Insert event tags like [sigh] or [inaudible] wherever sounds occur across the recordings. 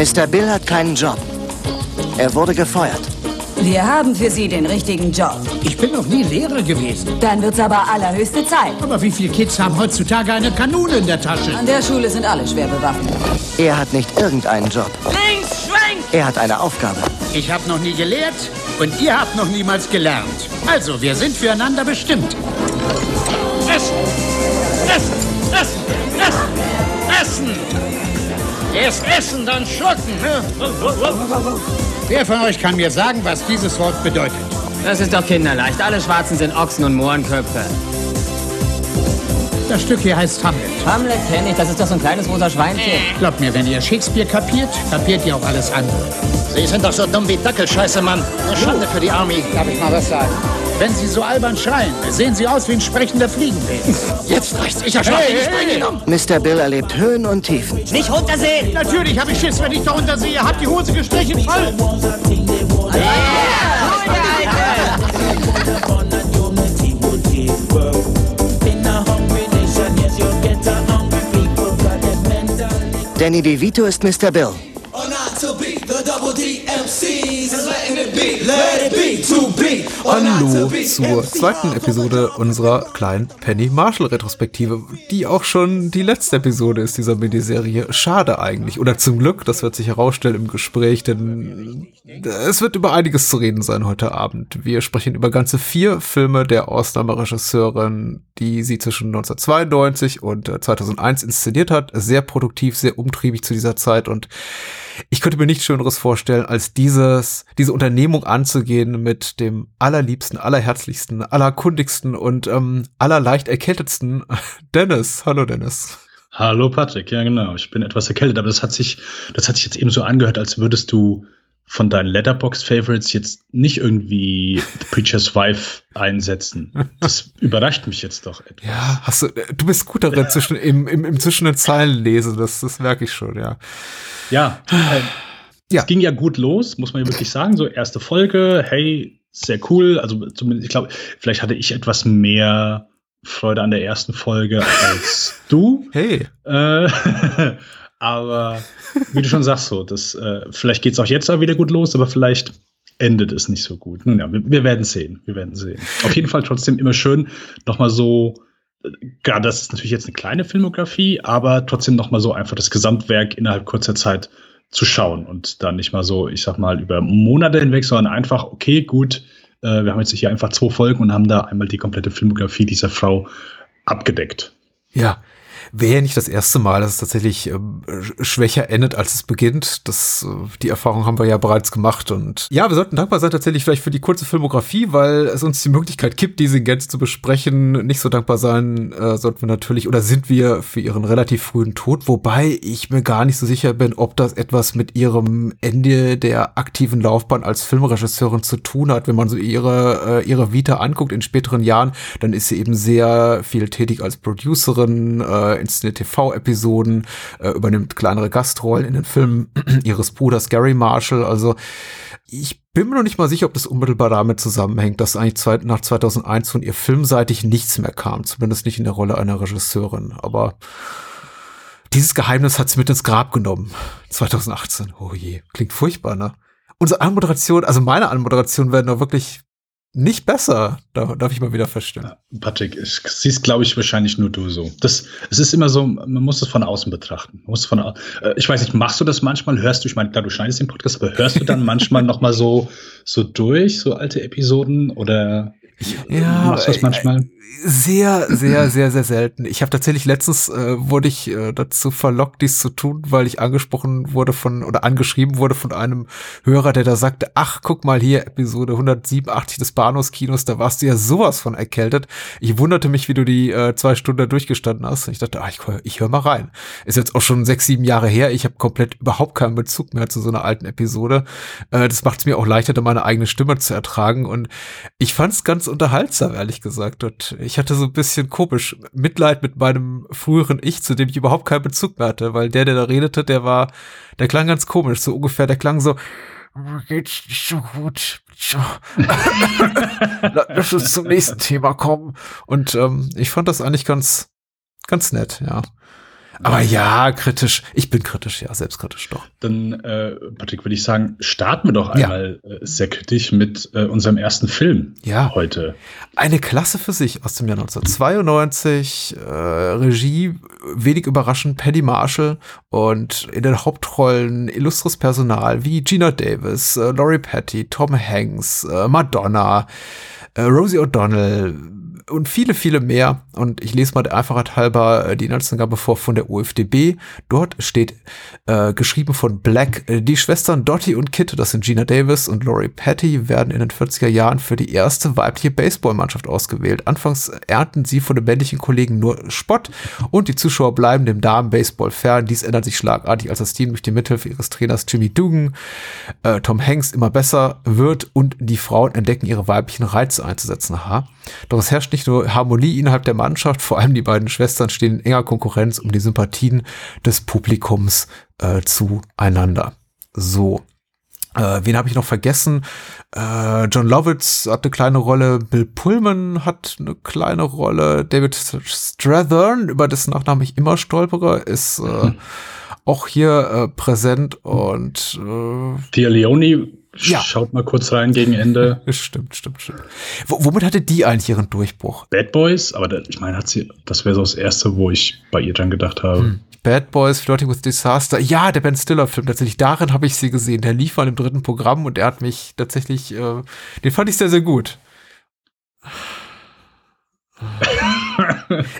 Mr. Bill hat keinen Job. Er wurde gefeuert. Wir haben für Sie den richtigen Job. Ich bin noch nie Lehrer gewesen. Dann wird's aber allerhöchste Zeit. Aber wie viele Kids haben heutzutage eine Kanone in der Tasche? An der Schule sind alle schwer bewaffnet. Er hat nicht irgendeinen Job. Links, schwenk! Er hat eine Aufgabe. Ich habe noch nie gelehrt und ihr habt noch niemals gelernt. Also, wir sind füreinander bestimmt. Essen! Essen! Essen! Essen! Essen! Erst essen, dann schlucken. ne? Wer von euch kann mir sagen, was dieses Wort bedeutet? Das ist doch kinderleicht. Alle Schwarzen sind Ochsen und Mohrenköpfe. Das Stück hier heißt Hamlet. Hamlet kenne ich, das ist doch so ein kleines rosa Schweinchen. Glaubt mir, wenn ihr Shakespeare kapiert, kapiert ihr auch alles andere. Sie sind doch so dumm wie Dackelscheiße, Mann. Eine Schande für die Army. Darf ich mal was sagen? Wenn Sie so albern schreien, sehen Sie aus wie ein sprechender Fliegenpilz. Jetzt reicht's. Ich erschlag ihn. Ich bring ihn um. Mr. Bill erlebt Höhen und Tiefen. Nicht runtersehen! Natürlich habe ich Schiss, wenn ich darunter sehe. Habt die Hose gestrichen voll. Danny DeVito ist Mr. Bill. Hallo zur zweiten Episode unserer kleinen Penny Marshall Retrospektive, die auch schon die letzte Episode ist dieser Miniserie. Schade eigentlich. Oder zum Glück, das wird sich herausstellen im Gespräch, denn es wird über einiges zu reden sein heute Abend. Wir sprechen über ganze vier Filme der Ausnahmeregisseurin, die sie zwischen 1992 und äh, 2001 inszeniert hat. Sehr produktiv, sehr umtriebig zu dieser Zeit und ich könnte mir nichts Schöneres vorstellen, als dieses, diese Unternehmung anzugehen mit dem allerliebsten, allerherzlichsten, allerkundigsten und ähm, allerleicht erkältetsten [laughs] Dennis. Hallo Dennis. Hallo Patrick, ja genau. Ich bin etwas erkältet, aber das hat sich, das hat sich jetzt eben so angehört, als würdest du von deinen Letterbox-Favorites jetzt nicht irgendwie The Preacher's Wife einsetzen. Das [laughs] überrascht mich jetzt doch etwas. Ja, hast du, du bist gut darin zwischen, im, im, im zwischen den Zeilen lesen, das, das merke ich schon, ja. Ja, äh, Ja. es ging ja gut los, muss man ja wirklich sagen. So erste Folge, hey, sehr cool. Also zumindest, ich glaube, vielleicht hatte ich etwas mehr Freude an der ersten Folge als [laughs] du. Hey. Äh, [laughs] aber wie du schon sagst, so, das, äh, vielleicht geht es auch jetzt auch wieder gut los, aber vielleicht endet es nicht so gut. Nun ja, wir, wir werden sehen. Wir werden sehen. Auf jeden Fall trotzdem immer schön, nochmal so, äh, gerade das ist natürlich jetzt eine kleine Filmografie, aber trotzdem nochmal so einfach das Gesamtwerk innerhalb kurzer Zeit zu schauen und dann nicht mal so, ich sag mal, über Monate hinweg, sondern einfach, okay, gut, äh, wir haben jetzt hier einfach zwei Folgen und haben da einmal die komplette Filmografie dieser Frau abgedeckt. Ja. Wäre ja nicht das erste Mal, dass es tatsächlich sch- schwächer endet, als es beginnt. Das, äh, die Erfahrung haben wir ja bereits gemacht. Und ja, wir sollten dankbar sein tatsächlich vielleicht für die kurze Filmografie, weil es uns die Möglichkeit gibt, diese Gänze zu besprechen. Nicht so dankbar sein äh, sollten wir natürlich oder sind wir für ihren relativ frühen Tod, wobei ich mir gar nicht so sicher bin, ob das etwas mit ihrem Ende der aktiven Laufbahn als Filmregisseurin zu tun hat. Wenn man so ihre, äh, ihre Vita anguckt in späteren Jahren, dann ist sie eben sehr viel tätig als Producerin, äh, inszeniert TV-Episoden, äh, übernimmt kleinere Gastrollen in den Filmen [clears throat] ihres Bruders Gary Marshall. Also ich bin mir noch nicht mal sicher, ob das unmittelbar damit zusammenhängt, dass eigentlich zwei, nach 2001 von ihr filmseitig nichts mehr kam, zumindest nicht in der Rolle einer Regisseurin. Aber dieses Geheimnis hat sie mit ins Grab genommen. 2018. Oh je, klingt furchtbar, ne? Unsere Anmoderation, also meine Anmoderation werden doch wirklich nicht besser. Da darf ich mal wieder feststellen. Patrick, ich siehst, glaube ich, wahrscheinlich nur du so. Das, es ist immer so, man muss das von außen betrachten. Man muss von, äh, ich weiß nicht, machst du das manchmal? Hörst du, ich meine, klar, du schneidest den Podcast, aber hörst du dann manchmal [laughs] noch mal so, so durch, so alte Episoden oder Ja, machst du das äh, manchmal? Sehr, sehr, sehr, sehr selten. Ich habe tatsächlich letztens äh, wurde ich äh, dazu verlockt, dies zu tun, weil ich angesprochen wurde von oder angeschrieben wurde von einem Hörer, der da sagte, ach, guck mal hier, Episode 187 des Bahnhofskinos, da warst du ja sowas von erkältet. Ich wunderte mich, wie du die äh, zwei Stunden da durchgestanden hast. Und ich dachte, ah, ich, ich höre mal rein. Ist jetzt auch schon sechs, sieben Jahre her. Ich habe komplett überhaupt keinen Bezug mehr zu so einer alten Episode. Äh, das macht es mir auch leichter, da meine eigene Stimme zu ertragen. Und ich fand es ganz unterhaltsam, ehrlich gesagt. Und ich hatte so ein bisschen komisch Mitleid mit meinem früheren Ich, zu dem ich überhaupt keinen Bezug mehr hatte, weil der, der da redete, der war, der klang ganz komisch, so ungefähr, der klang so, geht's nicht so gut. [laughs] Lass uns zum nächsten Thema kommen. Und ähm, ich fand das eigentlich ganz, ganz nett, ja. Aber ja, kritisch. Ich bin kritisch, ja, selbstkritisch doch. Dann, äh, Patrick, würde ich sagen, starten wir doch einmal ja. äh, sehr kritisch mit äh, unserem ersten Film ja. heute. Eine Klasse für sich aus dem Jahr 1992. Äh, Regie, wenig überraschend, Paddy Marshall und in den Hauptrollen illustres Personal wie Gina Davis, äh, Laurie Patty, Tom Hanks, äh, Madonna, äh, Rosie O'Donnell, und viele, viele mehr. Und ich lese mal der Einfachheit halber äh, die Inhaltsangabe vor von der UFDB. Dort steht äh, geschrieben von Black, äh, die Schwestern Dottie und Kit, das sind Gina Davis und Laurie Patty, werden in den 40er Jahren für die erste weibliche Baseballmannschaft ausgewählt. Anfangs ernten sie von den männlichen Kollegen nur Spott und die Zuschauer bleiben dem Damen-Baseball fern. Dies ändert sich schlagartig, als das Team durch die Mithilfe ihres Trainers Jimmy Dugan, äh, Tom Hanks immer besser wird und die Frauen entdecken ihre weiblichen Reize einzusetzen. Aha. Doch es herrscht nicht nur Harmonie innerhalb der Mannschaft, vor allem die beiden Schwestern stehen in enger Konkurrenz um die Sympathien des Publikums äh, zueinander. So. Äh, wen habe ich noch vergessen? Äh, John Lovitz hat eine kleine Rolle, Bill Pullman hat eine kleine Rolle, David Strathern, über dessen Nachnamen ich immer stolpere, ist äh, mhm. auch hier äh, präsent und äh, Thea Leone ja. Schaut mal kurz rein gegen Ende. [laughs] stimmt, stimmt, stimmt. W womit hatte die eigentlich ihren Durchbruch? Bad Boys, aber da, ich meine, hat sie, das wäre so das erste, wo ich bei ihr dann gedacht habe. Hm. Bad Boys, Flirting with Disaster. Ja, der Ben Stiller-Film tatsächlich. Darin habe ich sie gesehen. Der lief mal im dritten Programm und er hat mich tatsächlich, äh, den fand ich sehr, sehr gut. [laughs]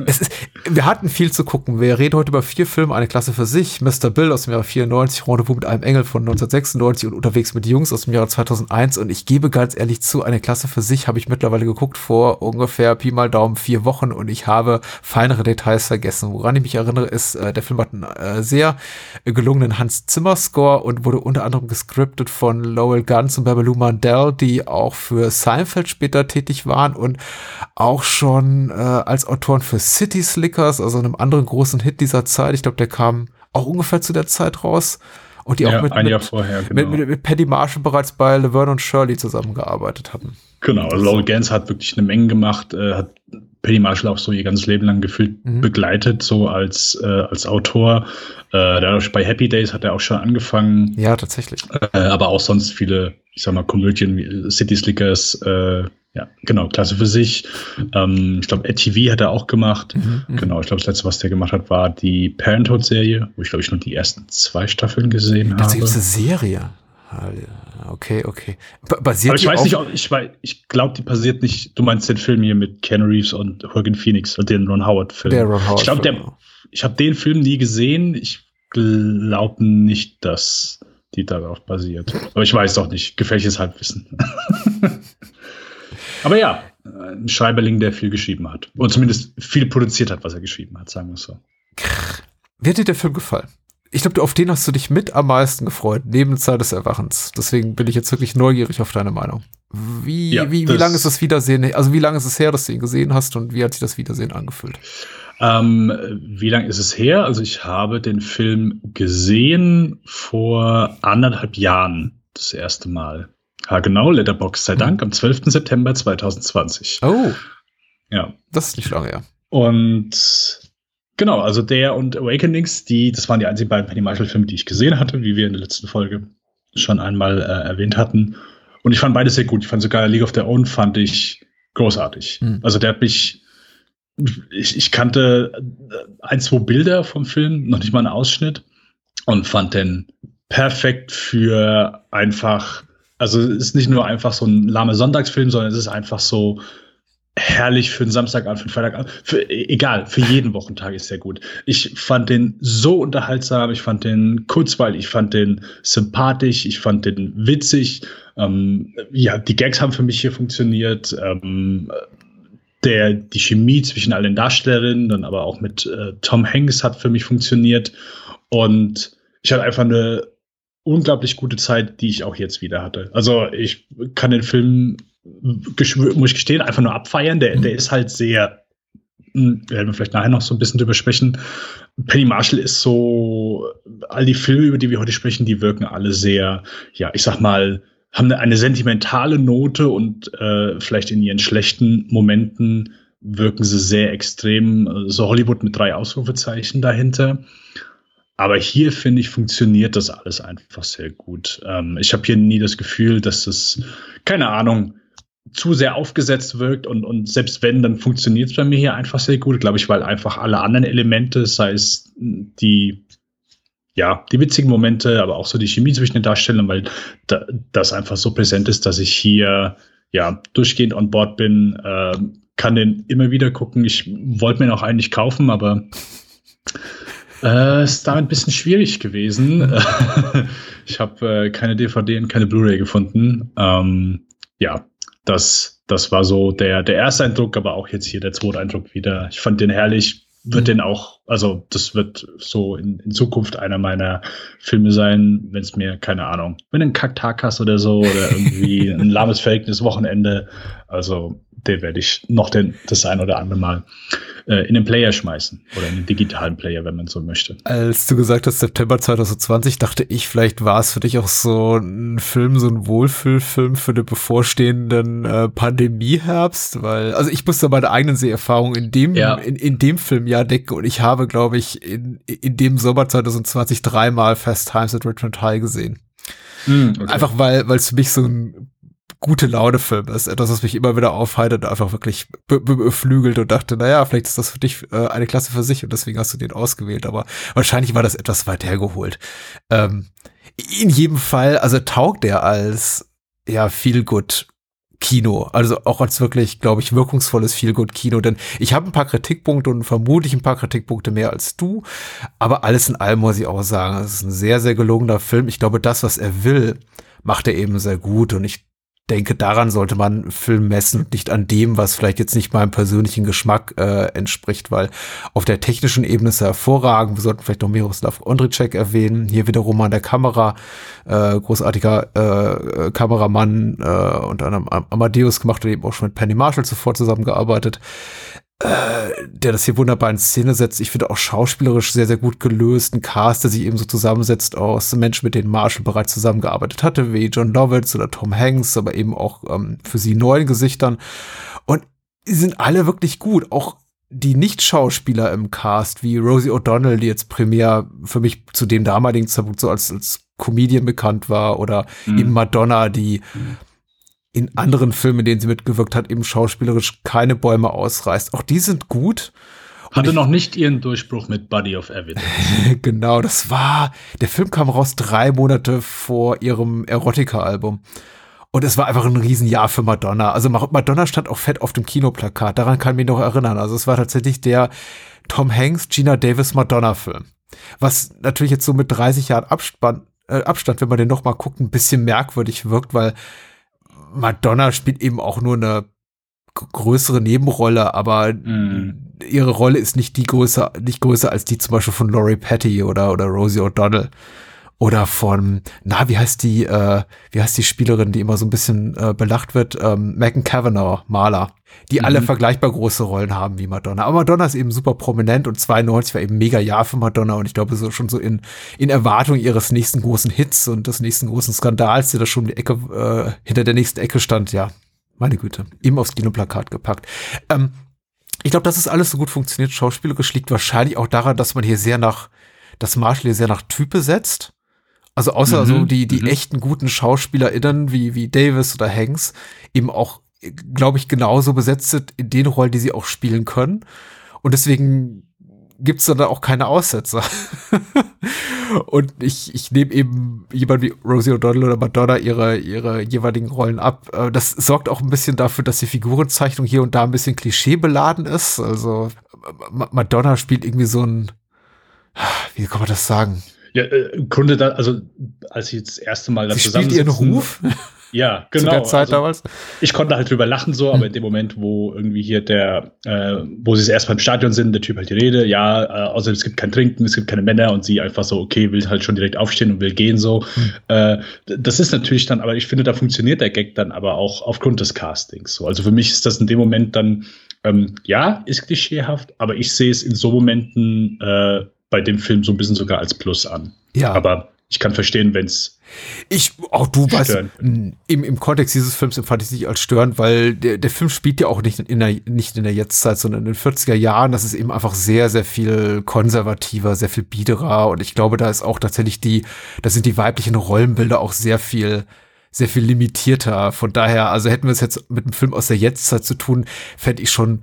ist, wir hatten viel zu gucken. Wir reden heute über vier Filme, eine Klasse für sich. Mr. Bill aus dem Jahre 94, Rendezvous mit einem Engel von 1996 und Unterwegs mit Jungs aus dem Jahre 2001. Und ich gebe ganz ehrlich zu, eine Klasse für sich habe ich mittlerweile geguckt vor ungefähr Pi mal Daumen vier Wochen und ich habe feinere Details vergessen. Woran ich mich erinnere, ist, äh, der Film hat einen äh, sehr gelungenen Hans Zimmer Score und wurde unter anderem gescriptet von Lowell Guns und Babaloo Mandel, die auch für Seinfeld später tätig waren und auch schon äh, als Autoren für City Slickers, also einem anderen großen Hit dieser Zeit. Ich glaube, der kam auch ungefähr zu der Zeit raus. Und die ja, auch mit, ein Jahr mit, vorher, genau. mit, mit, mit Paddy Marshall bereits bei Laverne und Shirley zusammengearbeitet hatten. Genau, also Laurel Gans hat wirklich eine Menge gemacht, äh, hat Paddy Marshall auch so ihr ganzes Leben lang gefühlt mhm. begleitet, so als, äh, als Autor. Äh, dadurch bei Happy Days hat er auch schon angefangen. Ja, tatsächlich. Äh, aber auch sonst viele, ich sag mal, Komödien wie City Slickers, äh, ja, genau, Klasse für sich. Ähm, ich glaube, ATV hat er auch gemacht. Mhm, mhm, genau, ich glaube, das letzte, was der gemacht hat, war die Parenthood-Serie, wo ich glaube ich nur die ersten zwei Staffeln gesehen das habe. Das ist eine Serie. Okay, okay. Basiert Aber ich weiß nicht, ich, ich glaube, die basiert nicht. Du meinst den Film hier mit Ken Reeves und Joaquin Phoenix und den Ron Howard-Film. Der Ron Howard. Ich glaube, ich habe den Film nie gesehen. Ich glaube nicht, dass die darauf basiert. Aber ich weiß doch nicht. Gefährliches Halbwissen. [laughs] Aber ja, ein Schreiberling, der viel geschrieben hat. Oder zumindest viel produziert hat, was er geschrieben hat, sagen wir es so. Wie hat dir der Film gefallen? Ich glaube, auf den hast du dich mit am meisten gefreut, neben Zeit des Erwachens. Deswegen bin ich jetzt wirklich neugierig auf deine Meinung. Wie, ja, wie, wie lange ist das Wiedersehen, also wie lange ist es her, dass du ihn gesehen hast und wie hat sich das Wiedersehen angefühlt? Ähm, wie lange ist es her? Also ich habe den Film gesehen vor anderthalb Jahren das erste Mal. Ja, genau, Letterbox sei Dank, mhm. am 12. September 2020. Oh. Ja. Das ist nicht lange her. Und genau, also der und Awakenings, die, das waren die einzigen beiden Penny Marshall-Filme, die ich gesehen hatte, wie wir in der letzten Folge schon einmal äh, erwähnt hatten. Und ich fand beides sehr gut. Ich fand sogar League of Their Own fand ich großartig. Mhm. Also der hat mich, ich, ich kannte ein, zwei Bilder vom Film, noch nicht mal einen Ausschnitt und fand den perfekt für einfach also es ist nicht nur einfach so ein lahmer Sonntagsfilm, sondern es ist einfach so herrlich für einen Samstagabend, für einen Freitagabend. Für, egal, für jeden Wochentag ist sehr gut. Ich fand den so unterhaltsam, ich fand den kurzweilig, ich fand den sympathisch, ich fand den witzig. Ähm, ja, die Gags haben für mich hier funktioniert. Ähm, der, die Chemie zwischen allen Darstellerinnen, dann aber auch mit äh, Tom Hanks hat für mich funktioniert. Und ich hatte einfach eine unglaublich gute Zeit, die ich auch jetzt wieder hatte. Also ich kann den Film, muss ich gestehen, einfach nur abfeiern. Der, der ist halt sehr, hm, werden wir vielleicht nachher noch so ein bisschen drüber sprechen. Penny Marshall ist so, all die Filme, über die wir heute sprechen, die wirken alle sehr, ja, ich sag mal, haben eine, sentimentale Note und äh, vielleicht in ihren schlechten Momenten wirken sie sehr extrem, so Hollywood mit drei Ausrufezeichen dahinter. Aber hier finde ich, funktioniert das alles einfach sehr gut. Ähm, ich habe hier nie das Gefühl, dass es, keine Ahnung, zu sehr aufgesetzt wirkt und, und selbst wenn, dann funktioniert es bei mir hier einfach sehr gut, glaube ich, weil einfach alle anderen Elemente, sei es die, ja, die witzigen Momente, aber auch so die Chemie zwischen den Darstellern, weil da, das einfach so präsent ist, dass ich hier ja durchgehend on board bin, äh, kann den immer wieder gucken. Ich wollte mir noch eigentlich kaufen, aber äh, ist damit ein bisschen schwierig gewesen. [laughs] ich habe äh, keine DVD und keine Blu-ray gefunden. Ähm, ja, das, das war so der, der erste Eindruck, aber auch jetzt hier der zweite Eindruck wieder. Ich fand den herrlich, wird mhm. den auch, also das wird so in, in Zukunft einer meiner Filme sein, wenn es mir, keine Ahnung, wenn du einen Kacktag hast oder so oder irgendwie [laughs] ein lahmes Verhältnis Wochenende, also den werde ich noch den, das ein oder andere Mal äh, in den Player schmeißen oder in den digitalen Player, wenn man so möchte. Als du gesagt hast, September 2020, dachte ich, vielleicht war es für dich auch so ein Film, so ein Wohlfühlfilm für den bevorstehenden äh, Pandemieherbst, weil, also ich musste meine eigenen Seherfahrungen in dem, ja. in, in dem Film ja decken und ich habe, glaube ich, in, in dem Sommer 2020 dreimal Fast Times at Richmond High gesehen. Mm, okay. Einfach weil, weil es für mich so ein gute Laune-Film ist. Etwas, was mich immer wieder aufheitert, einfach wirklich beflügelt und dachte, naja, vielleicht ist das für dich äh, eine Klasse für sich und deswegen hast du den ausgewählt. Aber wahrscheinlich war das etwas weit hergeholt. Ähm, in jedem Fall, also taugt der als ja viel gut Kino, also auch als wirklich, glaube ich, wirkungsvolles Feel-Good-Kino, denn ich habe ein paar Kritikpunkte und vermutlich ein paar Kritikpunkte mehr als du, aber alles in allem muss ich auch sagen, es ist ein sehr, sehr gelungener Film. Ich glaube, das, was er will, macht er eben sehr gut und ich denke, daran sollte man Film messen und nicht an dem, was vielleicht jetzt nicht meinem persönlichen Geschmack äh, entspricht, weil auf der technischen Ebene ist er hervorragend. Wir sollten vielleicht noch Miroslav Ondricek erwähnen. Hier wiederum an der Kamera, äh, großartiger äh, Kameramann äh, und einem Amadeus gemacht und eben auch schon mit Penny Marshall zuvor zusammengearbeitet der das hier wunderbar in Szene setzt. Ich finde auch schauspielerisch sehr, sehr gut gelöst. Ein Cast, der sich eben so zusammensetzt aus Menschen, mit denen Marshall bereits zusammengearbeitet hatte, wie John Lovitz oder Tom Hanks, aber eben auch ähm, für sie neuen Gesichtern. Und die sind alle wirklich gut. Auch die Nicht-Schauspieler im Cast, wie Rosie O'Donnell, die jetzt primär für mich zu dem damaligen Zeitpunkt so als, als Comedian bekannt war, oder mhm. eben Madonna, die mhm in anderen Filmen, in denen sie mitgewirkt hat, eben schauspielerisch keine Bäume ausreißt. Auch die sind gut. Hatte noch nicht ihren Durchbruch mit Body of Evidence. [laughs] genau, das war, der Film kam raus drei Monate vor ihrem Erotica-Album. Und es war einfach ein Riesenjahr für Madonna. Also Madonna stand auch fett auf dem Kinoplakat. Daran kann ich mich noch erinnern. Also es war tatsächlich der Tom Hanks, Gina Davis Madonna-Film. Was natürlich jetzt so mit 30 Jahren Abspann, äh, Abstand, wenn man den noch mal guckt, ein bisschen merkwürdig wirkt, weil Madonna spielt eben auch nur eine größere Nebenrolle, aber mm. ihre Rolle ist nicht die größer, nicht größer als die zum Beispiel von Laurie Patty oder, oder Rosie O'Donnell. Oder von, na, wie heißt die, äh, wie heißt die Spielerin, die immer so ein bisschen äh, belacht wird? Ähm, Megan Kavanagh, Maler. Die mhm. alle vergleichbar große Rollen haben wie Madonna. Aber Madonna ist eben super prominent und 92 war eben mega Jahr für Madonna und ich glaube so schon so in, in Erwartung ihres nächsten großen Hits und des nächsten großen Skandals, der da schon die Ecke, äh, hinter der nächsten Ecke stand, ja. Meine Güte. Eben aufs Kinoplakat gepackt. Ähm, ich glaube, dass es alles so gut funktioniert, schauspielerisch liegt wahrscheinlich auch daran, dass man hier sehr nach, dass Marshall hier sehr nach Type setzt. Also außer mhm, so die, die mhm. echten guten SchauspielerInnen wie, wie Davis oder Hanks eben auch, glaube ich, genauso besetzt sind in den Rollen, die sie auch spielen können. Und deswegen gibt's da auch keine Aussetzer. [laughs] und ich, ich nehme eben jemand wie Rosie O'Donnell oder Madonna ihre, ihre jeweiligen Rollen ab. Äh, das sorgt auch ein bisschen dafür, dass die Figurenzeichnung hier und da ein bisschen klischeebeladen ist. Also Madonna spielt irgendwie so ein, wie kann man das sagen? Ja, äh, im Grunde da, also als ich das erste Mal da Sie spielt ihren Ruf? Ja, genau. [laughs] Zu der Zeit also, damals? Ich konnte halt drüber lachen so, aber in dem Moment, wo irgendwie hier der, äh, wo sie erst beim Stadion sind, der Typ halt die Rede, ja, äh, außer es gibt kein Trinken, es gibt keine Männer und sie einfach so, okay, will halt schon direkt aufstehen und will gehen so. Hm. Äh, das ist natürlich dann, aber ich finde, da funktioniert der Gag dann aber auch aufgrund des Castings so. Also für mich ist das in dem Moment dann, ähm, ja, ist klischeehaft, aber ich sehe es in so Momenten äh, bei dem Film so ein bisschen sogar als Plus an. Ja. Aber ich kann verstehen, wenn es ich, auch du weißt, im, im Kontext dieses Films empfand ich es nicht als störend, weil der, der Film spielt ja auch nicht in der, nicht in der Jetztzeit, sondern in den 40er Jahren. Das ist eben einfach sehr, sehr viel konservativer, sehr viel biederer. Und ich glaube, da ist auch tatsächlich die, da sind die weiblichen Rollenbilder auch sehr viel, sehr viel limitierter. Von daher, also hätten wir es jetzt mit einem Film aus der Jetztzeit zu tun, fände ich schon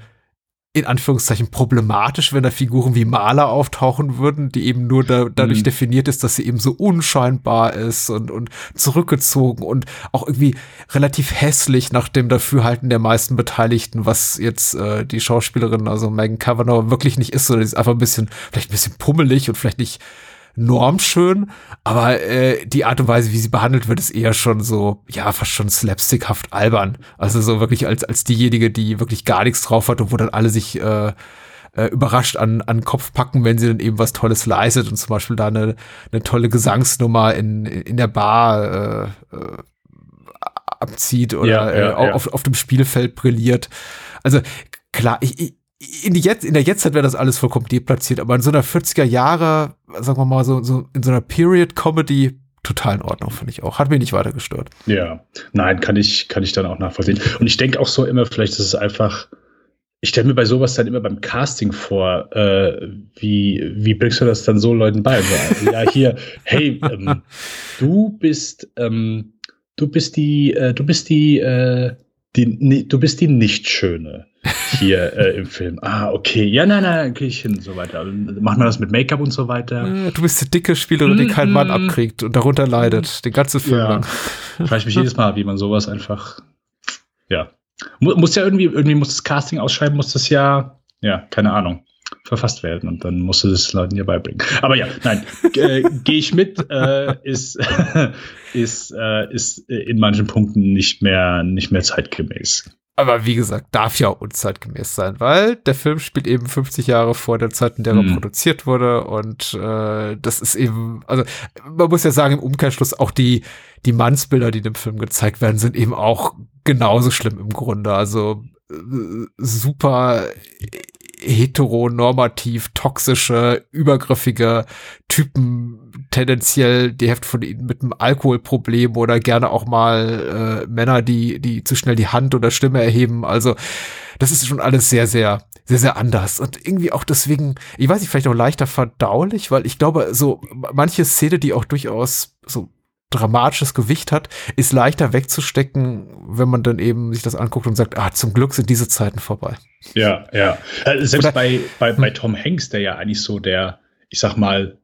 in Anführungszeichen problematisch, wenn da Figuren wie Maler auftauchen würden, die eben nur da, dadurch mhm. definiert ist, dass sie eben so unscheinbar ist und, und zurückgezogen und auch irgendwie relativ hässlich nach dem Dafürhalten der meisten Beteiligten, was jetzt äh, die Schauspielerin, also Megan Cavanaugh, wirklich nicht ist, sondern sie ist einfach ein bisschen, vielleicht ein bisschen pummelig und vielleicht nicht normschön, aber äh, die Art und Weise, wie sie behandelt wird, ist eher schon so, ja, fast schon slapstickhaft albern. Also so wirklich als, als diejenige, die wirklich gar nichts drauf hat und wo dann alle sich äh, äh, überrascht an, an den Kopf packen, wenn sie dann eben was Tolles leistet und zum Beispiel da eine, eine tolle Gesangsnummer in, in der Bar äh, äh, abzieht oder ja, ja, äh, ja. Auf, auf dem Spielfeld brilliert. Also klar, ich, ich, in, die jetzt, in der Jetztzeit wäre das alles vollkommen deplatziert, aber in so einer 40er Jahre, sagen wir mal so, so in so einer Period-Comedy total in Ordnung, finde ich auch. Hat mich nicht weiter gestört. Ja, nein, kann ich, kann ich dann auch nachvollziehen. Und ich denke auch so immer, vielleicht ist es einfach, ich stelle mir bei sowas dann immer beim Casting vor, äh, wie, wie bringst du das dann so Leuten bei? Ja, hier, [laughs] hey, ähm, du bist, ähm, du bist die, äh, du bist die, äh, die, du bist die Nicht-Schöne hier äh, im Film. Ah, okay. Ja, nein, nein, gehe ich hin, so weiter. Machen wir das mit Make-up und so weiter. Du bist die dicke Spielerin, die keinen Mann mm-hmm. abkriegt und darunter leidet, den ganzen Film ja. lang. Frage ich mich jedes Mal, wie man sowas einfach, ja. Muss ja irgendwie, irgendwie muss das Casting ausschreiben, muss das ja, ja, keine Ahnung verfasst werden und dann musst du das Leuten hier beibringen. Aber ja, nein, äh, [laughs] gehe ich mit, äh, ist, [laughs] ist, äh, ist in manchen Punkten nicht mehr, nicht mehr zeitgemäß. Aber wie gesagt, darf ja auch unzeitgemäß sein, weil der Film spielt eben 50 Jahre vor der Zeit, in der er mhm. produziert wurde. Und äh, das ist eben, also man muss ja sagen, im Umkehrschluss auch die, die Mannsbilder, die in dem Film gezeigt werden, sind eben auch genauso schlimm im Grunde. Also äh, super heteronormativ toxische, übergriffige Typen, tendenziell die Hälfte von ihnen mit einem Alkoholproblem oder gerne auch mal äh, Männer, die, die zu schnell die Hand oder Stimme erheben. Also das ist schon alles sehr, sehr, sehr, sehr anders. Und irgendwie auch deswegen, ich weiß nicht, vielleicht auch leichter verdaulich, weil ich glaube, so manche Szene, die auch durchaus so dramatisches Gewicht hat, ist leichter wegzustecken, wenn man dann eben sich das anguckt und sagt, ah, zum Glück sind diese Zeiten vorbei. Ja, ja. Äh, selbst Oder, bei, bei, bei Tom Hanks, der ja eigentlich so der, ich sag mal,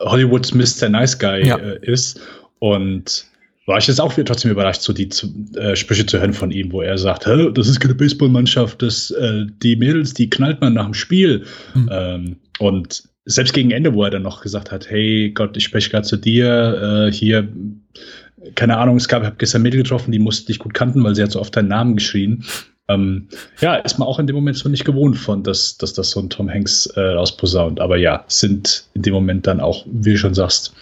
Hollywoods Mr. Nice Guy ja. äh, ist und war ich jetzt auch wieder trotzdem überrascht, so die zu, äh, Sprüche zu hören von ihm, wo er sagt, das ist keine Baseballmannschaft, das, äh, die Mädels, die knallt man nach dem Spiel. Mhm. Ähm, und selbst gegen Ende, wo er dann noch gesagt hat, hey Gott, ich spreche gerade zu dir, äh, hier, keine Ahnung, es gab, ich habe gestern Mädel getroffen, die musste dich gut kannten, weil sie hat so oft deinen Namen geschrien. Ähm, ja, ist man auch in dem Moment so nicht gewohnt von, dass, dass das so ein Tom Hanks äh, rausposaunt. Aber ja, sind in dem Moment dann auch, wie du schon sagst,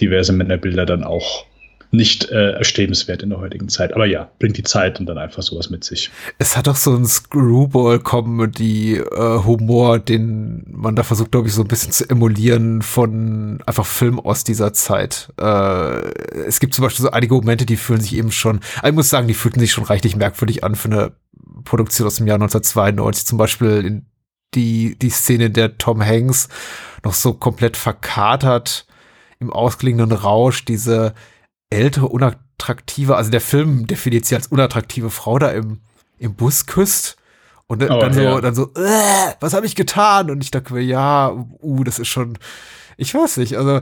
diverse Männerbilder dann auch nicht äh, erstrebenswert in der heutigen Zeit. Aber ja, bringt die Zeit und dann einfach sowas mit sich. Es hat auch so ein Screwball-Comedy-Humor, äh, den man da versucht, glaube ich, so ein bisschen zu emulieren von einfach Film aus dieser Zeit. Äh, es gibt zum Beispiel so einige Momente, die fühlen sich eben schon, ich muss sagen, die fühlten sich schon reichlich merkwürdig an für eine Produktion aus dem Jahr 1992. Zum Beispiel in die, die Szene, in der Tom Hanks noch so komplett verkatert im ausklingenden Rausch diese ältere, unattraktive, also der Film definiert sie als unattraktive Frau da im, im Bus küsst. Und dann, oh, dann so, ja. dann so, äh, was habe ich getan? Und ich dachte mir, ja, uh, das ist schon, ich weiß nicht, also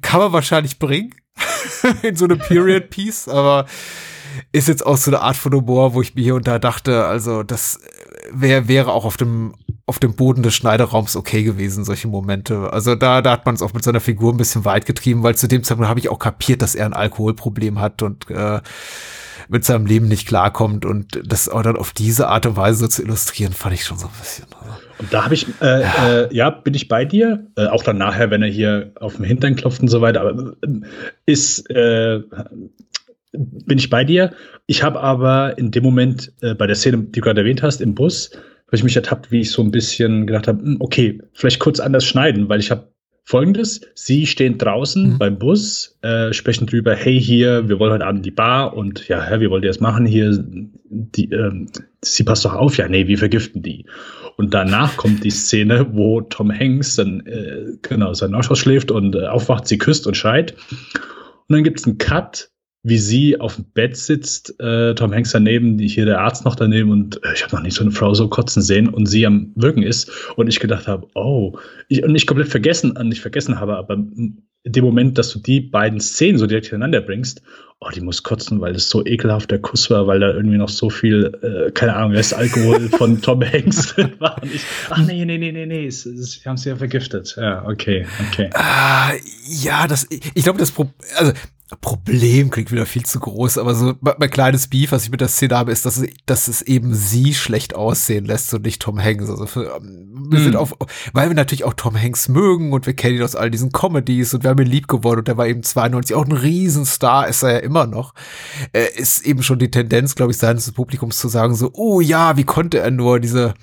kann man wahrscheinlich bringen [laughs] in so eine Period Piece, aber ist jetzt auch so eine Art von Humor, wo ich mir hier und da dachte, also das wär, wäre auch auf dem auf dem Boden des Schneideraums okay gewesen, solche Momente. Also da, da hat man es auch mit seiner Figur ein bisschen weit getrieben, weil zu dem Zeitpunkt habe ich auch kapiert, dass er ein Alkoholproblem hat und äh, mit seinem Leben nicht klarkommt und das auch dann auf diese Art und Weise so zu illustrieren, fand ich schon so ein bisschen. Also. Und da habe ich, äh. Äh, ja. bin ich bei dir. Äh, auch dann nachher, wenn er hier auf dem Hintern klopft und so weiter. Aber äh, ist, äh, bin ich bei dir. Ich habe aber in dem Moment äh, bei der Szene, die du gerade erwähnt hast, im Bus, habe ich mich ertappt, wie ich so ein bisschen gedacht habe, hm, okay, vielleicht kurz anders schneiden, weil ich habe folgendes: Sie stehen draußen Mhm. beim Bus, äh, sprechen drüber, hey hier, wir wollen heute Abend die Bar und ja, Herr, wie wollt ihr das machen hier? Die, ähm, sie passt doch auf, ja, nee, wir vergiften die. Und danach kommt die Szene, wo Tom Hanks dann äh, genau seinen Ausschuss schläft und äh, aufwacht, sie küsst und schreit. Und dann gibt es einen Cut, wie sie auf dem Bett sitzt, äh, Tom Hanks daneben, hier der Arzt noch daneben und äh, ich habe noch nicht so eine Frau so kotzen sehen und sie am Wirken ist und ich gedacht habe, oh, ich, und ich komplett vergessen, äh, nicht vergessen habe, aber in dem Moment, dass du die beiden Szenen so direkt hintereinander bringst, oh, die muss kotzen, weil das so ekelhaft der Kuss war, weil da irgendwie noch so viel, äh, keine Ahnung, das Alkohol [laughs] von Tom Hanks drin [laughs] war. Und ich, ach nee, nee, nee, nee, nee, es, es, sie haben sie ja vergiftet. Ja, okay, okay. Ah, ja, das, ich glaube, das Pro also, Problem klingt wieder viel zu groß, aber so mein, kleines Beef, was ich mit der Szene habe, ist, dass es, dass es eben sie schlecht aussehen lässt und nicht Tom Hanks. Also für, ähm, wir Hm. sind auf, weil wir natürlich auch Tom Hanks mögen und wir kennen ihn aus all diesen Comedies und wir haben ihn lieb geworden und der war eben 92 auch ein Riesenstar, ist er ja immer noch. Äh, ist eben schon die Tendenz, glaube ich, seines Publikums zu sagen so, oh ja, wie konnte er nur diese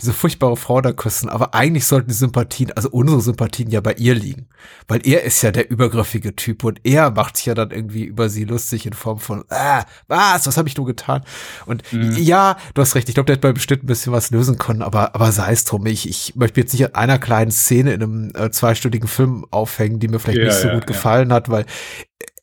diese furchtbare Frau da küssen, aber eigentlich sollten die Sympathien, also unsere Sympathien ja bei ihr liegen, weil er ist ja der übergriffige Typ und er macht sich ja dann irgendwie über sie lustig in Form von, ah, was, was habe ich nur getan? Und ja, du hast recht, ich glaube, der hätte bei bestimmt ein bisschen was lösen können, aber, aber sei es drum, ich, ich möchte jetzt nicht an einer kleinen Szene in einem äh, zweistündigen Film aufhängen, die mir vielleicht Ja, nicht so ja, gut ja. gefallen hat, weil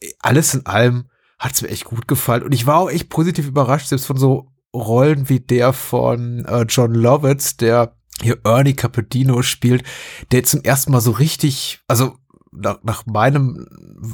äh, alles in allem hat es mir echt gut gefallen. Und ich war auch echt positiv überrascht, selbst von so Rollen wie der von äh, John Lovitz, der hier Ernie Capodino spielt, der zum ersten Mal so richtig, also nach, nach meinem,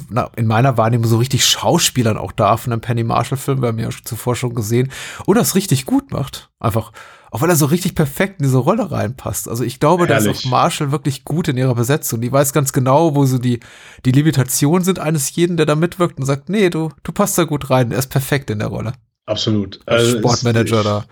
na, in meiner Wahrnehmung so richtig Schauspielern auch darf in einem Penny Marshall Film, wir haben ja zuvor schon gesehen, und das richtig gut macht. Einfach, auch weil er so richtig perfekt in diese Rolle reinpasst. Also ich glaube, da ist auch Marshall wirklich gut in ihrer Besetzung. Die weiß ganz genau, wo so die, die Limitationen sind eines jeden, der da mitwirkt und sagt, nee, du, du passt da gut rein, er ist perfekt in der Rolle. Absolut. Als Also, Sportmanager ich- da.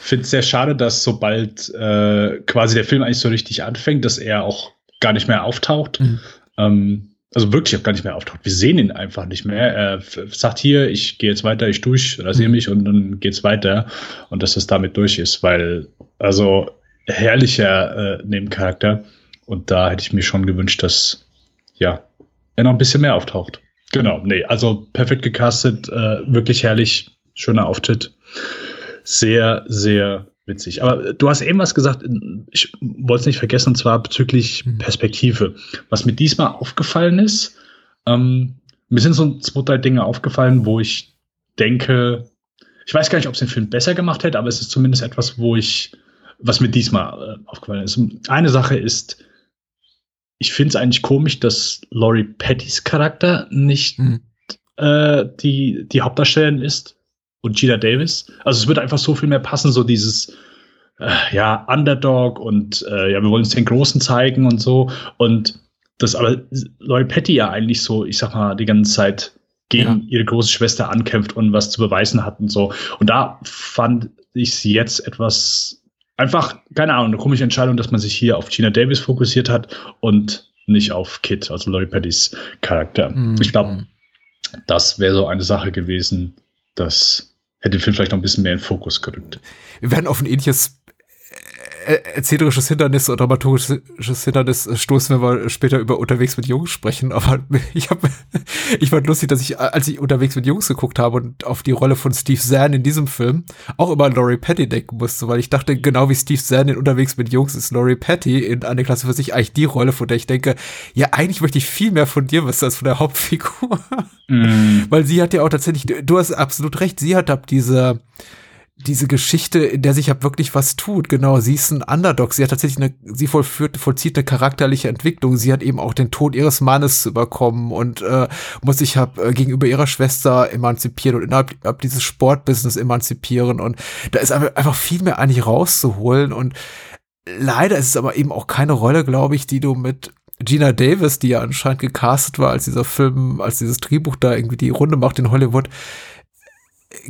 finde es sehr schade, dass sobald äh, quasi der Film eigentlich so richtig anfängt, dass er auch gar nicht mehr auftaucht. Mhm. Ähm, also wirklich auch gar nicht mehr auftaucht. Wir sehen ihn einfach nicht mehr. Er sagt hier, ich gehe jetzt weiter, ich durch, rasiere Mhm. mich und dann geht's weiter. Und dass das damit durch ist, weil, also herrlicher äh, Nebencharakter. Und da hätte ich mir schon gewünscht, dass, ja, er noch ein bisschen mehr auftaucht. Genau, nee, also perfekt gecastet, äh, wirklich herrlich, schöner Auftritt sehr, sehr witzig. Aber du hast eben was gesagt, ich wollte es nicht vergessen, und zwar bezüglich Mhm. Perspektive. Was mir diesmal aufgefallen ist, ähm, mir sind so zwei, drei Dinge aufgefallen, wo ich denke, ich weiß gar nicht, ob es den Film besser gemacht hätte, aber es ist zumindest etwas, wo ich, was mir diesmal äh, aufgefallen ist. Eine Sache ist, ich finde es eigentlich komisch, dass Laurie Pattys Charakter nicht Mhm. äh, die, die Hauptdarstellerin ist und Gina Davis. Also es wird einfach so viel mehr passen, so dieses äh, ja, Underdog und äh, ja, wir wollen uns den Großen zeigen und so. Und das aber Laurie Patty ja eigentlich so, ich sag mal, die ganze Zeit gegen Ja. ihre große Schwester ankämpft und was zu beweisen hat und so. Und da fand ich sie jetzt etwas einfach, keine Ahnung, eine komische Entscheidung, dass man sich hier auf Gina Davis fokussiert hat und nicht auf Kit, also Laurie Pattys Charakter. Mhm. Ich glaube, das wäre so eine Sache gewesen, das hätte den Film vielleicht noch ein bisschen mehr in Fokus gerückt. wir werden auf ein ähnliches äh, erzählerisches Hindernis oder dramaturgisches Hindernis äh, stoßen, wenn wir später über unterwegs mit Jungs sprechen. Aber [laughs] ich habe, ich fand lustig, dass ich, als ich unterwegs mit Jungs geguckt habe und auf die Rolle von Steve Zahn in diesem Film auch immer Laurie Patty denken musste, weil ich dachte, genau wie Steve Zahn in unterwegs mit Jungs ist Laurie Patty in eine Klasse für sich eigentlich die Rolle, von der ich denke, ja, eigentlich möchte ich viel mehr von dir wissen als von der Hauptfigur. [laughs] Weil sie hat ja auch tatsächlich, du- du hast absolut recht, sie hat ab diese, diese Geschichte, in der sich ja wirklich was tut. Genau, sie ist ein Underdog. Sie hat tatsächlich eine, sie vollführt, vollzieht eine charakterliche Entwicklung. Sie hat eben auch den Tod ihres Mannes zu überkommen und äh, muss sich hab, äh, gegenüber ihrer Schwester emanzipieren und innerhalb, dieses Sportbusiness emanzipieren. Und da ist einfach viel mehr eigentlich rauszuholen. Und leider ist es aber eben auch keine Rolle, glaube ich, die du mit Gina Davis, die ja anscheinend gecastet war, als dieser Film, als dieses Drehbuch da irgendwie die Runde macht in Hollywood,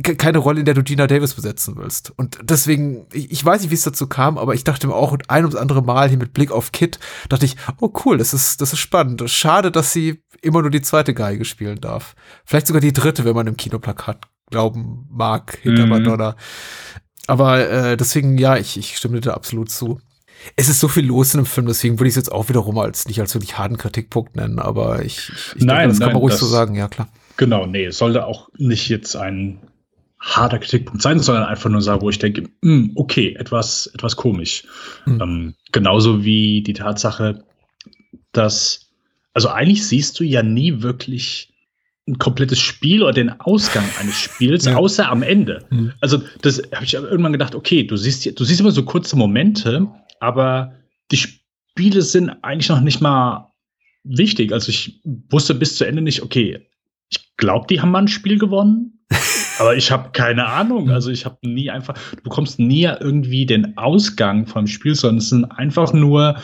keine Rolle, in der du Gina Davis besetzen willst. Und deswegen, ich, weiß nicht, wie es dazu kam, aber ich dachte mir auch ein ums andere Mal hier mit Blick auf Kit, dachte ich, oh cool, das ist, das ist spannend. Schade, dass sie immer nur die zweite Geige spielen darf. Vielleicht sogar die dritte, wenn man im Kinoplakat glauben mag, hinter Mhm. Madonna. Aber äh, deswegen, ja, ich, ich stimme dir da absolut zu. es ist so viel los in dem Film, deswegen würde ich es jetzt auch wiederum als nicht als wirklich harten Kritikpunkt nennen, aber ich, ich, ich nein, denke, das nein, kann man ruhig das, so sagen, ja klar. Genau, nee, es sollte auch nicht jetzt ein harter Kritikpunkt sein, sondern einfach nur sagen, wo ich denke, mh, hm, okay, etwas, etwas komisch. Mhm. Ähm, genauso wie die Tatsache, dass, also eigentlich siehst du ja nie wirklich ein komplettes Spiel oder den Ausgang eines Spiels, ja. außer am Ende. Mhm. Also, das habe ich irgendwann gedacht, okay, du siehst, du siehst immer so kurze Momente, aber die Spiele sind eigentlich noch nicht mal wichtig. Also ich wusste bis zu Ende nicht, okay, ich glaube, die haben mal ein Spiel gewonnen, [laughs] aber ich habe keine Ahnung. Also ich habe nie einfach, du bekommst nie irgendwie den Ausgang vom Spiel, sondern es sind einfach nur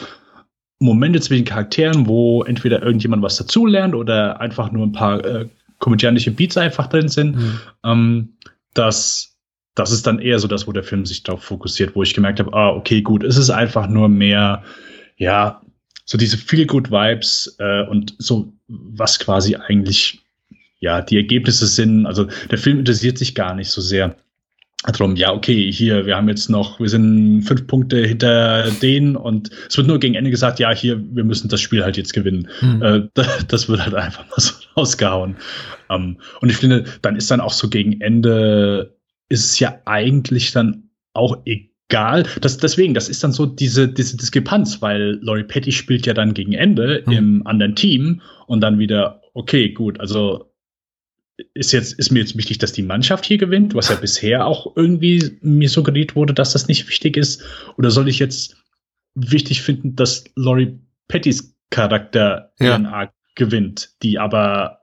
Momente zwischen Charakteren, wo entweder irgendjemand was dazulernt oder einfach nur ein paar äh, komödiantische Beats einfach drin sind. Mhm. Ähm, das, das ist dann eher so das, wo der Film sich darauf fokussiert, wo ich gemerkt habe, ah, okay, gut, es ist einfach nur mehr, ja, so diese feel good Vibes äh, und so, was quasi eigentlich ja die Ergebnisse sind. Also der Film interessiert sich gar nicht so sehr darum, ja, okay, hier, wir haben jetzt noch, wir sind fünf Punkte hinter denen und es wird nur gegen Ende gesagt, ja, hier, wir müssen das Spiel halt jetzt gewinnen. Mhm. Äh, das wird halt einfach mal so [laughs] rausgehauen. Um, ähm, und ich finde, dann ist dann auch so gegen Ende, ist es ja eigentlich dann auch egal. Das, deswegen, das ist dann so diese, diese Diskrepanz, weil Laurie Petty spielt ja dann gegen Ende mhm. im anderen Team und dann wieder, okay, gut, also ist jetzt, ist mir jetzt wichtig, dass die Mannschaft hier gewinnt, was ja bisher auch irgendwie mir suggeriert wurde, dass das nicht wichtig ist? Oder soll ich jetzt wichtig finden, dass Laurie Pettys Charakter ja. DNA gewinnt, die aber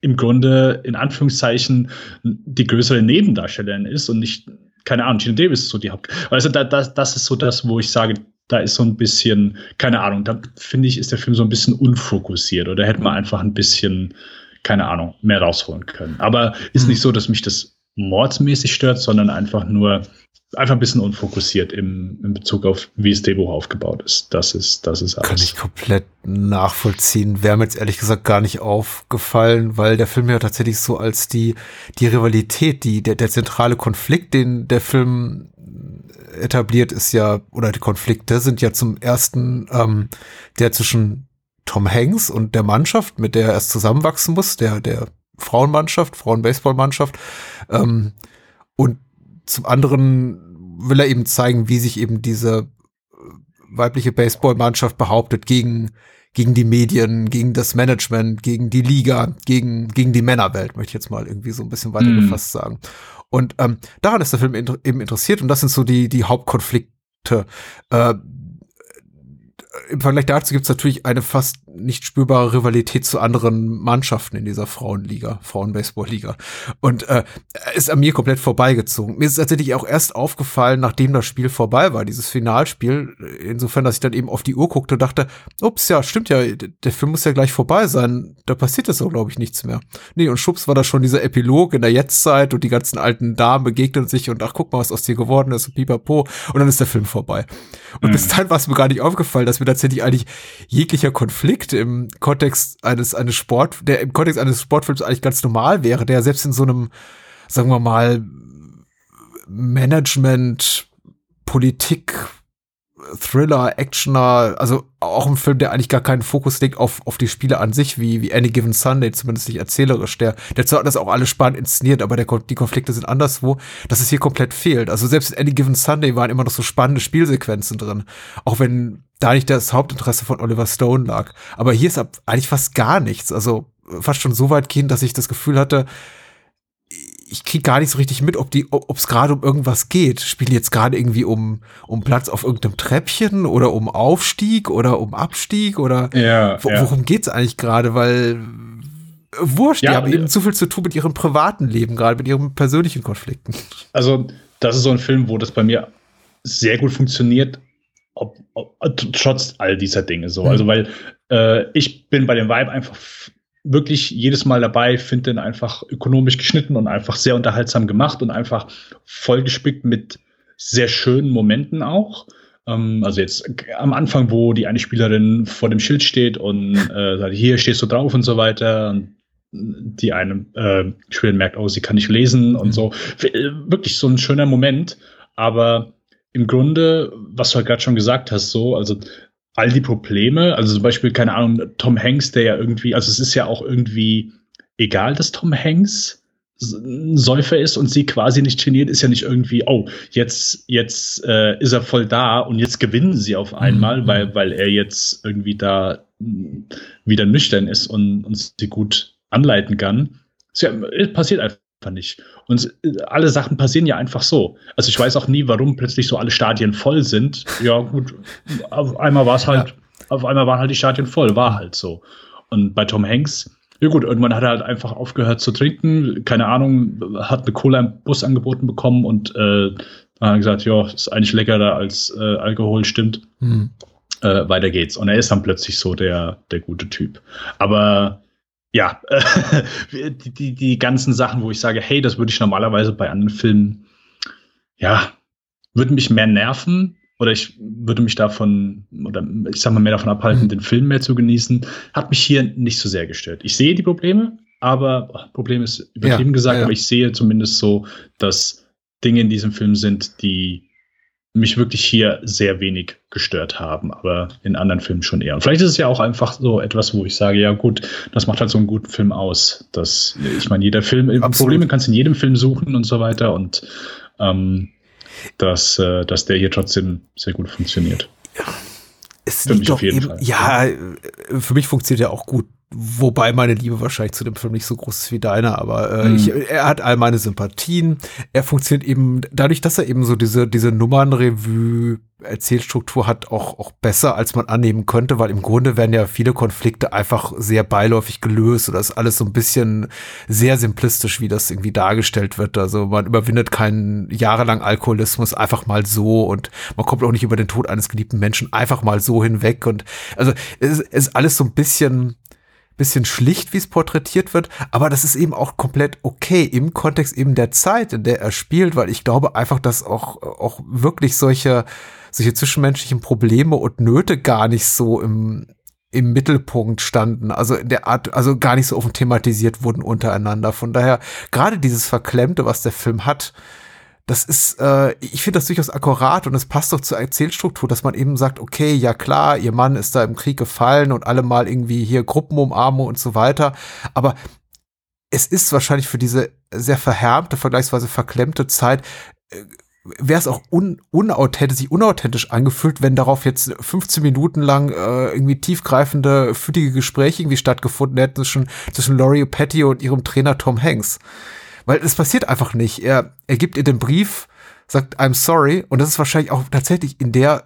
im Grunde in Anführungszeichen die größere Nebendarstellerin ist und nicht, keine Ahnung, Gina Davis ist so die Haupt. Also da, das, das ist so das, wo ich sage, da ist so ein bisschen, keine Ahnung, da finde ich, ist der Film so ein bisschen unfokussiert oder hätte man einfach ein bisschen keine Ahnung, mehr rausholen können. Aber ist nicht so, dass mich das mordsmäßig stört, sondern einfach nur einfach ein bisschen unfokussiert im, in Bezug auf, wie das Drehbuch aufgebaut ist. Das ist, das ist alles. Kann ich komplett nachvollziehen. Wäre mir jetzt ehrlich gesagt gar nicht aufgefallen, weil der Film ja tatsächlich so als die, die Rivalität, die, der, der zentrale Konflikt, den der Film etabliert, ist ja, oder die Konflikte sind ja zum ersten ähm, der zwischen Tom Hanks und der Mannschaft, mit der er erst zusammenwachsen muss, der, der Frauenmannschaft, Frauenbaseballmannschaft. Ähm, und zum anderen will er eben zeigen, wie sich eben diese weibliche Baseballmannschaft behauptet gegen, gegen die Medien, gegen das Management, gegen die Liga, gegen, gegen die Männerwelt, möchte ich jetzt mal irgendwie so ein bisschen weiter gefasst mm. sagen. Und ähm, daran ist der Film inter eben interessiert und das sind so die, die Hauptkonflikte. Äh, im Vergleich dazu gibt es natürlich eine fast nicht spürbare Rivalität zu anderen Mannschaften in dieser Frauenliga, Frauenbaseballliga. Und äh, ist an mir komplett vorbeigezogen. Mir ist tatsächlich auch erst aufgefallen, nachdem das Spiel vorbei war, dieses Finalspiel, insofern, dass ich dann eben auf die Uhr guckte und dachte, ups, ja, stimmt ja, der Film muss ja gleich vorbei sein. Da passiert jetzt auch, glaube ich, nichts mehr. Nee, und schubs war da schon dieser Epilog in der Jetztzeit und die ganzen alten Damen begegnen sich und ach, guck mal, was aus dir geworden ist und pipapo. Und dann ist der Film vorbei. Und mhm. bis dahin war es mir gar nicht aufgefallen, dass mir tatsächlich eigentlich jeglicher Konflikt im Kontext eines, eines Sport, der im Kontext eines Sportfilms eigentlich ganz normal wäre, der selbst in so einem, sagen wir mal, Management, Politik, Thriller, Actioner, also auch ein Film, der eigentlich gar keinen Fokus legt auf, auf die Spiele an sich, wie, wie Any Given Sunday, zumindest nicht erzählerisch. Der, der zwar das auch alles spannend inszeniert, aber der, die Konflikte sind anderswo, dass es hier komplett fehlt. Also selbst in Any Given Sunday waren immer noch so spannende Spielsequenzen drin. Auch wenn da nicht das Hauptinteresse von Oliver Stone lag. Aber hier ist eigentlich fast gar nichts. Also fast schon so weit gehen, dass ich das Gefühl hatte, ich krieg gar nicht so richtig mit, ob die, ob es gerade um irgendwas geht. Spielen jetzt gerade irgendwie um um Platz auf irgendeinem Treppchen oder um Aufstieg oder um Abstieg oder ja, wo, ja. worum geht's eigentlich gerade? Weil wurscht, ja, die haben eben zu viel zu tun mit ihrem privaten Leben, gerade mit ihren persönlichen Konflikten. Also das ist so ein Film, wo das bei mir sehr gut funktioniert, ob, ob, trotz all dieser Dinge so. Mhm. Also weil äh, ich bin bei dem Vibe einfach wirklich jedes Mal dabei, finde den einfach ökonomisch geschnitten und einfach sehr unterhaltsam gemacht und einfach vollgespickt mit sehr schönen Momenten auch. Ähm, also jetzt am Anfang, wo die eine Spielerin vor dem Schild steht und äh, sagt, hier stehst du drauf und so weiter. Und die eine äh, Spielerin merkt, oh, sie kann nicht lesen und mhm. so. Wirklich so ein schöner Moment. Aber im Grunde, was du halt gerade schon gesagt hast, so, also all die Probleme, also zum Beispiel, keine Ahnung, Tom Hanks, der ja irgendwie, also es ist ja auch irgendwie egal, dass Tom Hanks ein Säufer ist und sie quasi nicht geniert, ist ja nicht irgendwie, oh, jetzt, jetzt äh, ist er voll da und jetzt gewinnen sie auf einmal, mhm. weil, weil er jetzt irgendwie da wieder nüchtern ist und, und sie gut anleiten kann. Es ja, passiert einfach nicht. Und alle Sachen passieren ja einfach so. Also ich weiß auch nie, warum plötzlich so alle Stadien voll sind. Ja, gut, auf einmal war es halt, ja. auf einmal waren halt die Stadien voll, war halt so. Und bei Tom Hanks, ja gut, irgendwann hat er halt einfach aufgehört zu trinken, keine Ahnung, hat eine Cola im Bus angeboten bekommen und äh, dann hat gesagt, ja, ist eigentlich leckerer als äh, Alkohol, stimmt. Mhm. Äh, weiter geht's. Und er ist dann plötzlich so der, der gute Typ. Aber ja, [laughs] die, die, die ganzen Sachen, wo ich sage, hey, das würde ich normalerweise bei anderen Filmen, ja, würden mich mehr nerven oder ich würde mich davon, oder ich sag mal, mehr davon abhalten, mhm. den Film mehr zu genießen, hat mich hier nicht so sehr gestört. Ich sehe die Probleme, aber oh, Problem ist übertrieben ja, gesagt, ja, ja. aber ich sehe zumindest so, dass Dinge in diesem Film sind, die mich wirklich hier sehr wenig gestört haben, aber in anderen Filmen schon eher. Und vielleicht ist es ja auch einfach so etwas, wo ich sage, ja gut, das macht halt so einen guten Film aus. Das, ich meine, jeder Film, Absolut. Probleme kannst du in jedem Film suchen und so weiter und ähm, dass, äh, dass der hier trotzdem sehr gut funktioniert. Ja. Es für mich auf jeden eben, Fall. Ja, für mich funktioniert er auch gut Wobei meine Liebe wahrscheinlich zu dem Film nicht so groß ist wie deine, aber äh, mhm. ich, er hat all meine Sympathien. Er funktioniert eben dadurch, dass er eben so diese, diese Nummernrevue Erzählstruktur hat, auch, auch besser, als man annehmen könnte, weil im Grunde werden ja viele Konflikte einfach sehr beiläufig gelöst oder ist alles so ein bisschen sehr simplistisch, wie das irgendwie dargestellt wird. Also man überwindet keinen jahrelang Alkoholismus einfach mal so und man kommt auch nicht über den Tod eines geliebten Menschen einfach mal so hinweg und also es ist alles so ein bisschen bisschen schlicht, wie es porträtiert wird, aber das ist eben auch komplett okay im Kontext eben der Zeit, in der er spielt, weil ich glaube einfach, dass auch, auch wirklich solche, solche zwischenmenschlichen Probleme und Nöte gar nicht so im, im Mittelpunkt standen, also in der Art, also gar nicht so offen thematisiert wurden untereinander. Von daher, gerade dieses Verklemmte, was der Film hat, das ist, äh, ich finde das durchaus akkurat und es passt doch zur Erzählstruktur, dass man eben sagt, okay, ja klar, ihr Mann ist da im Krieg gefallen und alle mal irgendwie hier Gruppenumarmung und so weiter, aber es ist wahrscheinlich für diese sehr verhärmte, vergleichsweise verklemmte Zeit, äh, wäre es auch un unauthentisch, sich unauthentisch angefühlt, wenn darauf jetzt 15 Minuten lang äh, irgendwie tiefgreifende, fütige Gespräche irgendwie stattgefunden hätten zwischen, zwischen Laurie Patty und ihrem Trainer Tom Hanks. Weil es passiert einfach nicht. Er, er gibt ihr den Brief, sagt I'm sorry und das ist wahrscheinlich auch tatsächlich in der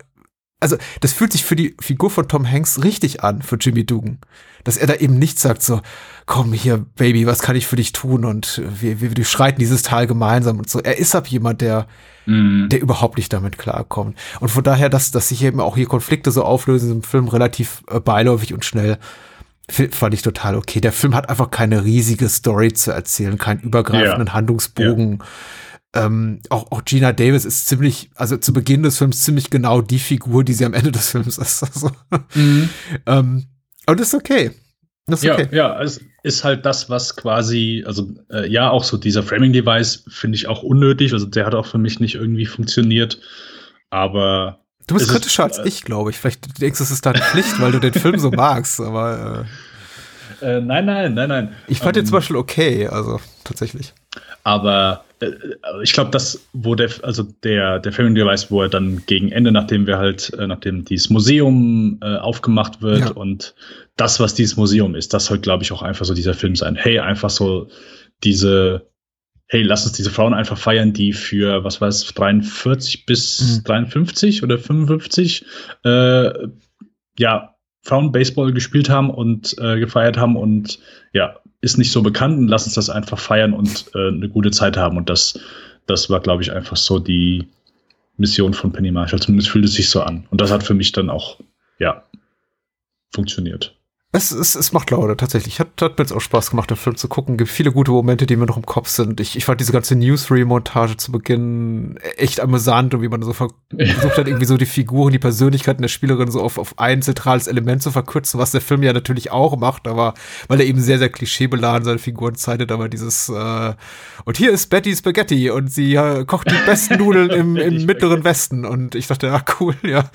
also das fühlt sich für die Figur von Tom Hanks richtig an, für Jimmy Dugan. Dass er da eben nicht sagt so, komm hier, Baby, was kann ich für dich tun? Und wir, wir, wir schreiten dieses Tal gemeinsam und so. Er ist ab jemand, der, mm. der überhaupt nicht damit klarkommt. Und von daher, dass, dass sich eben auch hier Konflikte so auflösen im Film relativ äh, beiläufig und schnell, fand ich total okay. Der Film hat einfach keine riesige Story zu erzählen, keinen übergreifenden ja. Handlungsbogen. Ja. Ähm, auch, auch Gina Davis ist ziemlich, also zu Beginn des Films ziemlich genau die Figur, die sie am Ende des Films ist. [laughs] Also, mhm. ähm, und das ist okay. Das ist okay. Ja, es ist halt das, was quasi, also äh, ja, auch so dieser Framing-Device finde ich auch unnötig. Also der hat auch für mich nicht irgendwie funktioniert. Aber Du bist kritischer ist, als ich, glaube ich. Vielleicht denkst du, es ist deine Pflicht, weil du den Film so magst, [laughs] aber. Äh, äh, nein, nein, nein, nein. Ich fand ähm, den zum Beispiel okay, also tatsächlich. Aber äh, ich glaube, das, wo der, also der, der Film Device, wo er dann gegen Ende, nachdem wir halt, äh, nachdem dieses Museum äh, aufgemacht wird ja. und das, was dieses Museum ist, das soll, glaube ich, auch einfach so dieser Film sein. Hey, einfach so diese hey, lass uns diese Frauen einfach feiern, die für, was weiß, 43 bis mhm. 53 oder 55, äh, ja, Frauen Baseball gespielt haben und äh, gefeiert haben und ja, ist nicht so bekannt und lass uns das einfach feiern und äh, eine gute Zeit haben. Und das, das war, glaube ich, einfach so die Mission von Penny Marshall. Zumindest fühlt es sich so an. Und das hat für mich dann auch, ja, funktioniert. Es, es, es macht Laune, tatsächlich. Hat, hat mir jetzt auch Spaß gemacht, den Film zu gucken. Gibt viele gute Momente, die mir noch im Kopf sind. Ich, ich fand diese ganze Newsreel-Montage zu Beginn echt amüsant und wie man so ver versucht hat, irgendwie so die Figuren, die Persönlichkeiten der Spielerin so auf, auf ein zentrales Element zu verkürzen, was der Film ja natürlich auch macht, aber weil er eben sehr, sehr klischeebeladen seine Figuren zeitet, aber dieses äh, und hier ist Betty Spaghetti und sie äh, kocht die besten [laughs] Nudeln im, im mittleren Westen und ich dachte, ja, cool, ja,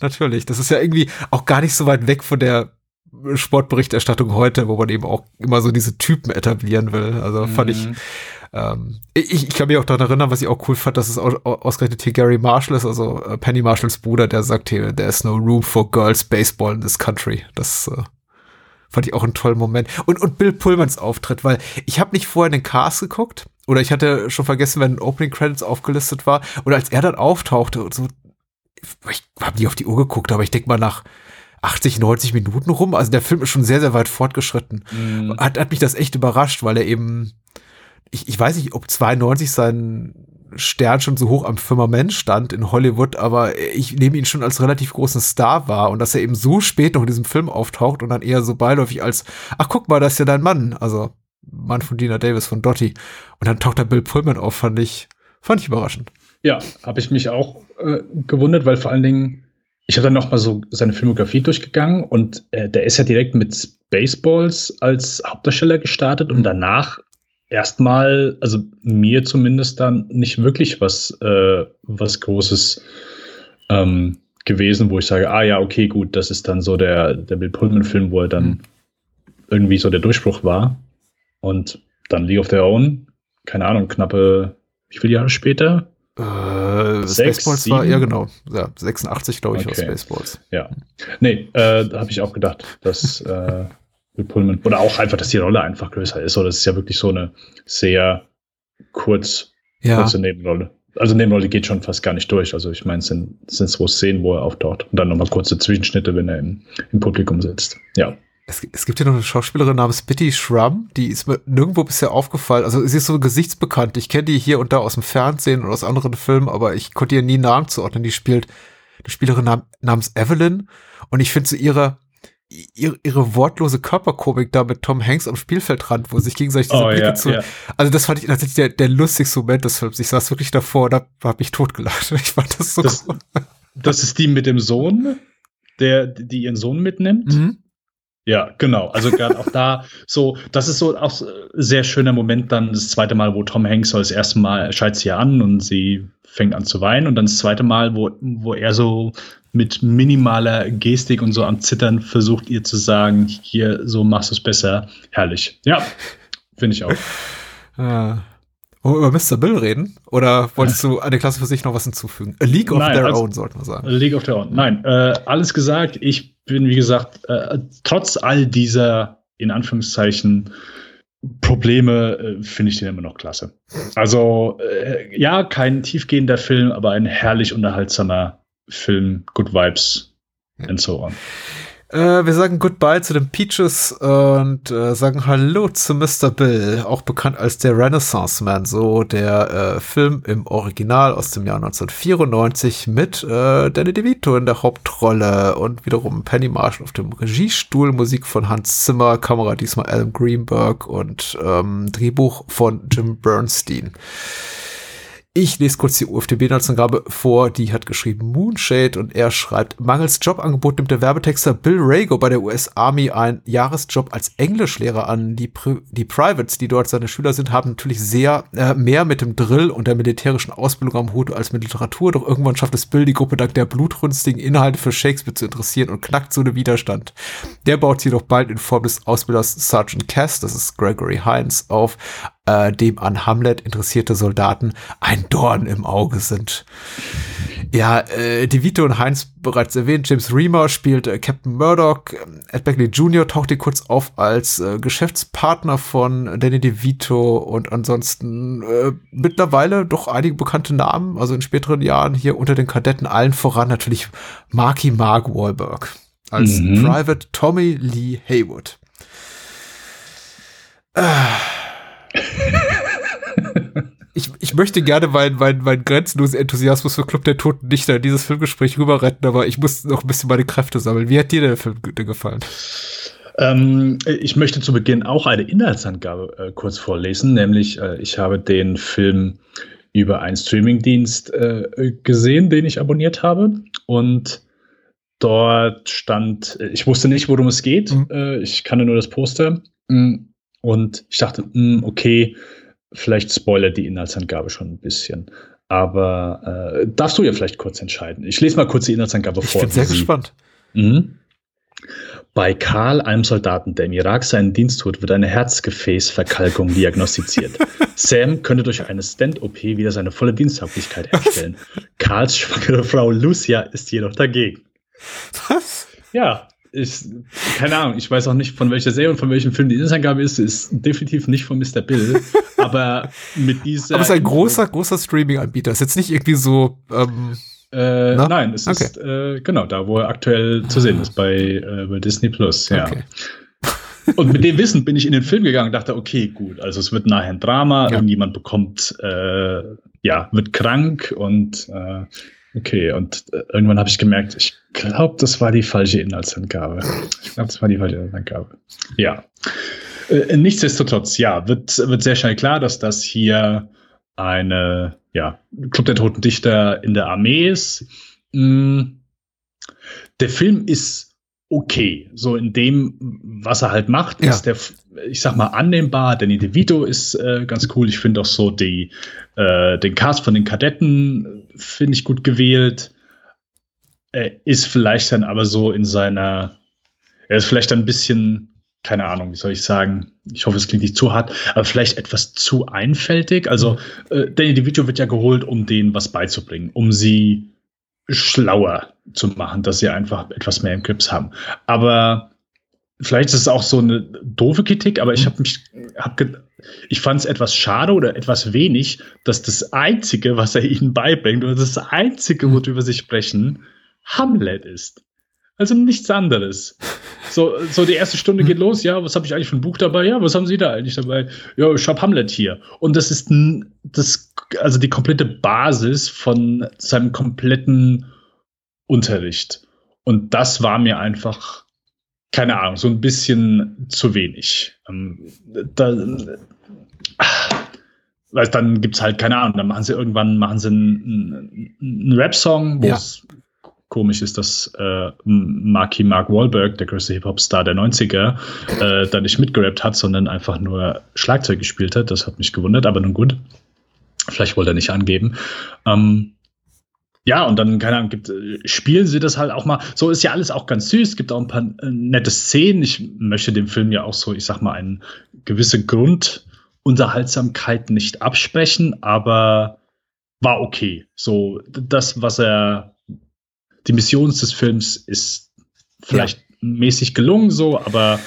natürlich. Das ist ja irgendwie auch gar nicht so weit weg von der Sportberichterstattung heute, wo man eben auch immer so diese Typen etablieren will. Also fand ich, Mhm. ähm, ich, ich kann mich auch daran erinnern, was ich auch cool fand, dass es au- au- ausgerechnet hier Gary Marshall ist, also äh, Penny Marshalls Bruder, der sagt hier, there's no room for girls baseball in this country. Das äh, fand ich auch einen tollen Moment. Und, und Bill Pullmans Auftritt, weil ich habe nicht vorher den Cast geguckt oder ich hatte schon vergessen, wenn Opening Credits aufgelistet war. Und als er dann auftauchte und so, ich habe nie auf die Uhr geguckt, aber ich denke mal nach 80, 90 Minuten rum. Also der Film ist schon sehr, sehr weit fortgeschritten. Mhm. Hat, hat mich das echt überrascht, weil er eben, ich, ich weiß nicht, ob 92 sein Stern schon so hoch am Firmament stand in Hollywood, aber ich nehme ihn schon als relativ großen Star wahr und dass er eben so spät noch in diesem Film auftaucht und dann eher so beiläufig als, ach guck mal, das ist ja dein Mann, also Mann von Dina Davis von Dottie. Und dann taucht da Bill Pullman auf, fand ich, fand ich überraschend. Ja, habe ich mich auch äh, gewundert, weil vor allen Dingen, ich habe dann noch mal so seine Filmografie durchgegangen und äh, der ist ja direkt mit Spaceballs als Hauptdarsteller gestartet und danach erstmal, also mir zumindest dann nicht wirklich was, äh, was Großes ähm, gewesen, wo ich sage, ah ja, okay, gut, das ist dann so der, der Bill Pullman-Film, wo er dann Mhm. irgendwie so der Durchbruch war. Und dann League of Their Own, keine Ahnung, knappe, wie viele Jahre später? Äh, Spaceballs war, ja genau, ja, 86 glaube ich Okay. war Spaceballs. Ja. Nee, äh, da habe ich auch gedacht, dass äh, Pullman, oder auch einfach, dass die Rolle einfach größer ist. Oder das ist ja wirklich so eine sehr kurz, Ja, kurze Nebenrolle. Also Nebenrolle geht schon fast gar nicht durch. Also ich meine, es sind, es sind so Szenen, wo er auftaucht. Und dann nochmal kurze Zwischenschnitte, wenn er im, im Publikum sitzt. Ja. Es, es gibt hier noch eine Schauspielerin namens Bitty Schramm, die ist mir nirgendwo bisher aufgefallen. Also sie ist so gesichtsbekannt. Ich kenne die hier und da aus dem Fernsehen und aus anderen Filmen, aber ich konnte ihr nie Namen zuordnen. Die spielt eine Spielerin nam namens Evelyn und ich finde so ihre, ihre ihre wortlose Körperkomik da mit Tom Hanks am Spielfeldrand, wo sich gegenseitig diese Oh, Blicke ja, zu. ja. Also das fand ich tatsächlich der, der lustigste Moment des Films. Ich saß wirklich davor und hab, hab mich totgelacht. [laughs] Ich fand das so Das- cool. Das ist die mit dem Sohn, der, die ihren Sohn mitnimmt. Mhm. Ja, genau. Also gerade auch da so, das ist so auch ein sehr schöner Moment dann das zweite Mal, wo Tom Hanks so das erste Mal scheit sie an und sie fängt an zu weinen und dann das zweite Mal, wo, wo er so mit minimaler Gestik und so am Zittern versucht ihr zu sagen, hier, so machst du es besser. Herrlich. Ja, finde ich auch. Ja. Wollen wir über Mr. Bill reden? Oder wolltest du eine Klasse für sich noch was hinzufügen? A League of Nein, Their also- Own, sollten wir sagen. League of Their Own. Nein, äh, alles gesagt. Ich bin, wie gesagt, äh, trotz all dieser, in Anführungszeichen, Probleme, äh, finde ich den immer noch klasse. Also, äh, ja, kein tiefgehender Film, aber ein herrlich unterhaltsamer Film. Good Vibes and so on. Äh, wir sagen Goodbye zu den Peaches und äh, sagen Hallo zu Mr. Bill, auch bekannt als der Renaissance Man, so der äh, Film im Original aus dem Jahr 1994 mit äh, Danny DeVito in der Hauptrolle und wiederum Penny Marshall auf dem Regiestuhl, Musik von Hans Zimmer, Kamera diesmal Adam Greenberg und ähm, Drehbuch von Jim Bernstein. Ich lese kurz die UFDB-Inhaltsangabe vor, die hat geschrieben Moonshade und er schreibt, mangels Jobangebot nimmt der Werbetexter Bill Rago bei der US Army einen Jahresjob als Englischlehrer an. Die, Pri die Privates, die dort seine Schüler sind, haben natürlich sehr äh, mehr mit dem Drill und der militärischen Ausbildung am Hut als mit Literatur, doch irgendwann schafft es Bill, die Gruppe dank der blutrünstigen Inhalte für Shakespeare zu interessieren und knackt so den Widerstand. Der baut sie jedoch bald in Form des Ausbilders Sergeant Cass, das ist Gregory Hines, auf, äh, dem an Hamlet interessierte Soldaten ein Dorn im Auge sind. Ja, äh, DeVito und Heinz bereits erwähnt, James Reamer spielt äh, Captain Murdoch, Ed Beckley Jr. taucht hier kurz auf als äh, Geschäftspartner von Danny DeVito und ansonsten äh, mittlerweile doch einige bekannte Namen, also in späteren Jahren hier unter den Kadetten allen voran natürlich Marky Mark Wahlberg als Mhm. Private Tommy Lee Haywood. Ich, ich möchte gerne meinen mein, mein grenzenlosen Enthusiasmus für Club der Toten Dichter in dieses Filmgespräch rüber retten, aber ich muss noch ein bisschen meine Kräfte sammeln. Wie hat dir der Film denn gefallen? Ähm, ich möchte zu Beginn auch eine Inhaltsangabe äh, kurz vorlesen, nämlich äh, ich habe den Film über einen Streamingdienst äh, gesehen, den ich abonniert habe und dort stand, ich wusste nicht, worum es geht, mhm. Äh, ich kannte nur das Poster mm, und ich dachte, mh, mm, okay, vielleicht spoilert die Inhaltsangabe schon ein bisschen. Aber äh, darfst du ja vielleicht kurz entscheiden. Ich lese mal kurz die Inhaltsangabe ich vor. Ich bin sehr gespannt. Mhm. Bei Karl, einem Soldaten, der im Irak seinen Dienst tut, wird eine Herzgefäßverkalkung diagnostiziert. [laughs] Sam könnte durch eine Stent-OP wieder seine volle Diensttauglichkeit herstellen. Karls schwangere Frau Lucia ist jedoch dagegen. Was? Ja, ich, keine Ahnung, ich weiß auch nicht, von welcher Serie und von welchem Film die Inhaltsangabe ist, ist definitiv nicht von Mr. Bill, [laughs] aber mit dieser. Aber es ist ein großer, großer Streaming-Anbieter. Ist jetzt nicht irgendwie so. Ähm, äh, nein, es okay. ist äh, genau da, wo er aktuell zu sehen ist, bei, äh, bei Disney Plus, ja. Okay. [laughs] Und mit dem Wissen bin ich in den Film gegangen und dachte, okay, gut, also es wird nachher ein Drama, ja. irgendjemand bekommt, äh, ja, wird krank und äh, Okay, und äh, irgendwann habe ich gemerkt, ich glaube, das war die falsche Inhaltsangabe. Ich glaube, das war die falsche Inhaltsangabe. Ja. Äh, nichtsdestotrotz, ja, wird, wird sehr schnell klar, dass das hier eine, ja, Club der Toten Dichter in der Armee ist. Mm, der Film ist okay. So in dem, was er halt macht, ja. ist der, ich sag mal, annehmbar. Danny DeVito ist äh, ganz cool. Ich finde auch so die, äh, den Cast von den Kadetten finde ich gut gewählt. Er ist vielleicht dann aber so in seiner, er ist vielleicht ein bisschen, keine Ahnung, wie soll ich sagen, ich hoffe, es klingt nicht zu hart, aber vielleicht etwas zu einfältig. Also, äh, Danny DeVito wird ja geholt, um denen was beizubringen, um sie schlauer zu machen, dass sie einfach etwas mehr im Grips haben. Aber vielleicht ist es auch so eine doofe Kritik, aber ich habe mich, hab ich fand es etwas schade oder etwas wenig, dass das Einzige, was er ihnen beibringt, oder das Einzige, worüber sie sprechen, Hamlet ist. Also nichts anderes. So, so die erste Stunde geht los, ja, was habe ich eigentlich für ein Buch dabei? Ja, was haben Sie da eigentlich dabei? Ja, ich habe Hamlet hier. Und das ist das, also die komplette Basis von seinem kompletten Unterricht. Und das war mir einfach, keine Ahnung, so ein bisschen zu wenig. Ähm, da, weil dann gibt es halt, keine Ahnung, dann machen sie irgendwann, machen sie einen, einen Rap-Song, wo es ja komisch ist, dass äh, Marky Mark Wahlberg, der größte Hip-Hop-Star der 90er, äh, da nicht mitgerappt hat, sondern einfach nur Schlagzeug gespielt hat. Das hat mich gewundert, aber nun gut. Vielleicht wollte er nicht angeben. Ähm, ja, und dann, keine Ahnung, gibt, äh, spielen sie das halt auch mal. So ist ja alles auch ganz süß. Es gibt auch ein paar äh, nette Szenen. Ich möchte dem Film ja auch so, ich sag mal, eine gewisse Grundunterhaltsamkeit nicht absprechen, aber war okay. So, das, was er die Mission des Films ist vielleicht ja. mäßig gelungen so, aber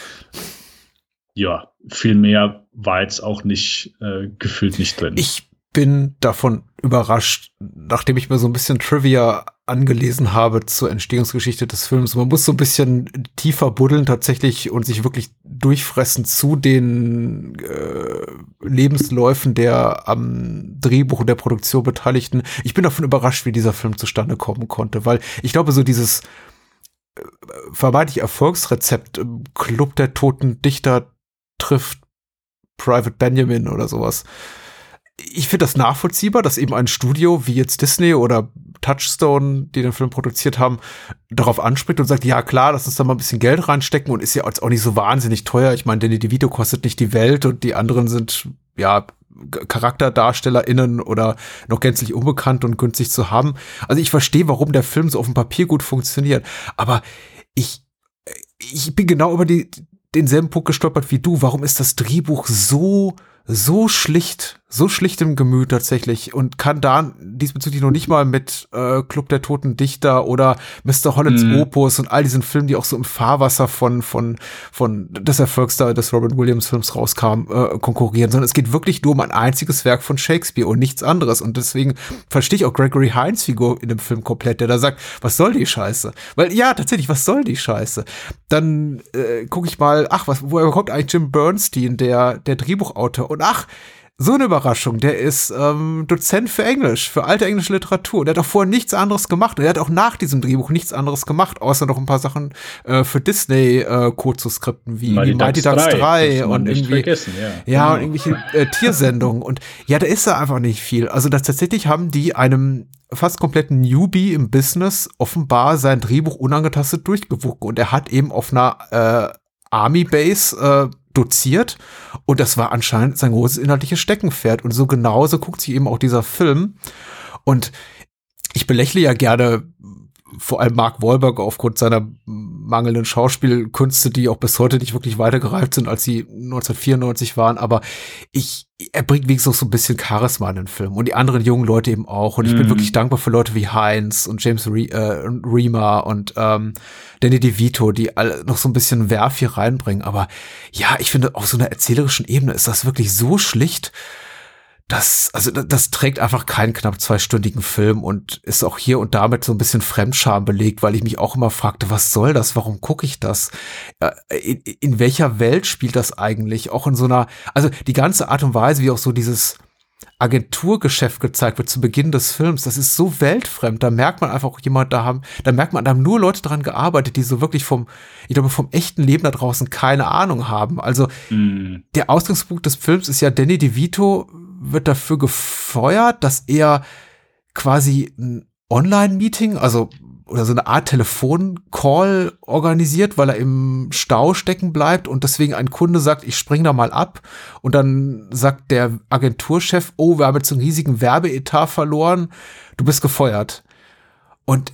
ja, viel mehr war jetzt auch nicht äh, gefühlt nicht drin. Ich bin davon überrascht, nachdem ich mir so ein bisschen Trivia angelesen habe zur Entstehungsgeschichte des Films. Man muss so ein bisschen tiefer buddeln tatsächlich und sich wirklich durchfressen zu den äh, Lebensläufen der am Drehbuch und der Produktion Beteiligten. Ich bin davon überrascht, wie dieser Film zustande kommen konnte, weil ich glaube, so dieses äh, vermeintlich Erfolgsrezept Club der toten Dichter trifft Private Benjamin oder sowas ich finde das nachvollziehbar, dass eben ein Studio wie jetzt Disney oder Touchstone, die den Film produziert haben, darauf anspricht und sagt, ja klar, lass uns da mal ein bisschen Geld reinstecken und ist ja auch nicht so wahnsinnig teuer. Ich meine, Danny DeVito kostet nicht die Welt und die anderen sind, ja, CharakterdarstellerInnen oder noch gänzlich unbekannt und günstig zu haben. Also ich verstehe, warum der Film so auf dem Papier gut funktioniert. Aber ich, ich bin genau über die, denselben Punkt gestolpert wie du. Warum ist das Drehbuch so so schlicht, so schlicht im Gemüt tatsächlich und kann da diesbezüglich noch nicht mal mit äh, Club der Toten Dichter oder Mr. Hollands mhm. Opus und all diesen Filmen, die auch so im Fahrwasser von von von des Erfolgs da des Robin Williams Films rauskamen, äh, konkurrieren, sondern es geht wirklich nur um ein einziges Werk von Shakespeare und nichts anderes und deswegen verstehe ich auch Gregory Hines Figur in dem Film komplett, der da sagt, was soll die Scheiße? Weil ja, tatsächlich, was soll die Scheiße? Dann äh, gucke ich mal, ach, was woher kommt eigentlich Jim Bernstein, der der Drehbuchautor und ach, so eine Überraschung. Der ist ähm, Dozent für Englisch, für alte englische Literatur. Der hat auch vorher nichts anderes gemacht. Und er hat auch nach diesem Drehbuch nichts anderes gemacht, außer noch ein paar Sachen äh, für Disney äh, Kurzskripten wie Mighty wie Mighty Ducks Ducks 3, 3 darf man und irgendwie ja. ja und Genau. irgendwelche äh, Tiersendungen. Und ja, da ist da einfach nicht viel. Also das tatsächlich haben die einem fast kompletten Newbie im Business offenbar sein Drehbuch unangetastet durchgewunken. Und er hat eben auf einer äh, Army Base äh, doziert und das war anscheinend sein großes inhaltliches Steckenpferd. Und so genauso guckt sich eben auch dieser Film. Und ich belächle ja gerne vor allem Mark Wahlberg aufgrund seiner mangelnden Schauspielkünste, die auch bis heute nicht wirklich weiter gereift sind, als sie 1994 waren. Aber ich, er bringt wenigstens auch so ein bisschen Charisma in den Film und die anderen jungen Leute eben auch. Und ich bin Mhm. wirklich dankbar für Leute wie Heinz und James Re äh, Rima und ähm, Danny DeVito, die alle noch so ein bisschen Werf hier reinbringen. Aber ja, ich finde, auf so einer erzählerischen Ebene ist das wirklich so schlicht das, also das, das trägt einfach keinen knapp zweistündigen Film und ist auch hier und damit so ein bisschen Fremdscham belegt, weil ich mich auch immer fragte, was soll das? Warum gucke ich das? In, in welcher Welt spielt das eigentlich? Auch in so einer, also die ganze Art und Weise, wie auch so dieses Agenturgeschäft gezeigt wird zu Beginn des Films, das ist so weltfremd. Da merkt man einfach auch jemand, da haben, da merkt man, da haben nur Leute dran gearbeitet, die so wirklich vom, ich glaube, vom echten Leben da draußen keine Ahnung haben. Also Mm. der Ausgangspunkt des Films ist ja, Danny DeVito wird dafür gefeuert, dass er quasi ein Online-Meeting, also oder so eine Art Telefoncall organisiert, weil er im Stau stecken bleibt und deswegen ein Kunde sagt, ich spring da mal ab und dann sagt der Agenturchef, oh, wir haben jetzt einen riesigen Werbeetat verloren, du bist gefeuert. Und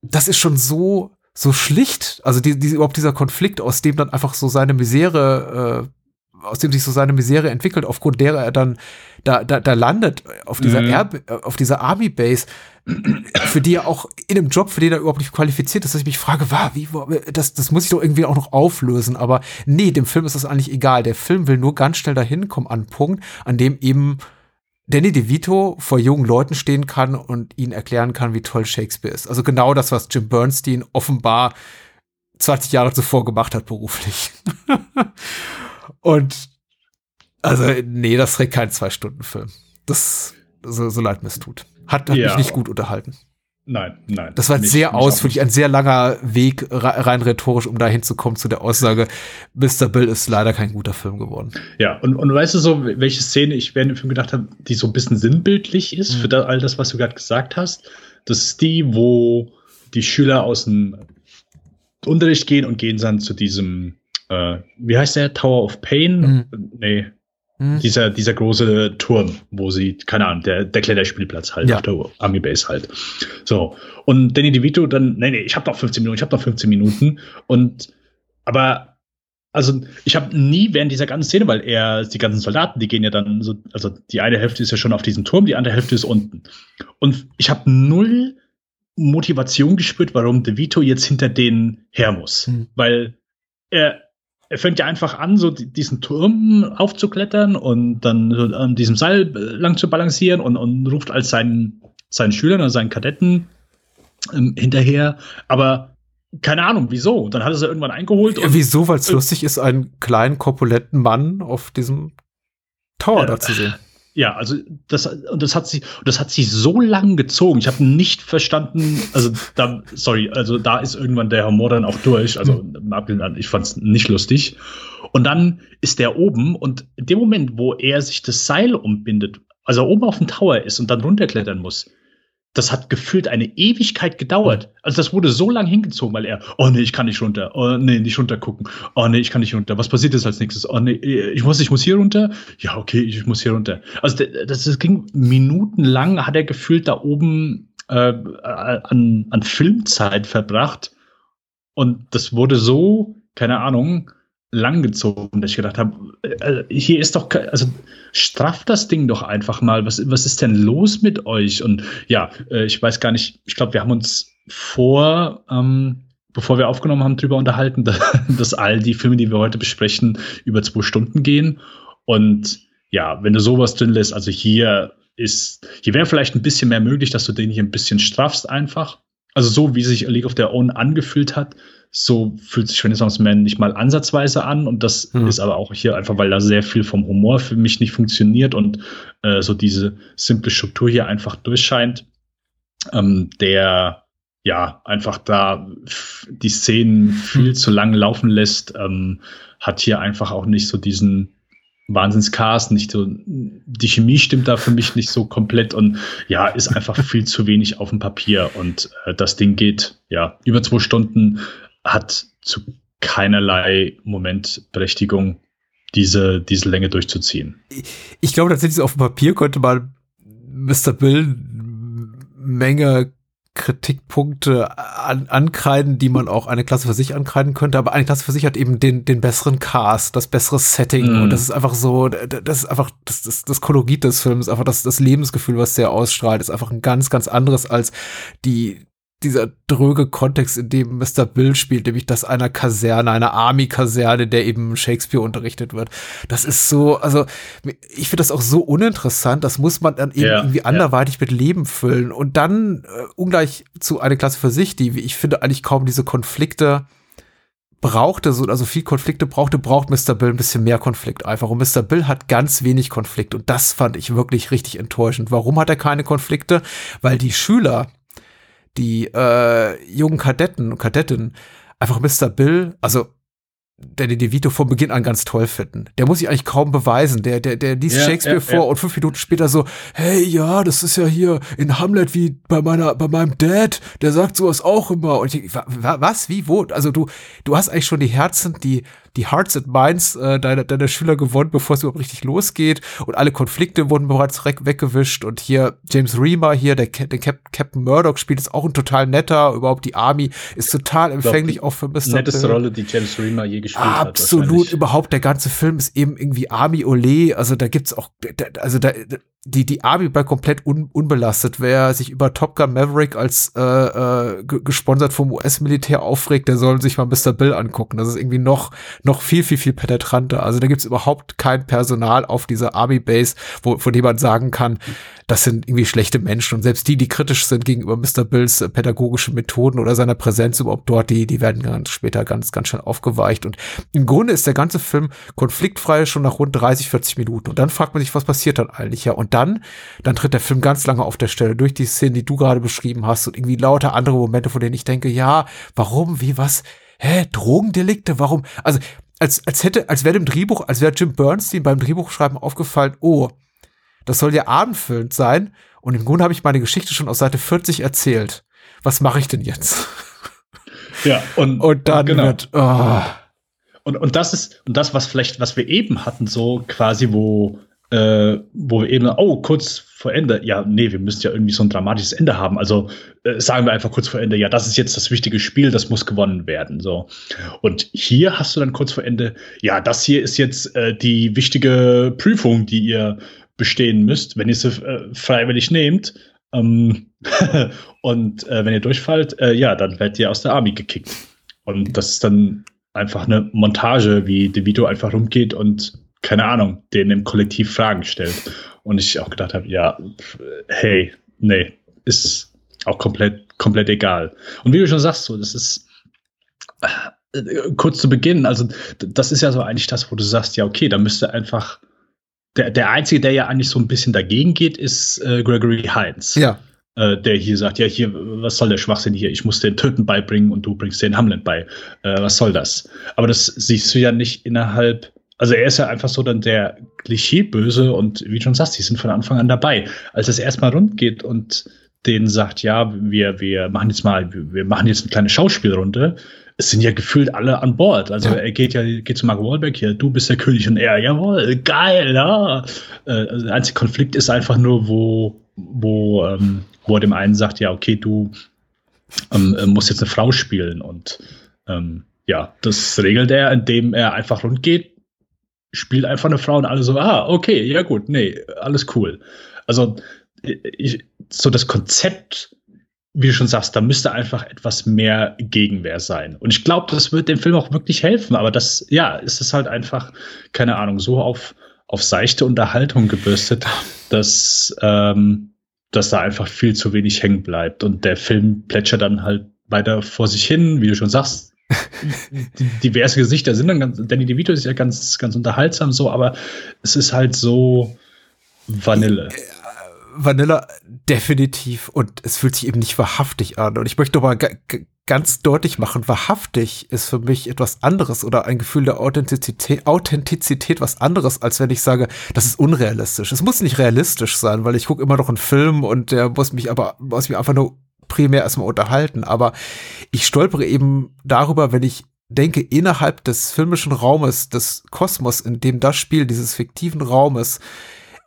das ist schon so so schlicht, also die, die, überhaupt dieser Konflikt, aus dem dann einfach so seine Misere äh, aus dem sich so seine Misere entwickelt, aufgrund derer er dann da, da, da landet, auf dieser, Mhm. Air, auf dieser Army Base, für die er auch in einem Job, für den er überhaupt nicht qualifiziert ist, dass ich mich frage, war, wie, wo- das, das muss ich doch irgendwie auch noch auflösen. Aber nee, dem Film ist das eigentlich egal. Der Film will nur ganz schnell dahin kommen an einen Punkt, an dem eben Danny DeVito vor jungen Leuten stehen kann und ihnen erklären kann, wie toll Shakespeare ist. Also genau das, was Jim Bernstein offenbar 20 Jahre zuvor gemacht hat beruflich. [laughs] und also, nee, das trägt keinen Zwei-Stunden-Film. Das, so, so leid mir es tut. Hat, hat Ja. mich nicht gut unterhalten. Nein, nein. Das war nicht- sehr ausführlich, ein sehr langer Weg, re- rein rhetorisch, um da hinzukommen zu der Aussage, Mr. Bill ist leider kein guter Film geworden. Ja, und, und weißt du so, welche Szene ich während dem Film gedacht habe, die so ein bisschen sinnbildlich ist Mhm. für da, all das, was du gerade gesagt hast? Das ist die, wo die Schüler aus dem Unterricht gehen und gehen dann zu diesem, äh, wie heißt der, Tower of Pain? Nee, Hm? dieser, dieser große Turm, wo sie, keine Ahnung, der, der Kletterspielplatz halt, Ja. auf der Army Base halt. So. Und Danny DeVito dann, nee, nee, ich habe noch 15 Minuten, ich habe noch 15 Minuten. Und, aber, also, ich habe nie während dieser ganzen Szene, weil er, die ganzen Soldaten, die gehen ja dann so, also die eine Hälfte ist ja schon auf diesem Turm, die andere Hälfte ist unten. Und ich habe null Motivation gespürt, warum DeVito jetzt hinter denen her muss. Hm. Weil er, er fängt ja einfach an, so die- diesen Turm aufzuklettern und dann so an diesem Seil äh, lang zu balancieren und, und ruft als seinen, seinen Schülern oder seinen Kadetten ähm, hinterher. Aber keine Ahnung, wieso. Dann hat er sie irgendwann eingeholt. Ja, und- wieso? Weil es äh, lustig ist, einen kleinen, korpulenten Mann auf diesem Tower Ja. da zu sehen. Ja, also das und das hat sie das hat sie so lang gezogen. Ich habe nicht verstanden, also da sorry, also da ist irgendwann der Humor dann auch durch, also an, ich fand's nicht lustig. Und dann ist der oben und in dem Moment, wo er sich das Seil umbindet, also oben auf dem Tower ist und dann runterklettern muss, das hat gefühlt eine Ewigkeit gedauert. Also das wurde so lang hingezogen, weil er, oh nee, ich kann nicht runter, oh nee, nicht runter gucken, oh nee, ich kann nicht runter. Was passiert jetzt als nächstes? Oh nee, ich muss, ich muss hier runter. Ja, okay, ich muss hier runter. Also das, das ging minutenlang, hat er gefühlt da oben äh, an, an Filmzeit verbracht. Und das wurde so, keine Ahnung, langgezogen, dass ich gedacht habe, äh, hier ist doch, also strafft das Ding doch einfach mal. Was, was ist denn los mit euch? Und ja, äh, ich weiß gar nicht, ich glaube, wir haben uns vor, ähm, bevor wir aufgenommen haben, drüber unterhalten, [laughs] dass, all die Filme, die wir heute besprechen, über zwei Stunden gehen. Und ja, wenn du sowas drin lässt, also hier ist, hier wäre vielleicht ein bisschen mehr möglich, dass du den hier ein bisschen straffst einfach. Also so wie sich League of Their Own angefühlt hat, so fühlt sich Renaissance Man nicht mal ansatzweise an. Und das hm. ist aber auch hier einfach, weil da sehr viel vom Humor für mich nicht funktioniert und äh, so diese simple Struktur hier einfach durchscheint. Ähm, der ja einfach da die Szenen viel hm. zu lang laufen lässt, ähm, hat hier einfach auch nicht so diesen Wahnsinnscast, nicht so, die Chemie stimmt da für mich nicht so komplett und ja, ist einfach viel zu wenig auf dem Papier und äh, das Ding geht, ja, über zwei Stunden, hat zu keinerlei Momentberechtigung, diese, diese Länge durchzuziehen. Ich glaube tatsächlich, auf dem Papier könnte man Mr. Bill Menge Kritikpunkte an, ankreiden, die man auch eine Klasse für sich ankreiden könnte. Aber eine Klasse für sich hat eben den, den besseren Cast, das bessere Setting. Mm. Und das ist einfach so, das ist einfach das, das, das Kolorit des Films, einfach das, das Lebensgefühl, was der ausstrahlt, ist einfach ein ganz, ganz anderes als die, dieser dröge Kontext, in dem Mr. Bill spielt, nämlich das einer Kaserne, einer Army-Kaserne, der eben Shakespeare unterrichtet wird. Das ist so, also ich finde das auch so uninteressant, das muss man dann eben ja, irgendwie anderweitig ja. mit Leben füllen. Und dann äh, ungleich zu einer Klasse für sich, die, wie ich finde, eigentlich kaum diese Konflikte brauchte, so, also viel Konflikte brauchte, braucht Mr. Bill ein bisschen mehr Konflikt einfach. Und Mr. Bill hat ganz wenig Konflikt. Und das fand ich wirklich richtig enttäuschend. Warum hat er keine Konflikte? Weil die Schüler, die äh, jungen Kadetten und Kadettinnen einfach Mr. Bill, also der den DeVito von Beginn an ganz toll finden. Der muss sich eigentlich kaum beweisen. Der, der, der liest ja, Shakespeare ja, vor ja. und fünf Minuten später so, hey, ja, das ist ja hier in Hamlet wie bei meiner, bei meinem Dad. Der sagt sowas auch immer. Und ich, was, wie, wo? Also du, du hast eigentlich schon die Herzen, die, die Hearts and Minds äh, deiner, deiner Schüler gewonnen, bevor es überhaupt richtig losgeht. Und alle Konflikte wurden bereits weggewischt. Und hier James Reamer hier, der, der Cap Captain Murdoch spielt, ist auch ein total netter. Überhaupt die Army ist total empfänglich auch für Mr. Netteste Rolle, die James Reamer je gespielt Absolut, hat. Absolut. Überhaupt der ganze Film ist eben irgendwie Army Ole. Also da gibt's auch, also da, die, die Army bleibt komplett un, unbelastet. Wer sich über Top Gun Maverick als äh, äh, gesponsert vom US-Militär aufregt, der soll sich mal Mr. Bill angucken. Das ist irgendwie noch, noch viel, viel, viel penetranter. Also da gibt's überhaupt kein Personal auf dieser Army Base, wo, von dem man sagen kann, das sind irgendwie schlechte Menschen. Und selbst die, die kritisch sind gegenüber Mr. Bills äh, pädagogischen Methoden oder seiner Präsenz überhaupt dort, die, die werden ganz später ganz, ganz schnell aufgeweicht. Und im Grunde ist der ganze Film konfliktfrei schon nach rund 30, 40 Minuten. Und dann fragt man sich, was passiert dann eigentlich? Ja, und dann, dann tritt der Film ganz lange auf der Stelle durch die Szene, die du gerade beschrieben hast und irgendwie lauter andere Momente, von denen ich denke, ja, warum, wie, was? Hä, Drogendelikte? Warum? Also, als, als hätte, als wäre dem Drehbuch, als wäre Jim Bernstein beim Drehbuchschreiben aufgefallen, oh, das soll ja abendfüllend sein. Und im Grunde habe ich meine Geschichte schon aus Seite 40 erzählt. Was mache ich denn jetzt? Ja, und, [laughs] und dann genau. wird, oh. und, und das ist, und das, was vielleicht, was wir eben hatten, so quasi, wo äh, wo wir eben, oh, kurz vor Ende, ja, nee, wir müssen ja irgendwie so ein dramatisches Ende haben. Also äh, sagen wir einfach kurz vor Ende, ja, das ist jetzt das wichtige Spiel, das muss gewonnen werden. So. Und hier hast du dann kurz vor Ende, ja, das hier ist jetzt äh, die wichtige Prüfung, die ihr bestehen müsst, wenn ihr sie äh, freiwillig nehmt. Ähm, [laughs] und äh, wenn ihr durchfallt, äh, ja, dann werdet ihr aus der Army gekickt. Und das ist dann einfach eine Montage, wie DeVito einfach rumgeht und keine Ahnung, denen im Kollektiv Fragen stellt. Und ich auch gedacht habe, ja, hey, nee, ist auch komplett, komplett egal. Und wie du schon sagst, so, das ist äh, kurz zu Beginn, also das ist ja so eigentlich das, wo du sagst, ja, okay, da müsste einfach der, der Einzige, der ja eigentlich so ein bisschen dagegen geht, ist äh, Gregory Hines. Ja. Äh, der hier sagt, ja, hier, was soll der Schwachsinn hier? Ich muss den Töten beibringen und du bringst den Hamlet bei. Äh, was soll das? Aber das siehst du ja nicht innerhalb also er ist ja einfach so dann der Klischeeböse und wie du schon sagst, die sind von Anfang an dabei. Als es erstmal rund geht und denen sagt, ja, wir, wir machen jetzt mal, wir machen jetzt eine kleine Schauspielrunde, es sind ja gefühlt alle an Bord. Also ja. er geht ja, geht zu Mark Wahlberg hier, du bist der König und er, jawohl, geil, ja. Äh, also der einzige Konflikt ist einfach nur, wo, wo, ähm, wo er dem einen sagt, ja, okay, du ähm, äh, musst jetzt eine Frau spielen und ähm, ja, das regelt er, indem er einfach rund geht, spielt einfach eine Frau und alle so, ah, okay, ja gut, nee, alles cool. Also ich, so das Konzept, wie du schon sagst, da müsste einfach etwas mehr Gegenwehr sein. Und ich glaube, das wird dem Film auch wirklich helfen. Aber das, ja, ist es halt einfach, keine Ahnung, so auf, auf seichte Unterhaltung gebürstet, dass, ähm, dass da einfach viel zu wenig hängen bleibt. Und der Film plätschert dann halt weiter vor sich hin, wie du schon sagst. Diverse Gesichter sind dann ganz, Danny DeVito ist ja ganz, ganz unterhaltsam so, aber es ist halt so Vanille. Vanilla definitiv und es fühlt sich eben nicht wahrhaftig an. Und ich möchte aber ganz deutlich machen, wahrhaftig ist für mich etwas anderes oder ein Gefühl der Authentizität, Authentizität was anderes, als wenn ich sage, das ist unrealistisch. Es muss nicht realistisch sein, weil ich gucke immer noch einen Film und der muss mich aber, muss mich einfach nur primär erstmal unterhalten. Aber ich stolpere eben darüber, wenn ich denke, innerhalb des filmischen Raumes, des Kosmos, in dem das Spiel, dieses fiktiven Raumes,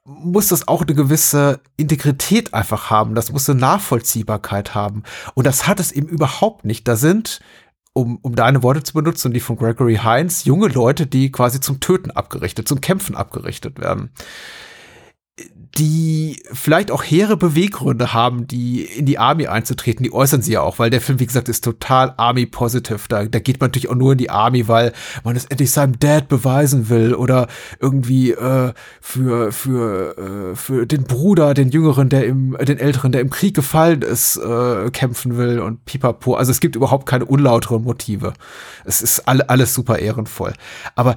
muss das auch eine gewisse Integrität einfach haben. Das muss eine Nachvollziehbarkeit haben. Und das hat es eben überhaupt nicht. Da sind, um, um deine Worte zu benutzen die von Gregory Hines, junge Leute, die quasi zum Töten abgerichtet, zum Kämpfen abgerichtet werden die vielleicht auch hehre Beweggründe haben, die in die Army einzutreten, die äußern sie ja auch, weil der Film, wie gesagt, ist total Army-positive. Da, da geht man natürlich auch nur in die Army, weil man es endlich seinem Dad beweisen will oder irgendwie äh, für, für, äh, für den Bruder, den Jüngeren, der im, den Älteren, der im Krieg gefallen ist, äh, kämpfen will und pipapo. Also es gibt überhaupt keine unlauteren Motive. Es ist alle, alles super ehrenvoll. Aber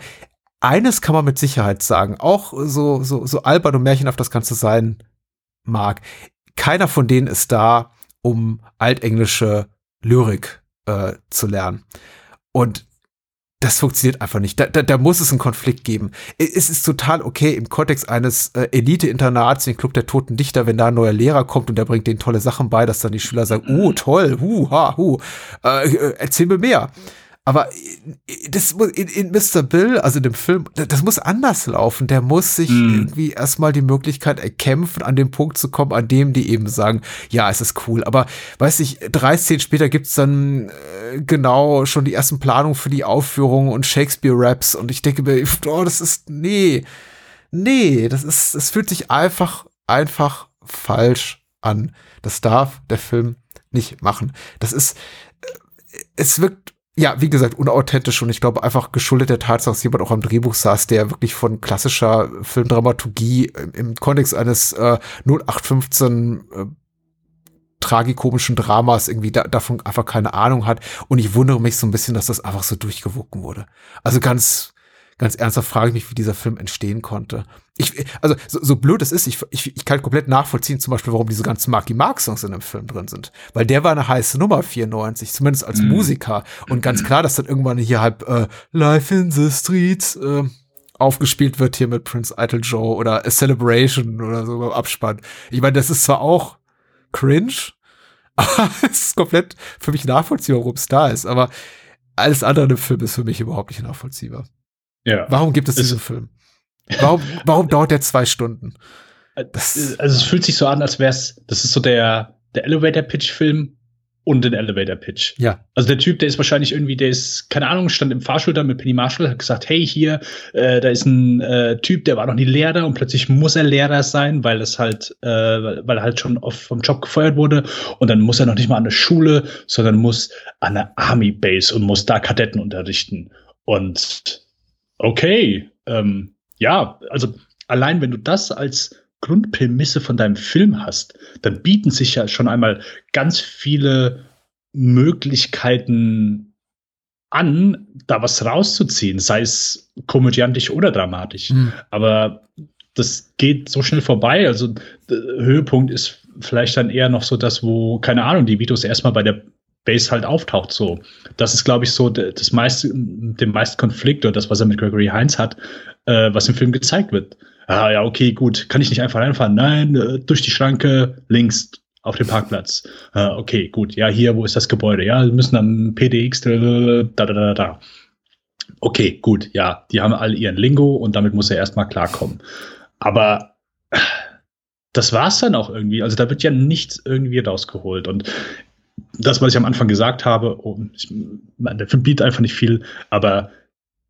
eines kann man mit Sicherheit sagen, auch so, so, so albern und märchenhaft das Ganze sein mag. Keiner von denen ist da, um altenglische Lyrik äh, zu lernen. Und das funktioniert einfach nicht. Da, da, da muss es einen Konflikt geben. Es ist total okay im Kontext eines äh, Elite-Internats, den Club der Toten Dichter, wenn da ein neuer Lehrer kommt und der bringt denen tolle Sachen bei, dass dann die Schüler sagen, oh toll, hu, ha, hu, äh, äh erzähl mir mehr. Aber das muss in, in Mr. Bill, also in dem Film, das muss anders laufen. Der muss sich mm. irgendwie erstmal die Möglichkeit erkämpfen, an den Punkt zu kommen, an dem die eben sagen, ja, es ist cool. Aber weiß ich, drei Szenen später gibt's dann äh, genau schon die ersten Planungen für die Aufführung und Shakespeare-Raps und ich denke mir, [laughs] oh, das ist, nee, nee, das ist, es fühlt sich einfach, einfach falsch an. Das darf der Film nicht machen. Das ist, äh, es wirkt ja, wie gesagt, unauthentisch und ich glaube einfach geschuldet der Tatsache, dass jemand auch am Drehbuch saß, der wirklich von klassischer Filmdramaturgie im, Kontext eines äh, 0815 äh, tragikomischen Dramas irgendwie da, davon einfach keine Ahnung hat. Und ich wundere mich so ein bisschen, dass das einfach so durchgewunken wurde. Also ganz, ganz ernsthaft frage ich mich, wie dieser Film entstehen konnte. Ich, also so, so blöd es ist, ich, ich, ich kann komplett nachvollziehen, zum Beispiel, warum diese ganzen Marky Mark Songs in dem Film drin sind, weil der war eine heiße Nummer 94, zumindest als mm. Musiker und ganz klar, dass dann irgendwann hier halt äh, Life in the Streets äh, aufgespielt wird hier mit Prince Idol Joe oder A Celebration oder so beim Abspann. Ich meine, das ist zwar auch cringe, [laughs] aber es ist komplett für mich nachvollziehbar, warum es da ist, aber alles andere im Film ist für mich überhaupt nicht nachvollziehbar. Ja. Warum gibt es diesen Film? Warum, warum dauert der zwei Stunden? Das also es fühlt sich so an, als wäre es, das ist so der, der Elevator-Pitch-Film und den Elevator-Pitch. Ja. Also der Typ, der ist wahrscheinlich irgendwie, der ist, keine Ahnung, stand im Fahrstuhl da mit Penny Marshall, hat gesagt, hey, hier, äh, da ist ein äh, Typ, der war noch nie Lehrer und plötzlich muss er Lehrer sein, weil es halt, äh, weil er halt schon oft vom Job gefeuert wurde und dann muss er noch nicht mal an der Schule, sondern muss an der Army Base und muss da Kadetten unterrichten. Und okay, ähm, ja, also allein wenn du das als Grundprämisse von deinem Film hast, dann bieten sich ja schon einmal ganz viele Möglichkeiten an, da was rauszuziehen, sei es komödiantisch oder dramatisch. Mhm. Aber das geht so schnell vorbei. Also der Höhepunkt ist vielleicht dann eher noch so das, wo, keine Ahnung, die Vitos erstmal bei der Base halt auftaucht. So, das ist, glaube ich, so das meiste, dem meisten Konflikt oder das, was er mit Gregory Heinz hat, äh, was im Film gezeigt wird. Ah ja, okay, gut, kann ich nicht einfach reinfahren? Nein, äh, durch die Schranke links auf dem Parkplatz. Äh, okay, gut, ja, hier, wo ist das Gebäude? Ja, wir müssen am PDX da da da da da. Okay, gut, ja, die haben alle ihren Lingo und damit muss er erstmal klarkommen. Aber das war's dann auch irgendwie. Also da wird ja nichts irgendwie rausgeholt. Und das, was ich am Anfang gesagt habe, oh, ich, der Film bietet einfach nicht viel, aber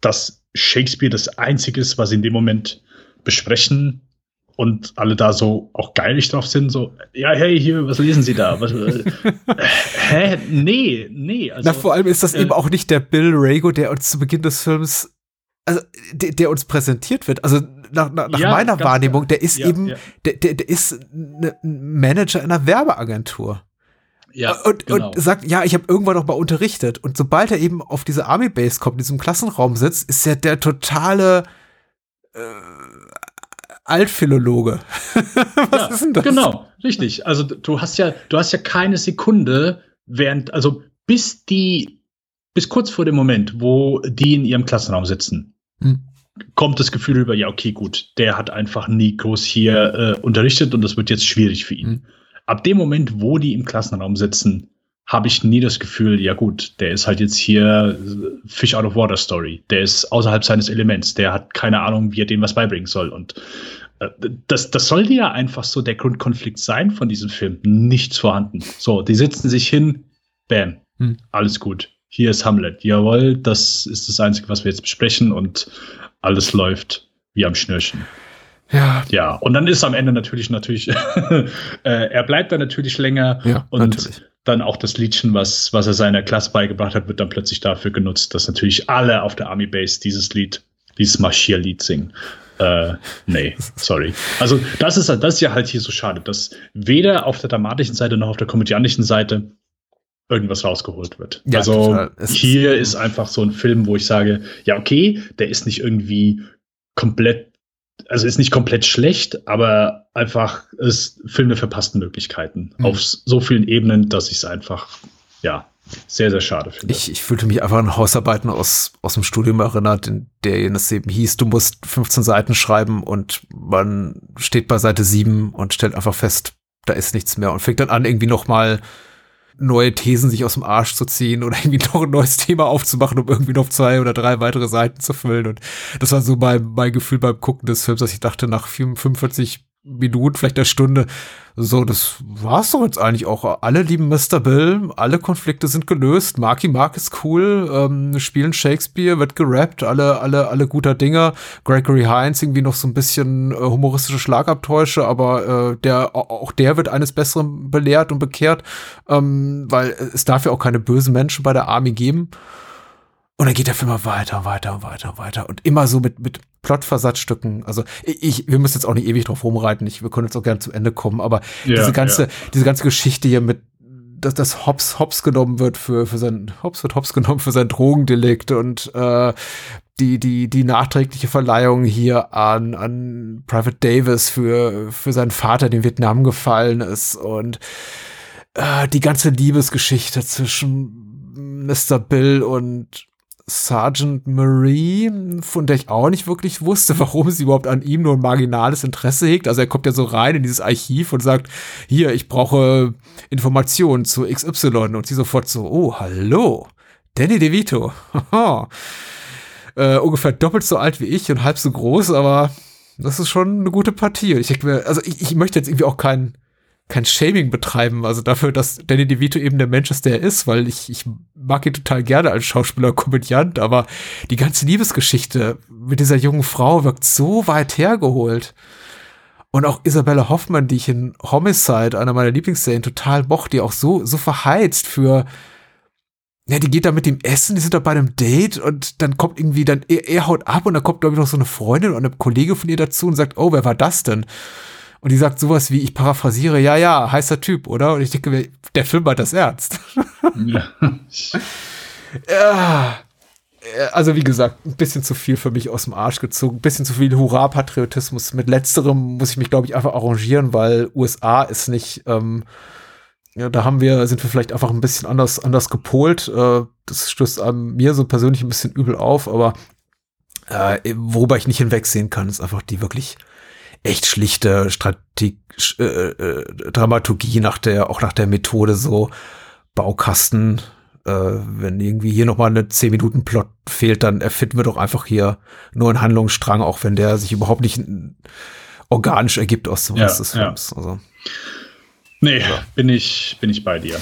dass Shakespeare das Einzige ist, was sie in dem Moment besprechen und alle da so auch geilig drauf sind, so, ja, hey, hier, was lesen Sie da? Was, äh, [laughs] hä? Nee, nee. Also, Na, vor allem ist das äh, eben auch nicht der Bill Rago, der uns zu Beginn des Films, also der, der uns präsentiert wird. Also nach, nach, nach Ja, meiner Wahrnehmung, der ist Ja, eben, ja. Der, der, der ist ein Manager in einer Werbeagentur. Ja, und, genau. und sagt, ja, ich habe irgendwann noch mal unterrichtet. Und sobald er eben auf diese Army Base kommt, in diesem Klassenraum sitzt, ist er der totale äh, Altphilologe. [laughs] Was ja, ist denn das? Genau, richtig. Also du hast ja, du hast ja keine Sekunde, während, also bis die, bis kurz vor dem Moment, wo die in ihrem Klassenraum sitzen, Hm. kommt das Gefühl über, ja, okay, gut, der hat einfach nie groß hier äh, unterrichtet und das wird jetzt schwierig für ihn. Hm. Ab dem Moment, wo die im Klassenraum sitzen, habe ich nie das Gefühl, ja gut, der ist halt jetzt hier äh, Fish out of Water Story. Der ist außerhalb seines Elements. Der hat keine Ahnung, wie er denen was beibringen soll. Und äh, das, das sollte ja einfach so der Grundkonflikt sein von diesem Film. Nichts vorhanden. So, die sitzen sich hin, bam, Hm. alles gut. Hier ist Hamlet. Jawohl, das ist das Einzige, was wir jetzt besprechen und alles läuft wie am Schnürchen. Ja, Ja, und dann ist am Ende natürlich, natürlich, [laughs] äh, er bleibt dann natürlich länger Ja, und natürlich. dann auch das Liedchen, was, was er seiner Klasse beigebracht hat, wird dann plötzlich dafür genutzt, dass natürlich alle auf der Army Base dieses Lied, dieses Marschierlied singen. Äh, nee, [laughs] sorry. Also das ist, das ist ja halt hier so schade, dass weder auf der dramatischen Seite noch auf der komödiantischen Seite irgendwas rausgeholt wird. Ja, also. Es ist- hier ist einfach so ein Film, wo ich sage, ja, okay, der ist nicht irgendwie komplett, also ist nicht komplett schlecht, aber einfach ist Film mit verpassten Möglichkeiten Mhm. auf so vielen Ebenen, dass ich es einfach, ja, sehr, sehr schade finde. ich, ich fühlte mich einfach an Hausarbeiten aus, aus dem Studium erinnert, in der es eben hieß, du musst 15 Seiten schreiben und man steht bei Seite 7 und stellt einfach fest, da ist nichts mehr und fängt dann an, irgendwie noch mal neue Thesen sich aus dem Arsch zu ziehen oder irgendwie noch ein neues Thema aufzumachen, um irgendwie noch zwei oder drei weitere Seiten zu füllen. Und das war so mein, mein Gefühl beim Gucken des Films, dass ich dachte, nach 45 Minuten, vielleicht eine Stunde, so, das war's doch jetzt eigentlich auch. Alle lieben Mr. Bill, alle Konflikte sind gelöst, Marky Mark ist cool, ähm, spielen Shakespeare, wird gerappt, alle, alle, alle guter Dinger. Gregory Hines irgendwie noch so ein bisschen äh, humoristische Schlagabtäusche, aber äh, der, au- auch der wird eines Besseren belehrt und bekehrt, ähm, weil es darf ja auch keine bösen Menschen bei der Army geben. Und dann geht der Film immer weiter, weiter, weiter, weiter. Und immer so mit, mit Plotversatzstücken. Also ich, wir müssen jetzt auch nicht ewig drauf rumreiten. Ich, wir können jetzt auch gerne zum Ende kommen. Aber Ja, diese ganze, ja. diese ganze Geschichte hier mit, dass das Hops Hops genommen wird für, für sein, Hops wird Hops genommen für sein Drogendelikt und äh, die, die, die nachträgliche Verleihung hier an, an Private Davis für, für seinen Vater, der in Vietnam gefallen ist und äh, die ganze Liebesgeschichte zwischen Mr. Bill und Sergeant Marie, von der ich auch nicht wirklich wusste, [laughs] warum sie überhaupt an ihm nur ein marginales Interesse hegt. Also er kommt ja so rein in dieses Archiv und sagt, hier, ich brauche Informationen zu XY. Und sie sofort so, oh, hallo, Danny DeVito. [laughs] Äh, ungefähr doppelt so alt wie ich und halb so groß, aber das ist schon eine gute Partie. Und ich denke mir, also ich, ich möchte jetzt irgendwie auch kein, kein Shaming betreiben, also dafür, dass Danny DeVito eben der Mensch ist, der er ist, weil ich, ich mag ihn total gerne als Schauspieler, Komödiant, aber die ganze Liebesgeschichte mit dieser jungen Frau wirkt so weit hergeholt. Und auch Isabella Hoffmann, die ich in Homicide, einer meiner Lieblingsserien, total mochte, die auch so, so verheizt für, ja, die geht da mit dem Essen, die sind da bei einem Date und dann kommt irgendwie dann, er, er haut ab und dann kommt, glaube ich, noch so eine Freundin und eine Kollege von ihr dazu und sagt, oh, wer war das denn? Und die sagt sowas wie, ich paraphrasiere, ja, ja, heißer Typ, oder? Und ich denke mir, der Film hat das ernst. [laughs] Ja. ja. Also wie gesagt, ein bisschen zu viel für mich aus dem Arsch gezogen, ein bisschen zu viel Hurra-Patriotismus. Mit letzterem muss ich mich, glaube ich, einfach arrangieren, weil USA ist nicht, ähm, ja, da haben wir, sind wir vielleicht einfach ein bisschen anders, anders gepolt. Äh, das stößt an mir so persönlich ein bisschen übel auf, aber äh, worüber ich nicht hinwegsehen kann, ist einfach die wirklich echt schlichte Strategie, äh, äh, Dramaturgie nach der, auch nach der Methode so Baukasten, äh, wenn irgendwie hier nochmal eine 10 Minuten Plot fehlt, dann erfinden wir doch einfach hier nur einen Handlungsstrang, auch wenn der sich überhaupt nicht organisch ergibt aus dem Ja, Rest des ja. Films. Also, Nee, bin ich, bin ich bei dir.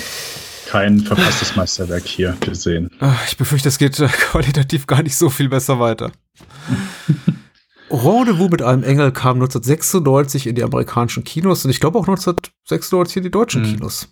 Kein verpasstes Meisterwerk hier gesehen. ich befürchte, es geht äh, [laughs] qualitativ gar nicht so viel besser weiter. [laughs] Rendezvous mit einem Engel kam 1996 in die amerikanischen Kinos und ich glaube auch 1996 in die deutschen Mhm. Kinos.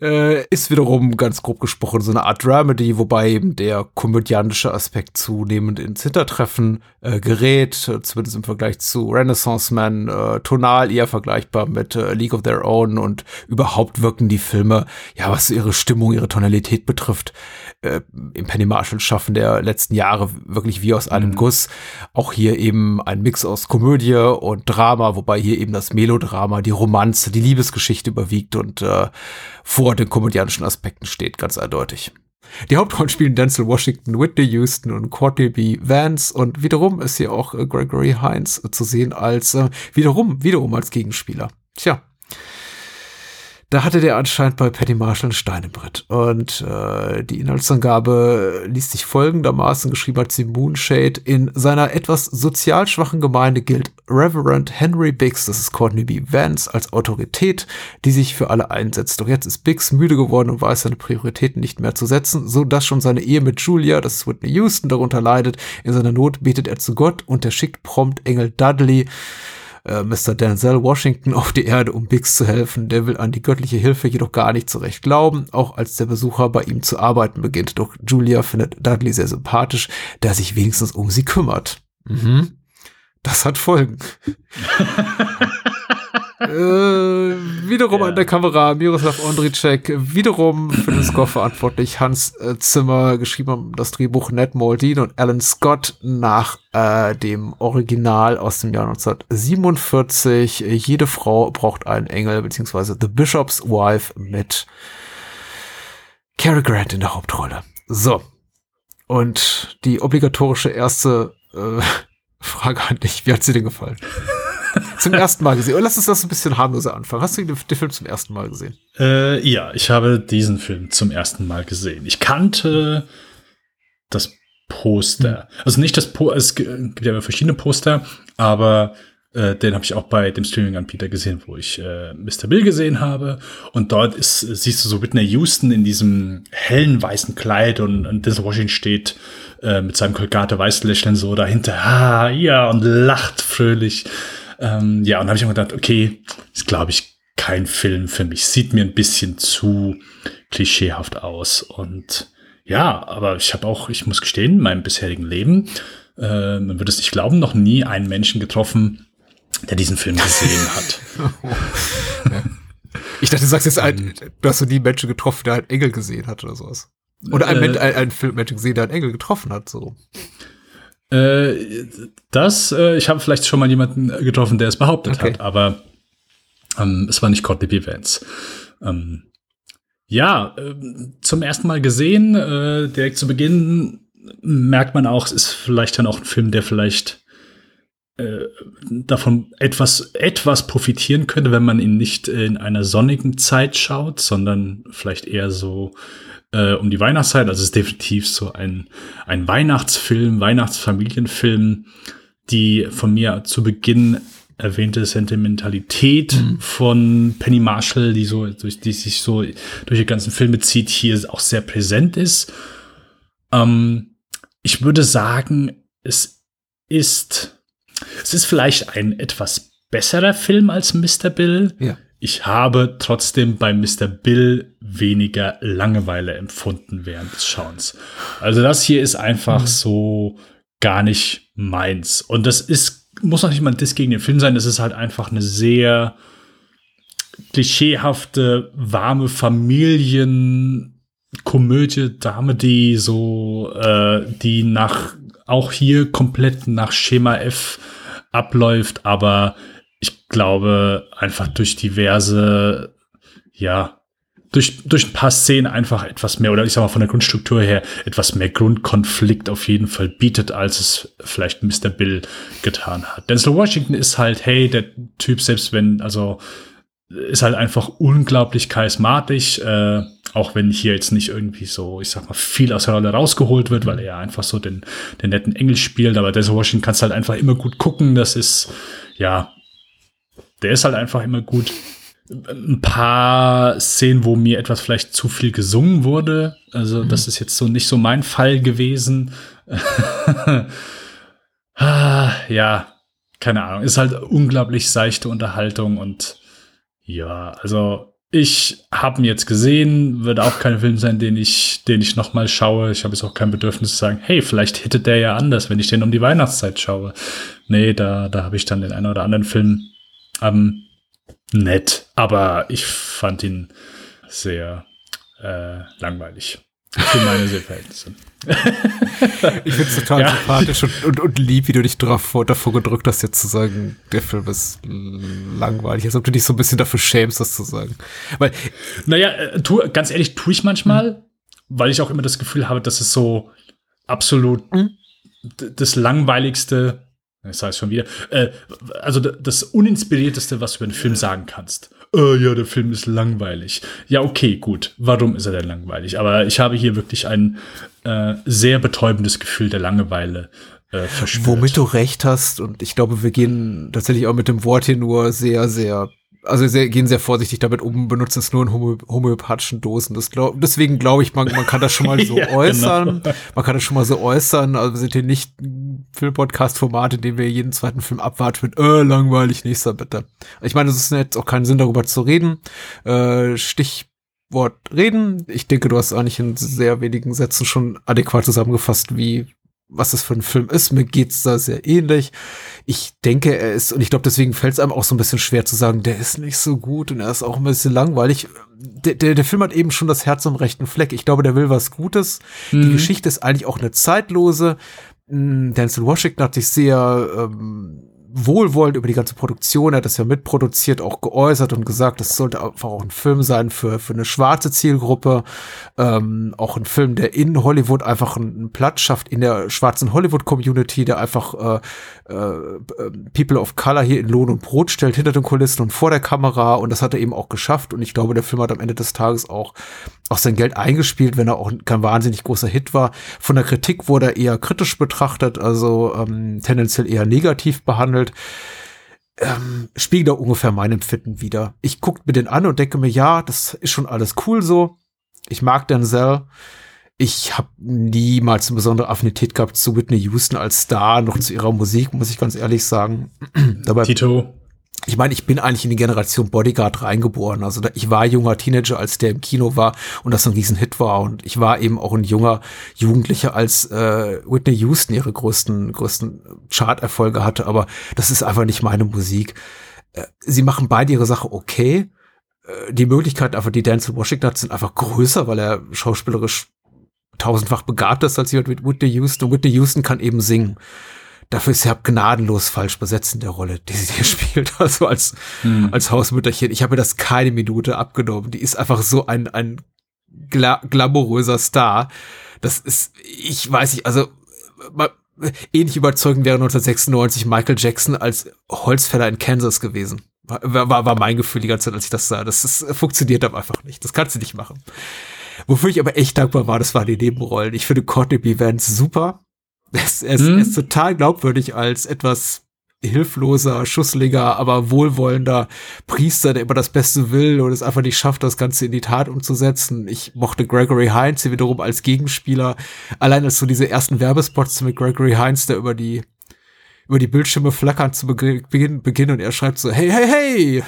Äh, ist wiederum ganz grob gesprochen so eine Art Dramedy, wobei eben der komödiantische Aspekt zunehmend ins Hintertreffen äh, gerät, zumindest im Vergleich zu Renaissance Man, äh, tonal eher vergleichbar mit äh, League of Their Own und überhaupt wirken die Filme, ja, was ihre Stimmung, ihre Tonalität betrifft, äh, im Penny Marshall schaffen der letzten Jahre wirklich wie aus einem mhm. Guss. Auch hier eben ein Mix aus Komödie und Drama, wobei hier eben das Melodrama, die Romanze, die Liebesgeschichte überwiegt und äh, vor den komödianischen Aspekten steht, ganz eindeutig. Die Hauptrollen spielen Denzel Washington, Whitney Houston und Courtney B. Vance und wiederum ist hier auch äh, Gregory Hines zu sehen als äh, wiederum, wiederum als Gegenspieler. Tja, da hatte der anscheinend bei Patty Marshall ein Stein im Brett. Und äh, die Inhaltsangabe liest sich folgendermaßen, geschrieben hat sie Moonshade. In seiner etwas sozial schwachen Gemeinde gilt Reverend Henry Biggs, das ist Courtney B. Vance, als Autorität, die sich für alle einsetzt. Doch jetzt ist Biggs müde geworden und weiß seine Prioritäten nicht mehr zu setzen, so dass schon seine Ehe mit Julia, das ist Whitney Houston, darunter leidet. In seiner Not betet er zu Gott und er schickt prompt Engel Dudley, äh, Mr. Denzel Washington auf die Erde, um Biggs zu helfen. Der will an die göttliche Hilfe jedoch gar nicht zurecht glauben, auch als der Besucher bei ihm zu arbeiten beginnt. Doch Julia findet Dudley sehr sympathisch, der sich wenigstens um sie kümmert. Mhm. Das hat Folgen. [laughs] äh, wiederum ja. an der Kamera Miroslav Ondricek, wiederum für den Score verantwortlich Hans äh, Zimmer, geschrieben das Drehbuch Ned Moldin und Alan Scott nach äh, dem Original aus dem Jahr 1947. Jede Frau braucht einen Engel, beziehungsweise The Bishop's Wife mit Cary Grant in der Hauptrolle. So. Und die obligatorische erste äh, [laughs] Frage an dich, wie hat sie dir gefallen? Zum ersten Mal gesehen. Und lass uns das ein bisschen harmloser anfangen. Hast du den, den Film zum ersten Mal gesehen? Äh, ja, ich habe diesen Film zum ersten Mal gesehen. Ich kannte das Poster. Mhm. Also nicht das Poster, es gibt ja verschiedene Poster, aber äh, den habe ich auch bei dem Streaming-Anbieter gesehen, wo ich äh, Mr. Bill gesehen habe. Und dort ist, siehst du so Whitney Houston in diesem hellen weißen Kleid und, und Denzel Washington steht äh, mit seinem Kolgate Weißlächeln so dahinter, ah, ja, und lacht fröhlich. Ähm, ja, und habe ich mir gedacht, okay, ist glaube ich kein Film für mich. Sieht mir ein bisschen zu klischeehaft aus. Und ja, aber ich habe auch, ich muss gestehen, in meinem bisherigen Leben, äh, man würde es nicht glauben, noch nie einen Menschen getroffen, der diesen Film gesehen hat. [laughs] Ich dachte, du sagst jetzt, ein, du hast so nie Menschen getroffen, der einen Engel gesehen hat oder sowas. Oder einen, äh, einen, einen Filmmenschen gesehen, der einen Engel getroffen hat, so. Äh, das, äh, ich habe vielleicht schon mal jemanden getroffen, der es behauptet okay. hat, aber ähm, es war nicht Courtney B. Vance. Ähm, ja, äh, zum ersten Mal gesehen, äh, direkt zu Beginn merkt man auch, es ist vielleicht dann auch ein Film, der vielleicht äh, davon etwas, etwas profitieren könnte, wenn man ihn nicht in einer sonnigen Zeit schaut, sondern vielleicht eher so äh, um die Weihnachtszeit. Also es ist definitiv so ein, ein Weihnachtsfilm, Weihnachtsfamilienfilm, die von mir zu Beginn erwähnte Sentimentalität mhm. von Penny Marshall, die so durch die sich so durch die ganzen Filme zieht, hier auch sehr präsent ist. Ähm, ich würde sagen, es ist es ist vielleicht ein etwas besserer Film als Mr. Bill. Ja ich habe trotzdem bei Mr. Bill weniger Langeweile empfunden während des Schauens. Also das hier ist einfach mhm. so gar nicht meins. Und das ist, muss noch nicht mal das gegen den Film sein, das ist halt einfach eine sehr klischeehafte, warme Familienkomödie, Dame, die so, äh, die nach, auch hier komplett nach Schema F abläuft, aber ich glaube, einfach durch diverse, ja, durch, durch ein paar Szenen einfach etwas mehr, oder ich sag mal von der Grundstruktur her, etwas mehr Grundkonflikt auf jeden Fall bietet, als es vielleicht Mr. Bill getan hat. Denzel Washington ist halt, hey, der Typ, selbst wenn, also, ist halt einfach unglaublich charismatisch, äh, auch wenn hier jetzt nicht irgendwie so, ich sag mal, viel aus der Rolle rausgeholt wird, weil er einfach so den, den netten Engel spielt, aber Denzel Washington kannst halt einfach immer gut gucken, das ist, ja, der ist halt einfach immer gut. Ein paar Szenen, wo mir etwas vielleicht zu viel gesungen wurde. Also, mhm. das ist jetzt so nicht so mein Fall gewesen. [laughs] ah, ja, keine Ahnung. Ist halt unglaublich seichte Unterhaltung und ja, also Ich habe ihn jetzt gesehen, wird auch kein Film sein, den ich, den ich noch mal schaue. Ich habe jetzt auch kein Bedürfnis zu sagen, hey, vielleicht hittet der ja anders, wenn ich den um die Weihnachtszeit schaue. Nee, da, da habe ich dann den einen oder anderen Film ähm, nett, aber ich fand ihn sehr äh, langweilig. Für meine Sehverhältnisse. [laughs] ich finde es total ja. sympathisch und, und, und, lieb, wie du dich davor, davor gedrückt hast, jetzt zu sagen, der Film ist langweilig, als ob du dich so ein bisschen dafür schämst, das zu sagen. Weil, naja, äh, tu, ganz ehrlich, tue ich manchmal, mhm. weil ich auch immer das Gefühl habe, dass es so absolut mhm. das langweiligste, das heißt schon wieder, äh, also das uninspirierteste, was du über einen Film sagen kannst äh, ja, der Film ist langweilig. Ja, okay, gut. Warum ist er denn langweilig? Aber ich habe hier wirklich ein äh, sehr betäubendes Gefühl der Langeweile äh, verspürt. Womit du recht hast, und ich glaube, wir gehen tatsächlich auch mit dem Wort hier nur sehr, sehr also sehr, gehen sehr vorsichtig damit um, benutzen es nur in homö homöopathischen Dosen. Das glaub, deswegen glaube ich, man, man kann das schon mal [laughs] so ja, äußern. Genau. Man kann das schon mal so äußern. Also wir sind hier nicht ein Film-Podcast-Format, in dem wir jeden zweiten Film abwarten mit, äh, langweilig, nächster bitte. Ich meine, es ist jetzt auch keinen Sinn, darüber zu reden. Äh, Stichwort reden. Ich denke, du hast eigentlich in sehr wenigen Sätzen schon adäquat zusammengefasst, wie was das für ein Film ist. Mir geht's da sehr ähnlich. Ich denke, er ist, und ich glaube, deswegen fällt es einem auch so ein bisschen schwer zu sagen, der ist nicht so gut und er ist auch ein bisschen langweilig. Der, der, der Film hat eben schon das Herz am rechten Fleck. Ich glaube, der will was Gutes. Mhm. Die Geschichte ist eigentlich auch eine zeitlose. Hm, Denzel Washington hat sich sehr ähm, wohlwollend über die ganze Produktion, er hat das ja mitproduziert, auch geäußert und gesagt, das sollte einfach auch ein Film sein für, für eine schwarze Zielgruppe, ähm, auch ein Film, der in Hollywood einfach einen Platz schafft, in der schwarzen Hollywood-Community, der einfach äh, äh, People of Color hier in Lohn und Brot stellt, hinter den Kulissen und vor der Kamera. Und das hat er eben auch geschafft. Und ich glaube, der Film hat am Ende des Tages auch, auch sein Geld eingespielt, wenn er auch kein wahnsinnig großer Hit war. Von der Kritik wurde er eher kritisch betrachtet, also ähm, tendenziell eher negativ behandelt gespielt. Ähm, spiegelt auch ungefähr mein Empfinden wieder. Ich gucke mir den an und denke mir, ja, das ist schon alles cool so. Ich mag Denzel. Ich habe niemals eine besondere Affinität gehabt zu Whitney Houston als Star, noch zu ihrer Musik, muss ich ganz ehrlich sagen. [clears throat] Dabei, Tito ich meine, ich bin eigentlich in die Generation Bodyguard reingeboren. Also ich war junger Teenager, als der im Kino war und das ein Riesenhit war. Und ich war eben auch ein junger Jugendlicher, als äh, Whitney Houston ihre größten, größten Chart-Erfolge hatte. Aber das ist einfach nicht meine Musik. Äh, sie machen beide ihre Sache okay. Äh, die Möglichkeiten einfach, die Denzel Washington hat, sind einfach größer, weil er schauspielerisch tausendfach begabt ist als Whitney Houston. Und Whitney Houston kann eben singen dafür ist er gnadenlos falsch besetzt in der Rolle, die sie hier [laughs] spielt, also als, hm. als Hausmütterchen. Ich habe mir das keine Minute abgenommen. Die ist einfach so ein, ein gla glamouröser Star. Das ist, ich weiß nicht, also ähnlich überzeugend wäre 1996 Michael Jackson als Holzfäller in Kansas gewesen. War, war, war mein Gefühl die ganze Zeit, als ich das sah. Das, das funktioniert aber einfach nicht. Das kannst du nicht machen. Wofür ich aber echt dankbar war, das waren die Nebenrollen. Ich finde Courtney B. Vance super. Er ist, er, ist, hm? ist total glaubwürdig als etwas hilfloser, schussliger, aber wohlwollender Priester, der immer das Beste will und es einfach nicht schafft, das Ganze in die Tat umzusetzen. Ich mochte Gregory Hines hier wiederum als Gegenspieler. Allein als so diese ersten Werbespots mit Gregory Hines, der über die über die Bildschirme flackern zu Beginn, Beginn und er schreibt so, hey, hey, hey,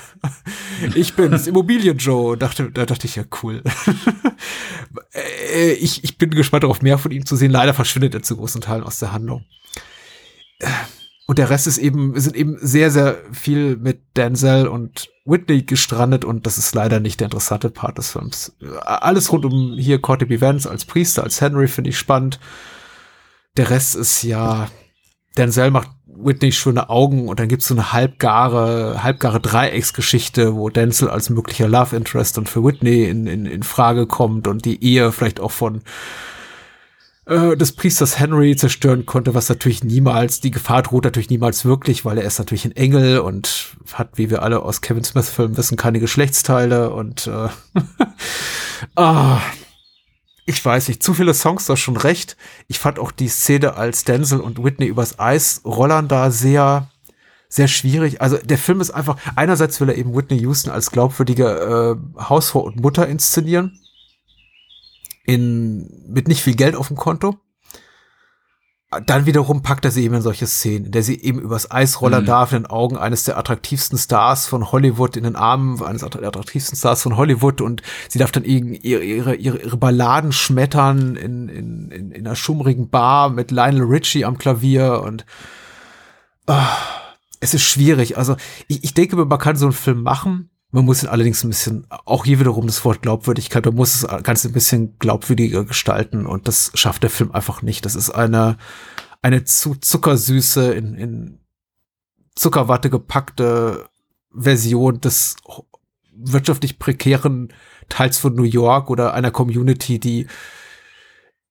[laughs] ich bin's, Immobilien Joe. Dachte, da dachte ich ja, cool. [laughs] Äh, ich, ich bin gespannt darauf, mehr von ihm zu sehen. Leider verschwindet er zu großen Teilen aus der Handlung. Äh, und der Rest ist eben, sind eben sehr, sehr viel mit Denzel und Whitney gestrandet und das ist leider nicht der interessante Part des Films. Alles rund um hier Courtney B. Vance als Priester, als Henry finde ich spannend. Der Rest ist ja, Denzel macht Whitney schöne Augen und dann gibt's so eine halbgare, halbgare Dreiecksgeschichte, wo Denzel als möglicher Love Interest und für Whitney in, in, in Frage kommt und die Ehe vielleicht auch von äh, des Priesters Henry zerstören konnte, was natürlich niemals, die Gefahr droht natürlich niemals wirklich, weil er ist natürlich ein Engel und hat, wie wir alle aus Kevin Smith Filmen wissen, keine Geschlechtsteile und äh, [laughs] ah, ich weiß nicht, zu viele Songs, da schon recht. Ich fand auch die Szene, als Denzel und Whitney übers Eis rollern da sehr, sehr schwierig. Also der Film ist einfach, einerseits will er eben Whitney Houston als glaubwürdige äh, Hausfrau und Mutter inszenieren. In, mit nicht viel Geld auf dem Konto. Dann wiederum packt er sie eben in solche Szenen, in der sie eben übers Eis rollern Mhm. darf, in den Augen eines der attraktivsten Stars von Hollywood, in den Armen eines der attraktivsten Stars von Hollywood und sie darf dann ihre, ihre, ihre, ihre Balladen schmettern in, in, in, in einer schummrigen Bar mit Lionel Richie am Klavier und ah, es ist schwierig. Also ich, ich denke, man kann so einen Film machen. Man muss ihn allerdings ein bisschen, auch hier wiederum das Wort Glaubwürdigkeit, man muss es ganz ein bisschen glaubwürdiger gestalten und das schafft der Film einfach nicht. Das ist eine, eine zu zuckersüße, in, in Zuckerwatte gepackte Version des wirtschaftlich prekären Teils von New York oder einer Community, die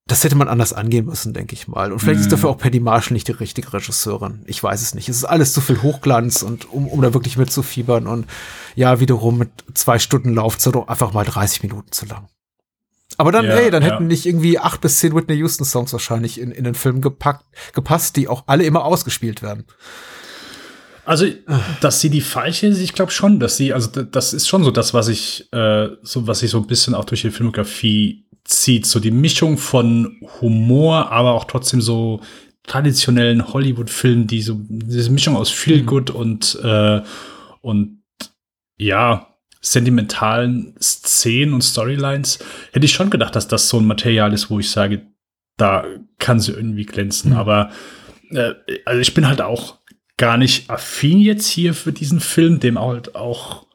das hätte man anders angehen müssen, denke ich mal. Und vielleicht ist Mhm. dafür auch Paddy Marshall nicht die richtige Regisseurin. Ich weiß es nicht. Es ist alles zu viel Hochglanz und um, um da wirklich mitzufiebern und ja, wiederum mit zwei Stunden Laufzeit auch einfach mal 30 Minuten zu lang. Aber dann, Ja, ey, dann ja. hätten nicht irgendwie acht bis zehn Whitney Houston Songs wahrscheinlich in, in den Film gepackt, gepasst, die auch alle immer ausgespielt werden. Also, dass sie die falsche ist, ich glaube schon, dass sie, also das ist schon so das, was ich, äh, so was sich so ein bisschen auch durch die Filmografie zieht. So die Mischung von Humor, aber auch trotzdem so traditionellen Hollywood-Filmen, die so diese Mischung aus Feel Good und äh, und ja sentimentalen Szenen und Storylines hätte ich schon gedacht, dass das so ein Material ist, wo ich sage, da kann sie irgendwie glänzen. Mhm. Aber äh, also ich bin halt auch gar nicht affin jetzt hier für diesen Film, dem halt auch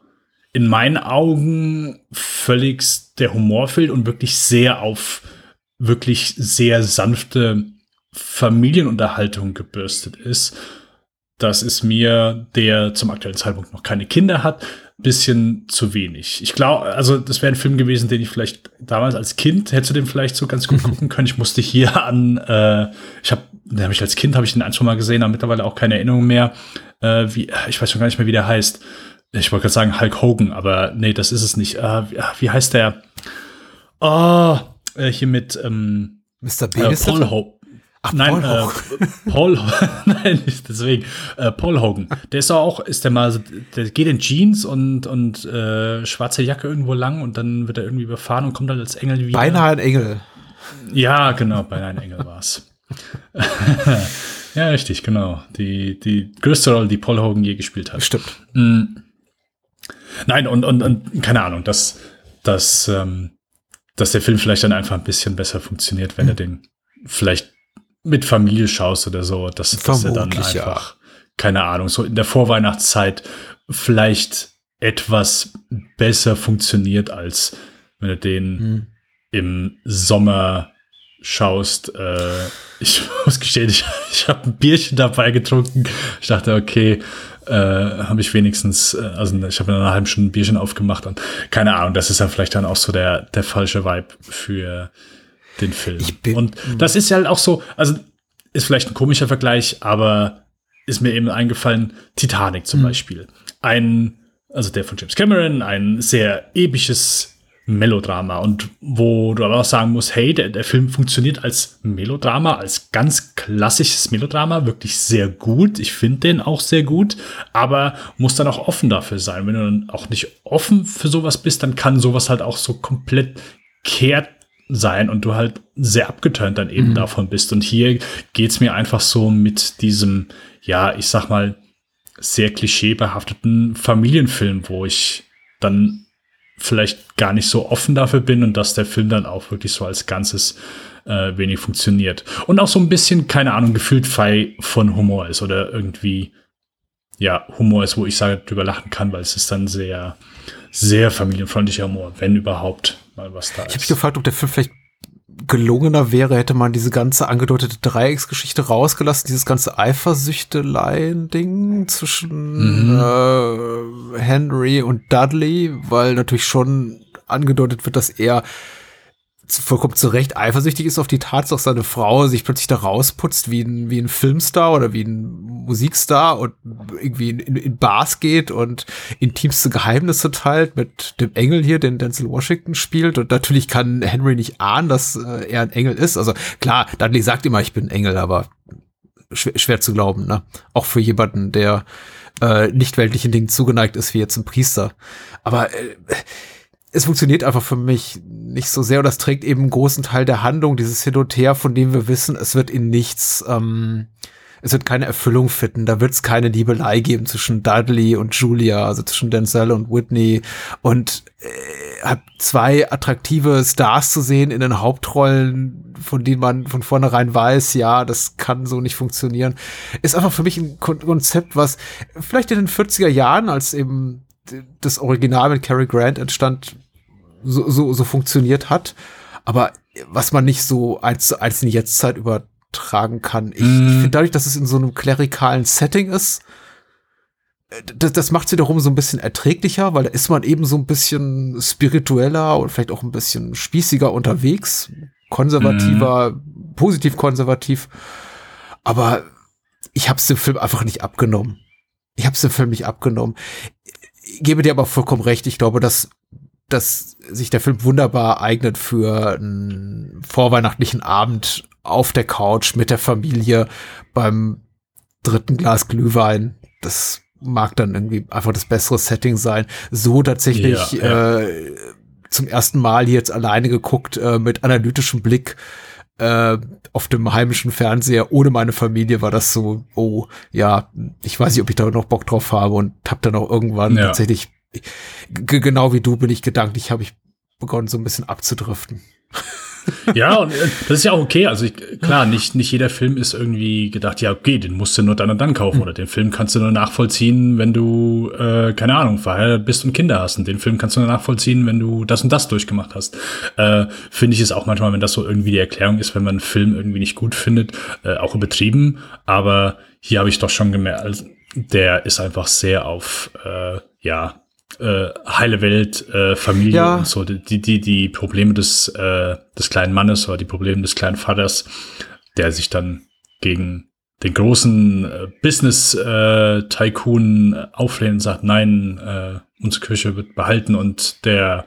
in meinen Augen völlig der Humor fehlt und wirklich sehr auf wirklich sehr sanfte Familienunterhaltung gebürstet ist. Das ist mir, der zum aktuellen Zeitpunkt noch keine Kinder hat, bisschen zu wenig. Ich glaube, also das wäre ein Film gewesen, den ich vielleicht damals als Kind hätte den vielleicht so ganz gut [laughs] gucken können. Ich musste hier an, äh, ich habe, den habe ich als Kind habe ich den ein, Mal gesehen, aber mittlerweile auch keine Erinnerung mehr. Äh, wie, ich weiß schon gar nicht mehr, wie der heißt. Ich wollte gerade sagen Hulk Hogan, aber nee, das ist es nicht. Äh, wie, wie heißt der? Oh, äh, hier mit ähm, Mr. äh, B. ist Paul Hogan. Ach, Nein, Paul äh, Hogan. [laughs] Paul, [laughs] nein, nicht deswegen. Äh, Paul Hogan. Der ist doch auch, ist der mal, so- der geht in Jeans und, und äh, schwarze Jacke irgendwo lang und dann wird er irgendwie überfahren und kommt dann als Engel wieder. Beinahe ein Engel. Ja, genau, beinahe ein Engel war's. [laughs] ja, richtig, genau. Die, die größte Rolle, die Paul Hogan je gespielt hat. Stimmt. Nein, und, und, und keine Ahnung, dass, dass, ähm, dass der Film vielleicht dann einfach ein bisschen besser funktioniert, wenn er den vielleicht mit Familie schaust oder so, dass, dass er dann Vermutlich, ja. einfach, keine Ahnung, so in der Vorweihnachtszeit vielleicht etwas besser funktioniert, als wenn du den Hm. im Sommer schaust. Äh, ich [laughs] muss gestehen, ich, ich habe ein Bierchen dabei getrunken. Ich dachte, okay, äh, habe ich wenigstens, äh, also ich habe in einer halben Stunde ein Bierchen aufgemacht und keine Ahnung, das ist dann vielleicht dann auch so der, der falsche Vibe für den Film. Und das ist ja halt auch so, also ist vielleicht ein komischer Vergleich, aber ist mir eben eingefallen, Titanic zum Beispiel. Ein, also der von James Cameron, ein sehr episches Melodrama und wo du aber auch sagen musst, hey, der, der Film funktioniert als Melodrama, als ganz klassisches Melodrama, wirklich sehr gut. Ich finde den auch sehr gut, aber muss dann auch offen dafür sein. Wenn du dann auch nicht offen für sowas bist, dann kann sowas halt auch so komplett kehrt sein und du halt sehr abgeturnt dann eben davon bist. Und hier geht's mir einfach so mit diesem, ja, ich sag mal, sehr klischeebehafteten Familienfilm, wo ich dann vielleicht gar nicht so offen dafür bin und dass der Film dann auch wirklich so als Ganzes äh, wenig funktioniert. Und auch so ein bisschen, keine Ahnung, gefühlt frei von Humor ist oder irgendwie, ja, Humor ist, wo ich sage, drüber lachen kann, weil es ist dann sehr, sehr familienfreundlicher Humor, wenn überhaupt mal was da Ich habe mich ist. gefragt, ob der Film vielleicht gelungener wäre, hätte man diese ganze angedeutete Dreiecksgeschichte rausgelassen, dieses ganze Eifersüchteleien-Ding zwischen äh, Henry und Dudley, weil natürlich schon angedeutet wird, dass er vollkommen zu Recht eifersüchtig ist auf die Tatsache, dass seine Frau sich plötzlich da rausputzt wie ein, wie ein Filmstar oder wie ein Musikstar und irgendwie in, in, Bars geht und intimste Geheimnisse teilt mit dem Engel hier, den Denzel Washington spielt. Und natürlich kann Henry nicht ahnen, dass äh, er ein Engel ist. Also klar, Dudley sagt immer, ich bin ein Engel, aber schwer, schwer zu glauben, ne? Auch für jemanden, der äh, nicht weltlichen Dingen zugeneigt ist, wie jetzt ein Priester. Aber äh, es funktioniert einfach für mich nicht so sehr und das trägt eben einen großen Teil der Handlung, dieses Hin und Her, von dem wir wissen, es wird in nichts, ähm, es wird keine Erfüllung finden, da wird es keine Liebelei geben zwischen Dudley und Julia, also zwischen Denzel und Whitney. Und äh, zwei attraktive Stars zu sehen in den Hauptrollen, von denen man von vornherein weiß, ja, das kann so nicht funktionieren, ist einfach für mich ein Konzept, was vielleicht in den 40er Jahren, als eben das Original mit Cary Grant entstand, so, so, so funktioniert hat. Aber was man nicht so als, als in die Jetztzeit übertragen kann. Ich, mm. ich finde dadurch, dass es in so einem klerikalen Setting ist, das, das macht sie darum so ein bisschen erträglicher, weil da ist man eben so ein bisschen spiritueller und vielleicht auch ein bisschen spießiger unterwegs, konservativer, mm. positiv konservativ. Aber ich habe es dem Film einfach nicht abgenommen. Ich habe es dem Film nicht abgenommen gebe dir aber vollkommen recht. Ich glaube, dass, dass sich der Film wunderbar eignet für einen vorweihnachtlichen Abend auf der Couch mit der Familie beim dritten Glas Glühwein. Das mag dann irgendwie einfach das bessere Setting sein. So tatsächlich ja, ja. Äh, zum ersten Mal jetzt alleine geguckt äh, mit analytischem Blick äh, auf dem heimischen Fernseher ohne meine Familie war das so, oh ja, ich weiß nicht, ob ich da noch Bock drauf habe und hab dann auch irgendwann ja. tatsächlich, genau wie du bin ich gedanklich, habe ich begonnen so ein bisschen abzudriften. Ja, und äh, das ist ja auch okay. Also ich, klar, nicht, nicht jeder Film ist irgendwie gedacht, ja, okay, den musst du nur dann und dann kaufen. Oder den Film kannst du nur nachvollziehen, wenn du, äh, keine Ahnung, verheiratet bist und Kinder hast. Und den Film kannst du nur nachvollziehen, wenn du das und das durchgemacht hast. Äh, Finde ich es auch manchmal, wenn das so irgendwie die Erklärung ist, wenn man einen Film irgendwie nicht gut findet, äh, auch übertrieben. Aber hier habe ich doch schon gemerkt, also, der ist einfach sehr auf, äh, ja, äh, heile Welt, äh, Familie ja. und so, die, die, die Probleme des, äh, des kleinen Mannes oder die Probleme des kleinen Vaters, der sich dann gegen den großen äh, Business-Tycoon äh, auflehnt und sagt, nein, äh, unsere Kirche wird behalten und der,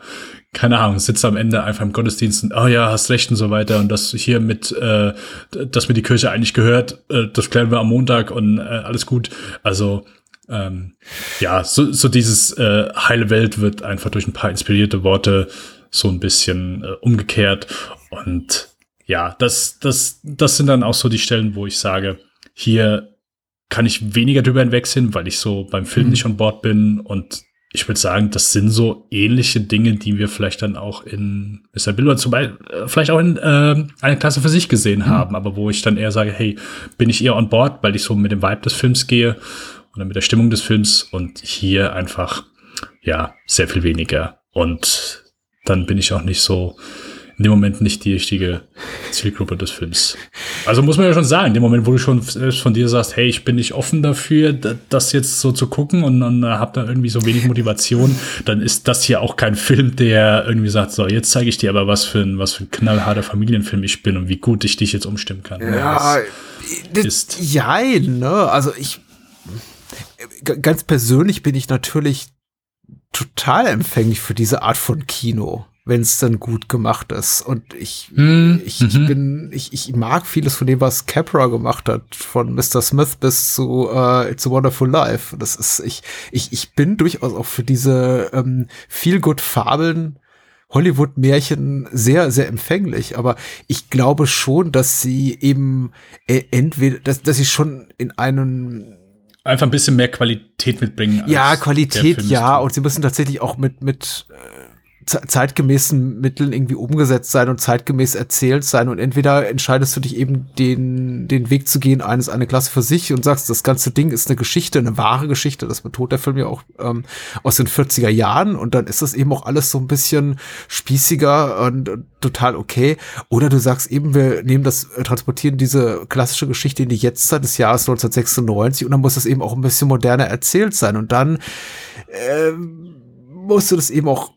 keine Ahnung, sitzt am Ende einfach im Gottesdienst und, oh ja, hast recht und so weiter und das hier mit, äh, dass mir die Kirche eigentlich gehört, äh, das klären wir am Montag und äh, alles gut. Also ähm, ja, so, so dieses äh, heile Welt wird einfach durch ein paar inspirierte Worte so ein bisschen äh, umgekehrt. Und ja, das, das, das sind dann auch so die Stellen, wo ich sage, hier kann ich weniger drüber hinwegsehen, weil ich so beim Film mhm. nicht an Bord bin. Und ich würde sagen, das sind so ähnliche Dinge, die wir vielleicht dann auch in Mr. Bilber zum Beispiel, äh, vielleicht auch in äh, einer Klasse für sich gesehen mhm. haben, aber wo ich dann eher sage, hey, bin ich eher on board, weil ich so mit dem Vibe des Films gehe oder mit der Stimmung des Films und hier einfach, ja, sehr viel weniger. Und dann bin ich auch nicht so, in dem Moment nicht die richtige Zielgruppe des Films. Also muss man ja schon sagen, in dem Moment, wo du schon selbst von dir sagst, hey, ich bin nicht offen dafür, das jetzt so zu gucken und dann hab da irgendwie so wenig Motivation, dann ist das hier auch kein Film, der irgendwie sagt, so, jetzt zeige ich dir aber, was für ein, was für ein knallharter Familienfilm ich bin und wie gut ich dich jetzt umstimmen kann. Ja, das ist. Jein, ne? Also ich ganz persönlich bin ich natürlich total empfänglich für diese Art von Kino, wenn es dann gut gemacht ist. Und ich, mm, ich, ich mhm. bin, ich, ich mag vieles von dem, was Capra gemacht hat, von Mr. Smith bis zu uh, It's a Wonderful Life. Das ist, ich, ich, ich bin durchaus auch für diese ähm, feel good Fabeln Hollywood-Märchen sehr, sehr empfänglich, aber ich glaube schon, dass sie eben äh, entweder, dass, dass sie schon in einem einfach ein bisschen mehr Qualität mitbringen. Ja, Qualität, ja. Und sie müssen tatsächlich auch mit, mit äh, zeitgemäßen Mitteln irgendwie umgesetzt sein und zeitgemäß erzählt sein. Und entweder entscheidest du dich eben den, den Weg zu gehen, eines eine Klasse für sich und sagst, das ganze Ding ist eine Geschichte, eine wahre Geschichte. Das betont der Film ja auch ähm, aus den 40er Jahren. Und dann ist das eben auch alles so ein bisschen spießiger und, und total okay. Oder du sagst eben, wir nehmen das, äh, transportieren diese klassische Geschichte in die Jetztzeit des Jahres 1996 und dann muss das eben auch ein bisschen moderner erzählt sein. Und dann äh, musst du das eben auch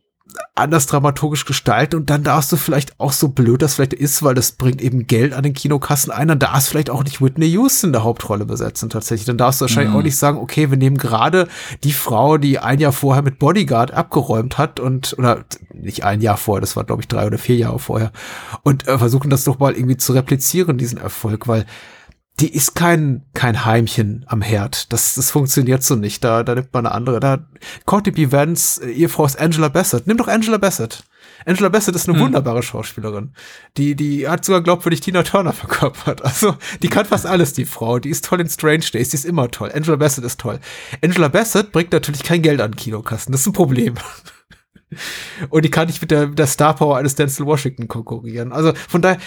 anders dramaturgisch gestalten und dann darfst du vielleicht auch so blöd das vielleicht ist, weil das bringt eben Geld an den Kinokassen ein, dann darfst du vielleicht auch nicht Whitney Houston in der Hauptrolle besetzen tatsächlich. Dann darfst du wahrscheinlich mhm. auch nicht sagen, okay, wir nehmen gerade die Frau, die ein Jahr vorher mit Bodyguard abgeräumt hat und, oder nicht ein Jahr vorher, das war glaube ich drei oder vier Jahre vorher und äh, versuchen das doch mal irgendwie zu replizieren, diesen Erfolg, weil die ist kein, kein Heimchen am Herd. Das, das funktioniert so nicht. Da, da nimmt man eine andere. Da, Courtney B. Vance, ihr Frau ist Angela Bassett. Nimm doch Angela Bassett. Angela Bassett ist eine hm. wunderbare Schauspielerin. Die, die hat sogar glaubwürdig Tina Turner [laughs] verkörpert. Also, die kann fast alles, die Frau. Die ist toll in Strange Days. Die ist immer toll. Angela Bassett ist toll. Angela Bassett bringt natürlich kein Geld an Kinokassen. Das ist ein Problem. [laughs] Und die kann nicht mit der, mit der Star Power eines Denzel Washington konkurrieren. Also, von daher,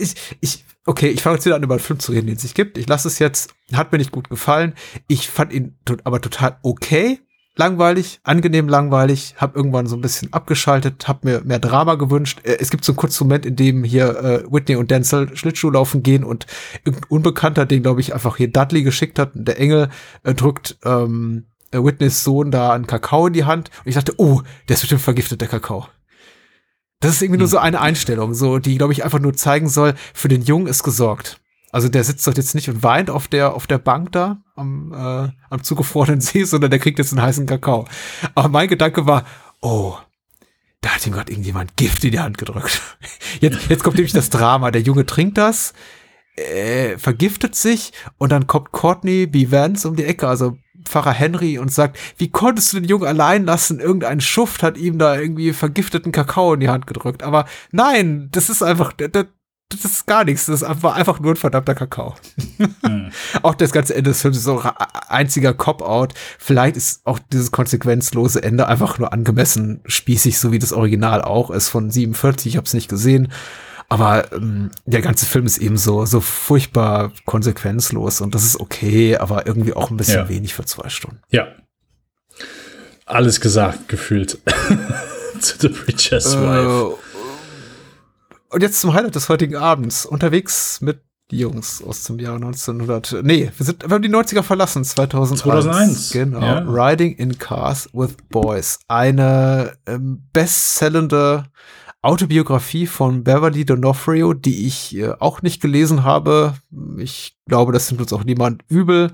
ich, ich, okay, ich fange jetzt wieder an, über einen Film zu reden, den es nicht gibt. Ich lasse es jetzt, hat mir nicht gut gefallen. Ich fand ihn aber total okay. Langweilig, angenehm langweilig, hab irgendwann so ein bisschen abgeschaltet, hab mir mehr Drama gewünscht. Äh, es gibt so einen kurzen Moment, in dem hier äh, Whitney und Denzel Schlittschuh laufen gehen und irgendein Unbekannter, den glaube ich einfach hier Dudley geschickt hat, der Engel äh, drückt ähm, äh, Whitneys Sohn da einen Kakao in die Hand und ich dachte, oh, der ist bestimmt vergiftet, der Kakao. Das ist irgendwie nur hm. so eine Einstellung, so die, glaube ich, einfach nur zeigen soll, für den Jungen ist gesorgt. Also der sitzt dort jetzt nicht und weint auf der auf der Bank da am, äh, am zugefrorenen See, sondern der kriegt jetzt einen heißen Kakao. Aber mein Gedanke war, oh, da hat ihm gerade irgendjemand Gift in die Hand gedrückt. [laughs] Jetzt, jetzt kommt nämlich das Drama. Der Junge trinkt das, äh, vergiftet sich und dann kommt Courtney B. Vance um die Ecke, also Pfarrer Henry und sagt, wie konntest du den Jungen allein lassen? Irgendein Schuft hat ihm da irgendwie vergifteten Kakao in die Hand gedrückt. Aber nein, das ist einfach, das, das ist gar nichts. Das war einfach nur ein verdammter Kakao. Mhm. [laughs] auch das ganze Ende des Films ist auch einziger Cop-Out. Vielleicht ist auch dieses konsequenzlose Ende einfach nur angemessen spießig, so wie das Original auch ist von 47. Ich habe es nicht gesehen. Aber ähm, der ganze Film ist eben so, so furchtbar konsequenzlos und das ist okay, aber irgendwie auch ein bisschen ja. wenig für zwei Stunden. Ja. Alles gesagt, gefühlt. [laughs] Zu The Preacher's äh, Wife. Und jetzt zum Highlight des heutigen Abends. Unterwegs mit die Jungs aus dem Jahr 1900. Nee, wir, sind, wir haben die 90er verlassen, 2001. 2001. Genau. Ja. Riding in Cars with Boys. Eine ähm, bestsellende Autobiografie von Beverly D'Onofrio, die ich äh, auch nicht gelesen habe. Ich glaube, das nimmt uns auch niemand übel,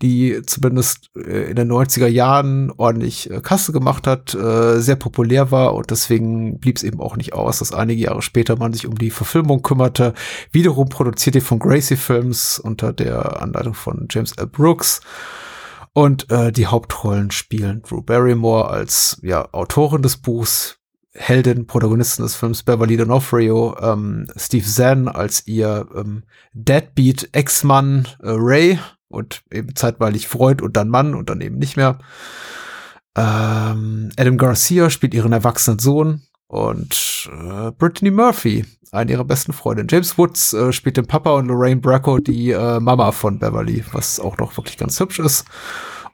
die zumindest äh, in den 90er Jahren ordentlich äh, Kasse gemacht hat, äh, sehr populär war und deswegen blieb es eben auch nicht aus, dass einige Jahre später man sich um die Verfilmung kümmerte. Wiederum produziert die von Gracie Films unter der Anleitung von James L. Brooks. Und äh, die Hauptrollen spielen Drew Barrymore als ja, Autorin des Buchs, Heldin, Protagonisten des Films Beverly D'Onofrio, ähm, Steve Zahn als ihr ähm, Deadbeat Ex-Mann äh, Ray und eben zeitweilig Freund und dann Mann und dann eben nicht mehr. Ähm, Adam Garcia spielt ihren erwachsenen Sohn und äh, Brittany Murphy, eine ihrer besten Freundinnen. James Woods äh, spielt den Papa und Lorraine Bracco die äh, Mama von Beverly, was auch noch wirklich ganz hübsch ist.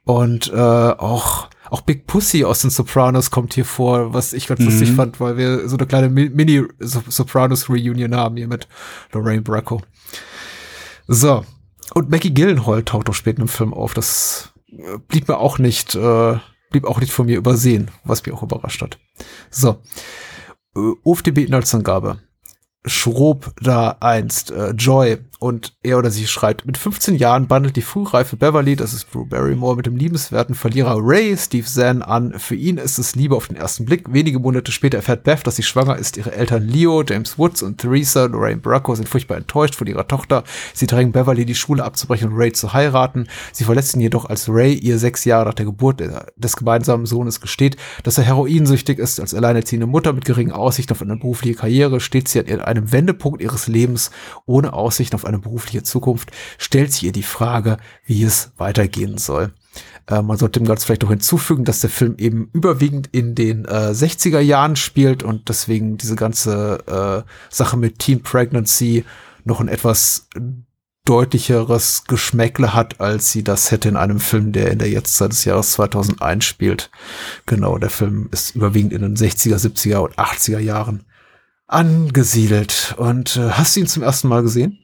Und äh, auch auch Big Pussy aus den Sopranos kommt hier vor, was ich ganz mhm. lustig fand, weil wir so eine kleine Mini-Sopranos-Reunion haben hier mit Lorraine Bracco. So. Und Maggie Gillenhall taucht auch später im Film auf. Das äh, blieb mir auch nicht, äh, blieb auch nicht von mir übersehen, was mich auch überrascht hat. So. Äh, UFDB-Inhaltsangabe. Schrob da einst äh, Joy und er oder sie schreibt, mit 15 Jahren bandelt die frühreife Beverly, das ist Drew Barrymore, mit dem liebenswerten Verlierer Ray, Steve Zahn, an. Für ihn ist es Liebe auf den ersten Blick. Wenige Monate später erfährt Beth, dass sie schwanger ist. Ihre Eltern Leo, James Woods und Theresa, Lorraine Bracco, sind furchtbar enttäuscht von ihrer Tochter. Sie drängen Beverly, die Schule abzubrechen und Ray zu heiraten. Sie verlässt ihn jedoch, als Ray ihr sechs Jahre nach der Geburt des gemeinsamen Sohnes gesteht, dass er heroinsüchtig ist. Als alleinerziehende Mutter mit geringen Aussichten auf eine berufliche Karriere steht sie an einem Wendepunkt ihres Lebens ohne Aussicht auf eine berufliche Zukunft, stellt sich ihr die Frage, wie es weitergehen soll. Äh, man sollte dem Ganzen vielleicht noch hinzufügen, dass der Film eben überwiegend in den äh, 60er Jahren spielt und deswegen diese ganze äh, Sache mit Teen Pregnancy noch ein etwas deutlicheres Geschmäckle hat, als sie das hätte in einem Film, der in der Jetztzeit des Jahres 2001 spielt. Genau, der Film ist überwiegend in den 60er, 70er und 80er Jahren angesiedelt. Und äh, hast du ihn zum ersten Mal gesehen?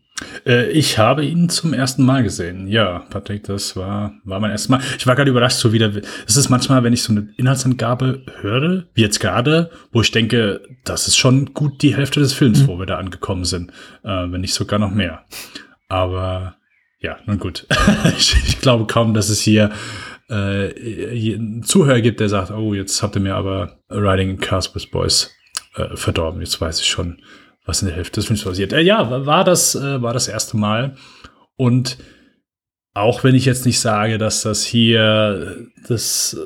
Äh, ich habe ihn zum ersten Mal gesehen. Ja, Patrick, das war, war mein erstes Mal. Ich war gerade überrascht, so wieder. Es ist manchmal, wenn ich so eine Inhaltsangabe höre, wie jetzt gerade, wo ich denke, das ist schon gut die Hälfte des Films, mhm. wo wir da angekommen sind. Äh, wenn nicht sogar noch mehr. Aber ja, nun gut. [laughs] ich, ich, glaube kaum, dass es hier äh, einen Zuhörer gibt, der sagt, oh, jetzt habt ihr mir aber Riding in Cars with Boys äh, verdorben. Jetzt weiß ich schon, was in der Hälfte des Films passiert. Äh, ja, war das, äh, war das erste Mal. Und auch wenn ich jetzt nicht sage, dass das hier das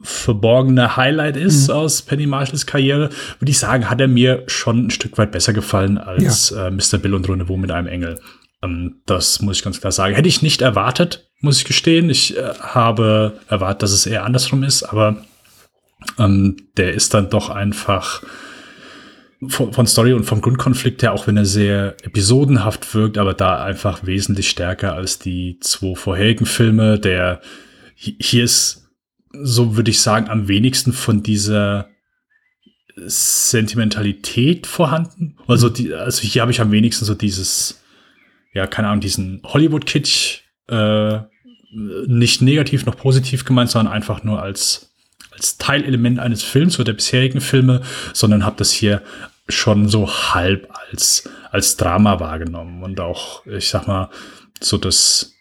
verborgene Highlight ist mhm. aus Penny Marshalls Karriere, würde ich sagen, hat er mir schon ein Stück weit besser gefallen als ja. äh, Mr. Bill und Rendezvous mit einem Engel. Ähm, das muss ich ganz klar sagen. Hätte ich nicht erwartet, muss ich gestehen. Ich äh, habe erwartet, dass es eher andersrum ist, aber ähm, der ist dann doch einfach von, von, Story und vom Grundkonflikt her, auch wenn er sehr episodenhaft wirkt, aber da einfach wesentlich stärker als die zwei vorherigen Filme. Der hier ist, so würde ich sagen, am wenigsten von dieser Sentimentalität vorhanden. Also, die, also hier habe ich am wenigsten so dieses, ja, keine Ahnung, diesen Hollywood-Kitsch, äh, nicht negativ noch positiv gemeint, sondern einfach nur als als Teilelement eines Films oder der bisherigen Filme, sondern habe das hier schon so halb als, als Drama wahrgenommen. Und auch, ich sag mal, so das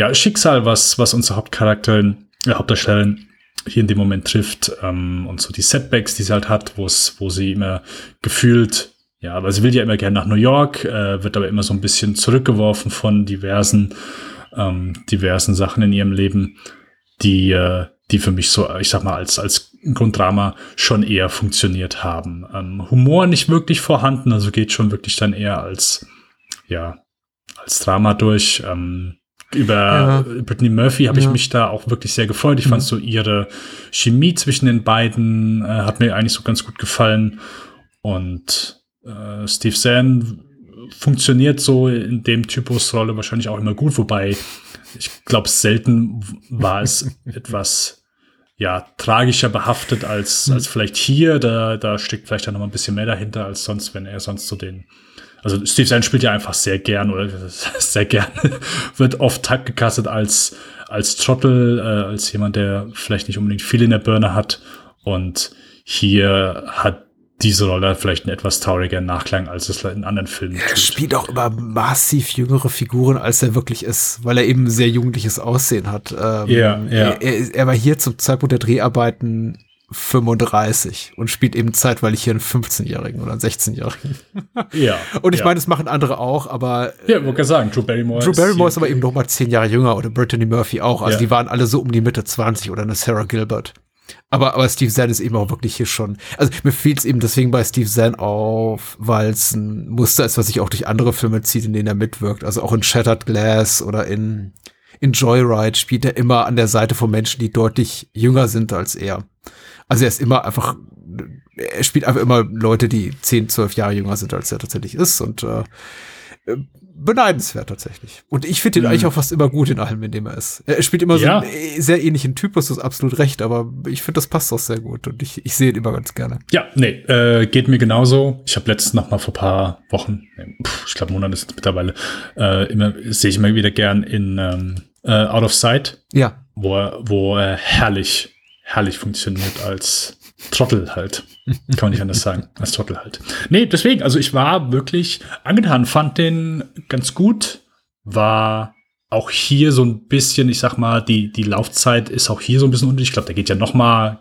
ja, Schicksal, was, was unsere Hauptcharakterin, äh, Hauptdarstellerin hier in dem Moment trifft ähm, und so die Setbacks, die sie halt hat, wo es, wo sie immer gefühlt, ja, aber sie will ja immer gerne nach New York, äh, wird aber immer so ein bisschen zurückgeworfen von diversen, ähm, diversen Sachen in ihrem Leben, die, äh, die für mich so, ich sag mal, als, als Grunddrama schon eher funktioniert haben. Ähm, Humor nicht wirklich vorhanden, also geht schon wirklich dann eher als, ja, als Drama durch. Ähm, über ja. Brittany Murphy habe ja. ich mich da auch wirklich sehr gefreut. Ich mhm. fand so ihre Chemie zwischen den beiden äh, hat mir eigentlich so ganz gut gefallen. Und äh, Steve Zahn funktioniert so in dem Typus Rolle wahrscheinlich auch immer gut, wobei ich glaube, selten war es [laughs] etwas ja, tragischer behaftet als, mhm. als vielleicht hier. Da, da steckt vielleicht dann noch mal ein bisschen mehr dahinter als sonst, wenn er sonst so den. Also Steve Zahn spielt ja einfach sehr gern oder [laughs] sehr gern [laughs] wird oft gecastet als, als Trottel, äh, als jemand, der vielleicht nicht unbedingt viel in der Birne hat. Und hier hat diese Rolle vielleicht einen etwas trauriger Nachklang, als es in anderen Filmen Er spielt auch immer massiv jüngere Figuren, als er wirklich ist, weil er eben sehr jugendliches Aussehen hat. Ähm, ja, ja. Er, er, war hier zum Zeitpunkt der Dreharbeiten 35 und spielt eben zeitweilig hier einen 15-Jährigen oder einen 16-Jährigen. [laughs] Ja. und ich ja. meine, das machen andere auch, aber. Ja, wollte sagen, Drew Barrymore. Drew Barrymore ist, ist aber eben noch mal zehn Jahre jünger oder Brittany Murphy auch. Also ja. die waren alle so um die Mitte 20 oder eine Sarah Gilbert. Aber, aber Steve Zahn ist eben auch wirklich hier schon. Also mir fiel es eben deswegen bei Steve Zahn auf, weil es ein Muster ist, was sich auch durch andere Filme zieht, in denen er mitwirkt. Also auch in Shattered Glass oder in, in Joyride spielt er immer an der Seite von Menschen, die deutlich jünger sind als er. Also er ist immer einfach, er spielt einfach immer Leute, die 10, 12 Jahre jünger sind, als er tatsächlich ist. Und äh, beneidenswert tatsächlich. Und ich finde ihn mhm. eigentlich auch fast immer gut in allem, in dem er ist. Er spielt immer ja. so einen sehr ähnlichen Typus, das ist absolut recht, aber ich finde, das passt auch sehr gut und ich, ich sehe ihn immer ganz gerne. Ja, nee, äh, geht mir genauso. Ich habe letztens noch mal vor paar Wochen, ich glaube Monaten ist es mittlerweile, äh, immer sehe ich immer wieder gern in ähm, äh, Out of Sight. Ja. Wo er, wo er herrlich, herrlich funktioniert als Trottel halt. [laughs] Kann man nicht anders sagen, als Trottel halt. Nee, deswegen, also ich war wirklich angetan, fand den ganz gut, war auch hier so ein bisschen, ich sag mal, die, die Laufzeit ist auch hier so ein bisschen unter. Ich glaube, der geht ja noch mal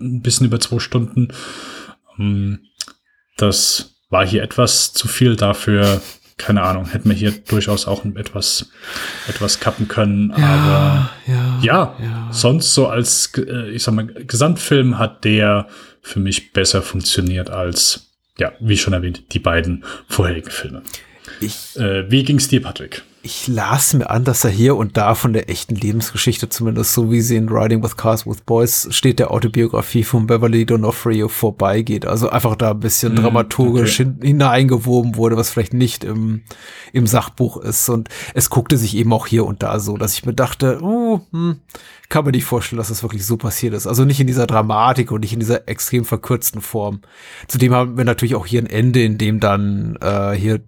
ein bisschen über zwei Stunden. Ähm, das war hier etwas zu viel dafür. Keine Ahnung, hätten wir hier durchaus auch etwas, etwas kappen können. Ja, aber ja, ja, ja, sonst so als, äh, ich sag mal, Gesamtfilm hat der für mich besser funktioniert als, ja, wie schon erwähnt, die beiden vorherigen Filme. Ich, äh, wie ging's dir, Patrick? Ich las mir an, dass er hier und da von der echten Lebensgeschichte, zumindest so wie sie in Riding with Cars with Boys steht, der Autobiografie von Beverly D'Onofrio vorbeigeht. Also einfach da ein bisschen mm, dramaturgisch okay. hineingewoben wurde, was vielleicht nicht im, im Sachbuch ist. Und es guckte sich eben auch hier und da so, dass ich mir dachte, oh, hm, kann mir nicht vorstellen, dass das wirklich so passiert ist. Also nicht in dieser Dramatik und nicht in dieser extrem verkürzten Form. Zudem haben wir natürlich auch hier ein Ende, in dem dann äh, hier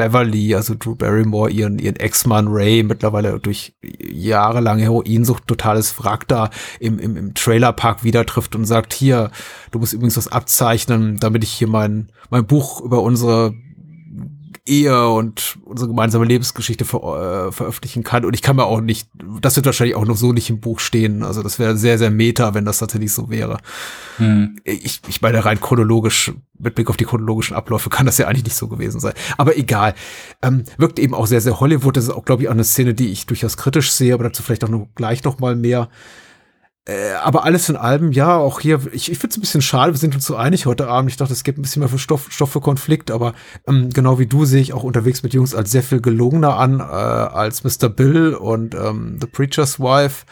Beverly, also Drew Barrymore, ihren, ihren Ex-Mann Ray, mittlerweile durch jahrelange Heroinsucht totales Wrack da im, im, im Trailerpark wieder trifft und sagt, hier, du musst übrigens was abzeichnen, damit ich hier mein, mein Buch über unsere Ehe und unsere gemeinsame Lebensgeschichte ver äh, veröffentlichen kann. Und ich kann mir auch nicht, das wird wahrscheinlich auch noch so nicht im Buch stehen. Also das wäre sehr, sehr meta, wenn das tatsächlich so wäre. Hm. Ich, ich meine, rein chronologisch, mit Blick auf die chronologischen Abläufe, kann das ja eigentlich nicht so gewesen sein. Aber egal. Ähm, wirkt eben auch sehr, sehr Hollywood. Das ist auch, glaube ich, auch eine Szene, die ich durchaus kritisch sehe, aber dazu vielleicht auch noch gleich noch mal mehr. Äh, aber alles in allem, ja, auch hier, ich, ich finde es ein bisschen schade, wir sind uns so einig heute Abend. Ich dachte, es gibt ein bisschen mehr für Stoff, Stoff für Konflikt, aber ähm, genau wie du sehe ich auch unterwegs mit Jungs als sehr viel gelungener an, äh, als Mr. Bill und ähm, The Preacher's Wife.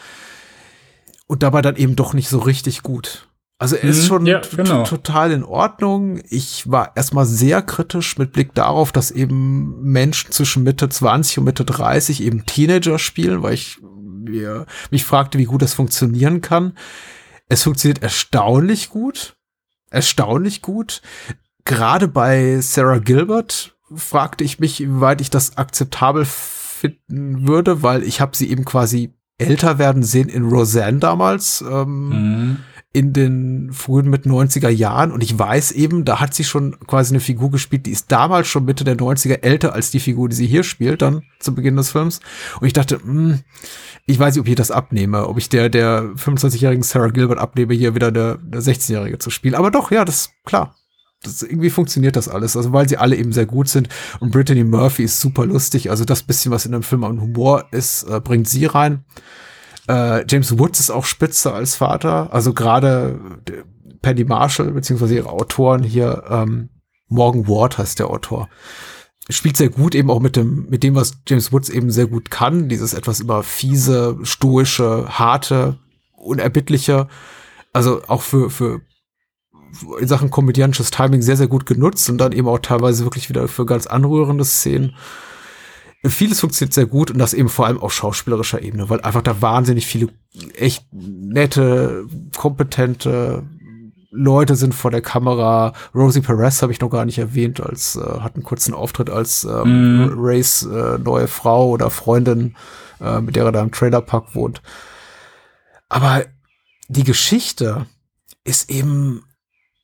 Und dabei dann eben doch nicht so richtig gut. Also er ist mhm. schon ja, genau. total in Ordnung. Ich war erstmal sehr kritisch mit Blick darauf, dass eben Menschen zwischen Mitte 20 und Mitte 30 eben Teenager spielen, weil ich mir, mich fragte, wie gut das funktionieren kann. Es funktioniert erstaunlich gut. Erstaunlich gut. Gerade bei Sarah Gilbert fragte ich mich, wie weit ich das akzeptabel finden würde, weil ich habe sie eben quasi älter werden sehen in Roseanne damals. Ähm, mhm in den frühen mit 90er Jahren und ich weiß eben, da hat sie schon quasi eine Figur gespielt, die ist damals schon Mitte der 90er älter als die Figur, die sie hier spielt, dann zu Beginn des Films. Und ich dachte, mh, hm, ich weiß nicht, ob ich das abnehme, ob ich der, der 25-jährigen Sarah Gilbert abnehme, hier wieder der, der 16-Jährige zu spielen. Aber doch, ja, das klar. Das, irgendwie funktioniert das alles, also weil sie alle eben sehr gut sind und Brittany Murphy ist super lustig, also das bisschen, was in dem Film an Humor ist, äh, bringt sie rein. Äh, James Woods ist auch spitze als Vater. Also gerade Penny Marshall, beziehungsweise ihre Autoren hier, ähm, Morgan Ward heißt der Autor. Spielt sehr gut eben auch mit dem, mit dem, was James Woods eben sehr gut kann. Dieses etwas immer fiese, stoische, harte, unerbittliche. Also auch für, für in Sachen komödiantisches Timing sehr, sehr gut genutzt und dann eben auch teilweise wirklich wieder für ganz anrührende Szenen vieles funktioniert sehr gut und das eben vor allem auf schauspielerischer Ebene, weil einfach da wahnsinnig viele echt nette, kompetente Leute sind vor der Kamera. Rosie Perez habe ich noch gar nicht erwähnt, als äh, hat einen kurzen Auftritt als ähm, mm. Rays äh, neue Frau oder Freundin, äh, mit der er da im Trailerpark wohnt. Aber die Geschichte ist eben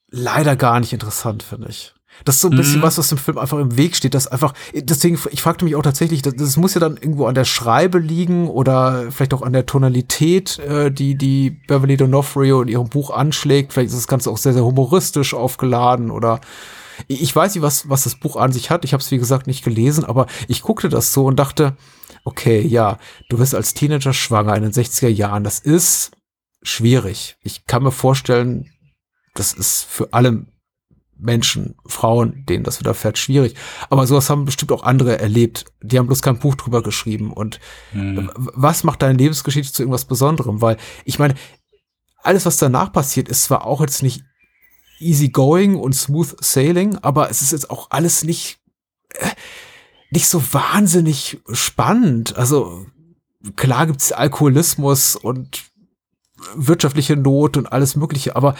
leider gar nicht interessant, finde ich. Das ist so ein bisschen mhm. was, was im Film einfach im Weg steht. Das einfach, deswegen, ich fragte mich auch tatsächlich, das, das, muss ja dann irgendwo an der Schreibe liegen oder vielleicht auch an der Tonalität, äh, die die Beverly D'Onofrio in ihrem Buch anschlägt. Vielleicht ist das Ganze auch sehr, sehr humoristisch aufgeladen oder ich weiß nicht, was, was das Buch an sich hat. Ich habe es, wie gesagt, nicht gelesen, aber ich guckte das so und dachte, okay, ja, du wirst als Teenager schwanger in den 60er Jahren. Das ist schwierig. Ich kann mir vorstellen, das ist für alle Menschen, Frauen, denen das widerfährt, schwierig. Aber sowas haben bestimmt auch andere erlebt. Die haben bloß kein Buch drüber geschrieben. Und mhm. was macht deine Lebensgeschichte zu irgendwas Besonderem? Weil ich meine, alles, was danach passiert, ist zwar auch jetzt nicht easy going und smooth sailing, aber es ist jetzt auch alles nicht, äh, nicht so wahnsinnig spannend. Also klar gibt's Alkoholismus und wirtschaftliche Not und alles Mögliche, aber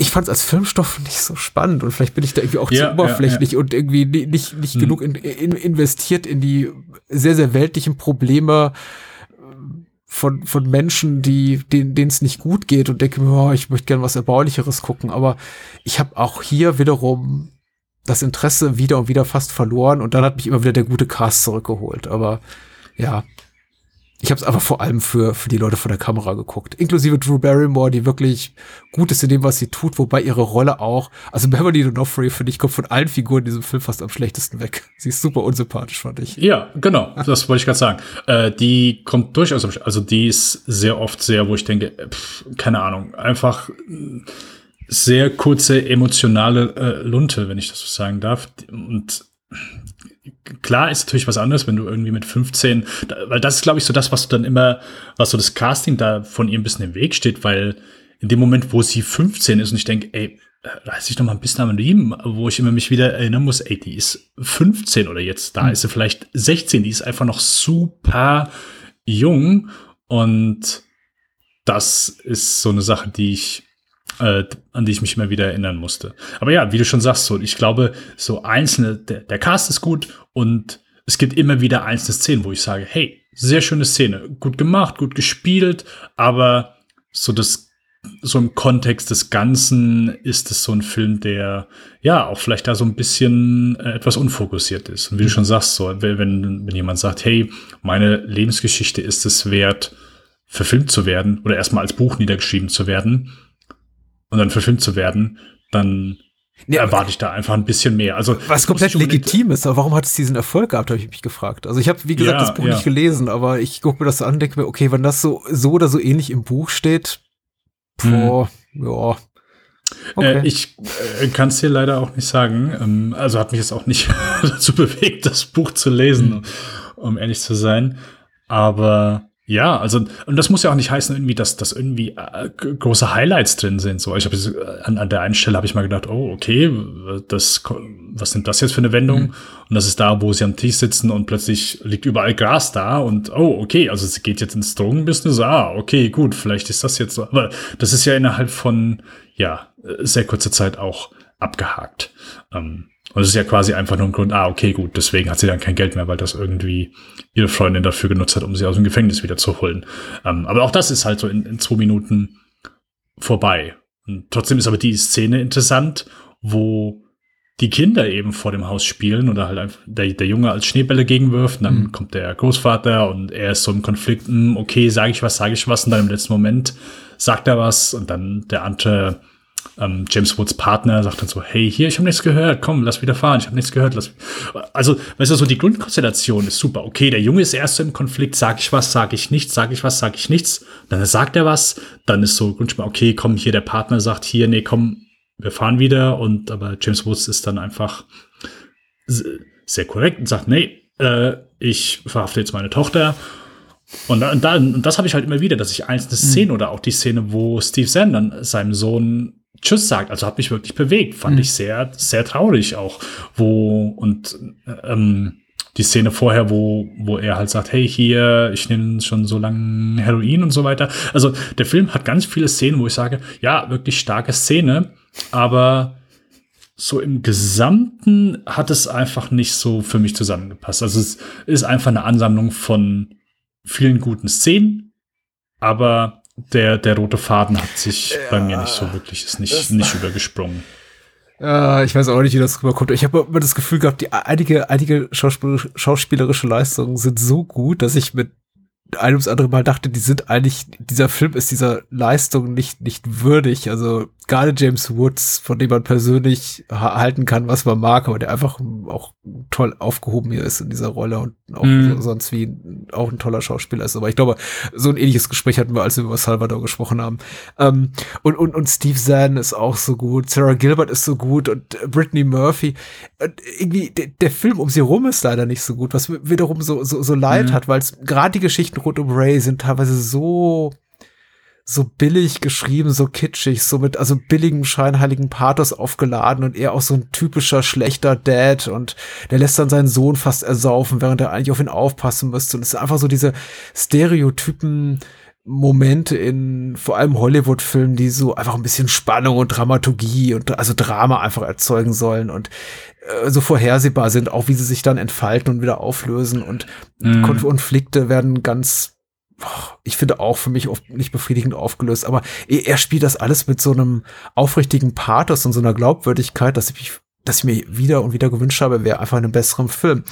ich fand es als Filmstoff nicht so spannend und vielleicht bin ich da irgendwie auch ja, zu oberflächlich ja, ja. und irgendwie nicht, nicht hm. genug in, in, investiert in die sehr, sehr weltlichen Probleme äh, von, von Menschen, die, denen es nicht gut geht und denke mir, oh, ich möchte gerne was Erbaulicheres gucken. Aber ich habe auch hier wiederum das Interesse wieder und wieder fast verloren und dann hat mich immer wieder der gute Cast zurückgeholt. Aber ja, ich habe es aber vor allem für, für die Leute vor der Kamera geguckt. Inklusive Drew Barrymore, die wirklich gut ist in dem, was sie tut, wobei ihre Rolle auch, also Beverly D'Onofrio, finde ich, kommt von allen Figuren in diesem Film fast am schlechtesten weg. Sie ist super unsympathisch, fand ich. Ja, genau, das wollte ich gerade sagen. Äh, die kommt durchaus, also die ist sehr oft sehr, wo ich denke, pff, keine Ahnung, einfach sehr kurze emotionale äh, Lunte, wenn ich das so sagen darf. Und klar ist natürlich was anderes, wenn du irgendwie mit 15, weil das ist, glaube ich, so das, was du dann immer, was so das Casting da von ihr ein bisschen im Weg steht, weil in dem Moment, wo sie 15 ist und ich denke, ey, reiß ich noch mal ein bisschen am Leben, wo ich immer mich wieder erinnern muss, ey, die ist 15 oder jetzt, da mhm. ist sie vielleicht 16, die ist einfach noch super jung und das ist so eine Sache, die ich äh, an die ich mich immer wieder erinnern musste. Aber ja, wie du schon sagst, so, ich glaube, so einzelne, der, der Cast ist gut und es gibt immer wieder einzelne Szenen, wo ich sage, hey, sehr schöne Szene, gut gemacht, gut gespielt, aber so das so im Kontext des Ganzen ist es so ein Film, der ja auch vielleicht da so ein bisschen äh, etwas unfokussiert ist. Und wie du schon sagst, so, wenn, wenn jemand sagt, hey, meine Lebensgeschichte ist es wert, verfilmt zu werden oder erstmal als Buch niedergeschrieben zu werden und dann verfilmt zu werden, dann ja, erwarte ich da einfach ein bisschen mehr. Also was komplett legitim ist, aber warum hat es diesen Erfolg gehabt, habe ich mich gefragt. Also ich habe wie gesagt ja, das Buch ja. nicht gelesen, aber ich gucke mir das an, denke mir, okay, wenn das so so oder so ähnlich im Buch steht, boah, hm. ja. Okay. Äh, ich äh, kann es dir leider auch nicht sagen. Ähm, also hat mich jetzt auch nicht [laughs] dazu bewegt, das Buch zu lesen, hm. um ehrlich zu sein. Aber ja, also und das muss ja auch nicht heißen, irgendwie, dass, dass irgendwie äh, große Highlights drin sind. So, ich habe äh, an, an der einen Stelle habe ich mal gedacht, oh okay, das was nimmt das jetzt für eine Wendung? Mhm. Und das ist da, wo sie am Tisch sitzen und plötzlich liegt überall Gras da und oh okay, also es geht jetzt ins Drogenbusiness. Ah okay, gut, vielleicht ist das jetzt so. Aber das ist ja innerhalb von ja sehr kurzer Zeit auch abgehakt. Ähm, und es ist ja quasi einfach nur ein Grund, ah, okay, gut, deswegen hat sie dann kein Geld mehr, weil das irgendwie ihre Freundin dafür genutzt hat, um sie aus dem Gefängnis wieder zu holen. Ähm, aber auch das ist halt so in, in zwei Minuten vorbei. Und trotzdem ist aber die Szene interessant, wo die Kinder eben vor dem Haus spielen oder halt einfach der, der Junge als Schneebälle gegenwirft und dann mhm. kommt der Großvater und er ist so im Konflikt, hm, okay, sage ich was, sage ich was und dann im letzten Moment sagt er was und dann der andere ähm, James Woods Partner sagt dann so, hey, hier, ich habe nichts gehört, komm, lass wieder fahren, ich habe nichts gehört. Lass. Also, weißt du, so die Grundkonstellation ist super. Okay, der Junge ist erst im Konflikt, sag ich was, sag ich nichts, sag ich was, sag ich nichts. Dann sagt er was, dann ist so Grundspiel, okay, komm, hier, der Partner sagt hier, nee, komm, wir fahren wieder. Und aber James Woods ist dann einfach sehr korrekt und sagt, nee, äh, ich verhafte jetzt meine Tochter. Und, dann, und das habe ich halt immer wieder, dass ich einzelne Szenen mhm. oder auch die Szene, wo Steve Zahn dann seinem Sohn Tschüss sagt. Also hat mich wirklich bewegt. Fand mhm. ich sehr, sehr traurig auch. Wo, und ähm, die Szene vorher, wo, wo er halt sagt, hey, hier, ich nehme schon so lange Heroin und so weiter. Also der Film hat ganz viele Szenen, wo ich sage, ja, wirklich starke Szene, aber so im Gesamten hat es einfach nicht so für mich zusammengepasst. Also es ist einfach eine Ansammlung von vielen guten Szenen, aber der, der rote Faden hat sich ja, bei mir nicht so wirklich, ist nicht, nicht übergesprungen. Ja, ich weiß auch nicht, wie das rüberkommt. Ich habe immer das Gefühl gehabt, die einige, einige schauspielerische Leistungen sind so gut, dass ich mit ein ums andere Mal dachte, die sind eigentlich, dieser Film ist dieser Leistung nicht, nicht würdig. Also gerade James Woods, von dem man persönlich halten kann, was man mag, aber der einfach auch toll aufgehoben hier ist in dieser Rolle und auch mm. sonst wie auch ein toller Schauspieler ist. Aber ich glaube, so ein ähnliches Gespräch hatten wir, als wir über Salvador gesprochen haben. Ähm, und, und, und Steve Zahn ist auch so gut, Sarah Gilbert ist so gut und Brittany Murphy. Und irgendwie, der, der Film um sie rum ist leider nicht so gut, was wiederum so, so, so leid mm. hat, weil es gerade die Geschichten rund um Ray sind teilweise so so billig geschrieben, so kitschig, so mit also billigem scheinheiligen Pathos aufgeladen und er auch so ein typischer schlechter Dad und der lässt dann seinen Sohn fast ersaufen, während er eigentlich auf ihn aufpassen müsste. Und es ist einfach so diese Stereotypen Momente in vor allem Hollywood-Filmen, die so einfach ein bisschen Spannung und Dramaturgie und also Drama einfach erzeugen sollen. Und äh, so vorhersehbar sind, auch wie sie sich dann entfalten und wieder auflösen und mm. Konflikte werden ganz ich finde auch für mich oft nicht befriedigend aufgelöst, aber er spielt das alles mit so einem aufrichtigen Pathos und so einer Glaubwürdigkeit, dass ich mich, dass ich mir wieder und wieder gewünscht habe, wäre einfach einen besseren Film.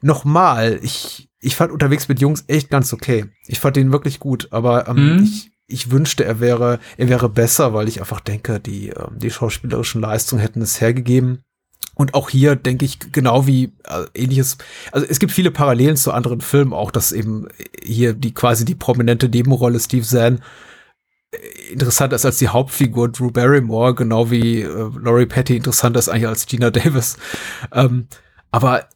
Nochmal, ich, ich fand unterwegs mit Jungs echt ganz okay. Ich fand ihn wirklich gut, aber ähm, mhm. ich, ich wünschte, er wäre, er wäre besser, weil ich einfach denke, die, ähm, die schauspielerischen Leistungen hätten es hergegeben. Und auch hier denke ich genau wie äh, ähnliches. Also es gibt viele Parallelen zu anderen Filmen, auch dass eben hier die quasi die prominente Nebenrolle Steve Zahn äh, interessant ist als die Hauptfigur Drew Barrymore, genau wie äh, Laurie Petty interessant ist eigentlich als Gina Davis. Ähm, aber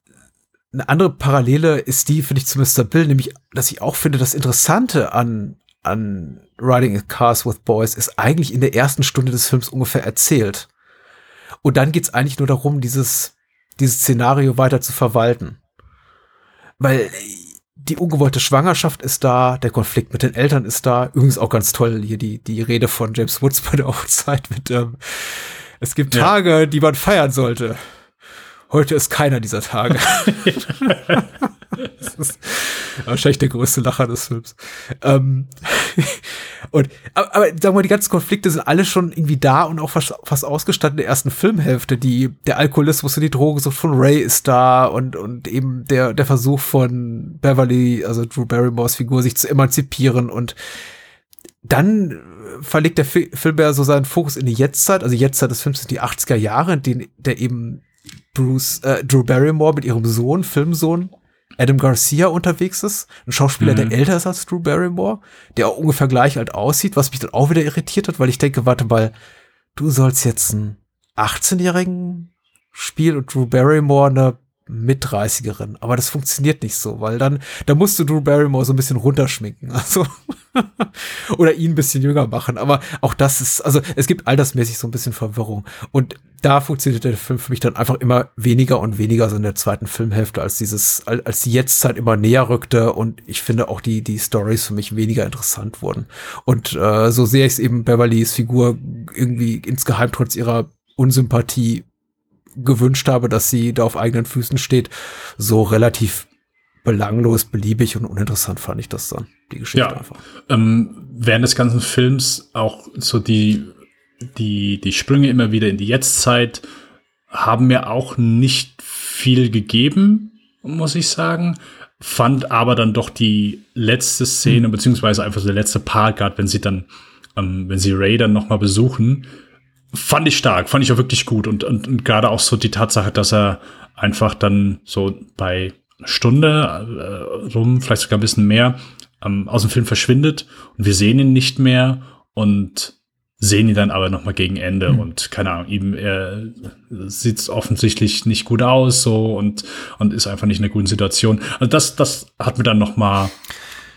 eine andere Parallele ist die, finde ich, zu Mr. Bill, nämlich, dass ich auch finde, das Interessante an, an Riding Cars with Boys ist eigentlich in der ersten Stunde des Films ungefähr erzählt. Und dann geht's eigentlich nur darum, dieses, dieses Szenario weiter zu verwalten. Weil die ungewollte Schwangerschaft ist da, der Konflikt mit den Eltern ist da. Übrigens auch ganz toll hier die, die Rede von James Woods [laughs] bei der Hochzeit mit, ähm, es gibt Tage, ja. die man feiern sollte. Heute ist keiner dieser Tage. [laughs] [laughs] [laughs] das ist wahrscheinlich der größte Lacher des Films. Ähm, [laughs] und, aber, aber sagen wir mal, die ganzen Konflikte sind alle schon irgendwie da und auch fast, fast ausgestanden in der ersten Filmhälfte. Die, der Alkoholismus und die Drogensucht von Ray ist da und, und eben der, der Versuch von Beverly, also Drew Barrymores Figur, sich zu emanzipieren und dann verlegt der Fi Film ja so seinen Fokus in die Jetztzeit, also Jetztzeit des Films sind die 80er Jahre, in denen der eben Bruce, äh, Drew Barrymore mit ihrem Sohn, Filmsohn, Adam Garcia unterwegs ist. Ein Schauspieler, mhm. der älter ist als Drew Barrymore, der auch ungefähr gleich alt aussieht, was mich dann auch wieder irritiert hat, weil ich denke, warte mal, du sollst jetzt einen 18-Jährigen spielen und Drew Barrymore eine Mit-30erin. Aber das funktioniert nicht so, weil dann, da musst du Drew Barrymore so ein bisschen runterschminken. [laughs] Also, oder ihn ein bisschen jünger machen. Aber auch das ist, also es gibt altersmäßig so ein bisschen Verwirrung. Und da funktioniert der Film für mich dann einfach immer weniger und weniger so in der zweiten Filmhälfte, als dieses, als die Jetztzeit immer näher rückte und ich finde auch die, die Stories für mich weniger interessant wurden. Und äh, so sehr ich es eben Beverlys Figur irgendwie insgeheim trotz ihrer Unsympathie gewünscht habe, dass sie da auf eigenen Füßen steht, so relativ belanglos, beliebig und uninteressant fand ich das dann, die Geschichte ja, einfach. Ähm, während des ganzen Films auch so die, die, die Sprünge immer wieder in die Jetztzeit haben mir auch nicht viel gegeben, muss ich sagen. Fand aber dann doch die letzte Szene, mhm. beziehungsweise einfach so der letzte Part, gerade wenn sie dann, ähm, wenn sie Ray dann noch mal besuchen, fand ich stark, fand ich auch wirklich gut und, und, und gerade auch so die Tatsache, dass er einfach dann so bei Stunde äh, rum, vielleicht sogar ein bisschen mehr, ähm, aus dem Film verschwindet und wir sehen ihn nicht mehr und sehen ihn dann aber noch mal gegen Ende mhm. und keine Ahnung, ihm er sieht offensichtlich nicht gut aus so und und ist einfach nicht in einer guten Situation. Also das das hat mir dann noch mal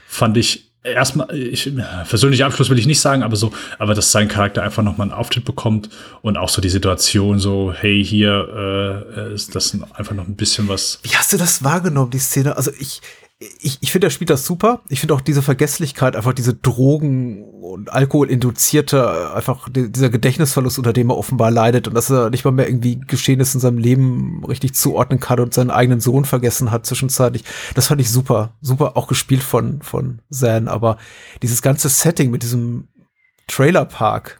fand ich erstmal, ich, persönlicher Abschluss will ich nicht sagen, aber so, aber dass sein Charakter einfach nochmal einen Auftritt bekommt und auch so die Situation so, hey, hier äh, ist das einfach noch ein bisschen was. Wie hast du das wahrgenommen, die Szene? Also ich, ich, ich finde, er spielt das super. Ich finde auch diese Vergesslichkeit, einfach diese Drogen- und Alkohol-induzierte, einfach dieser Gedächtnisverlust, unter dem er offenbar leidet und dass er nicht mal mehr irgendwie Geschehnis in seinem Leben richtig zuordnen kann und seinen eigenen Sohn vergessen hat zwischenzeitlich. Das fand ich super. Super auch gespielt von, von Zan. Aber dieses ganze Setting mit diesem Trailerpark,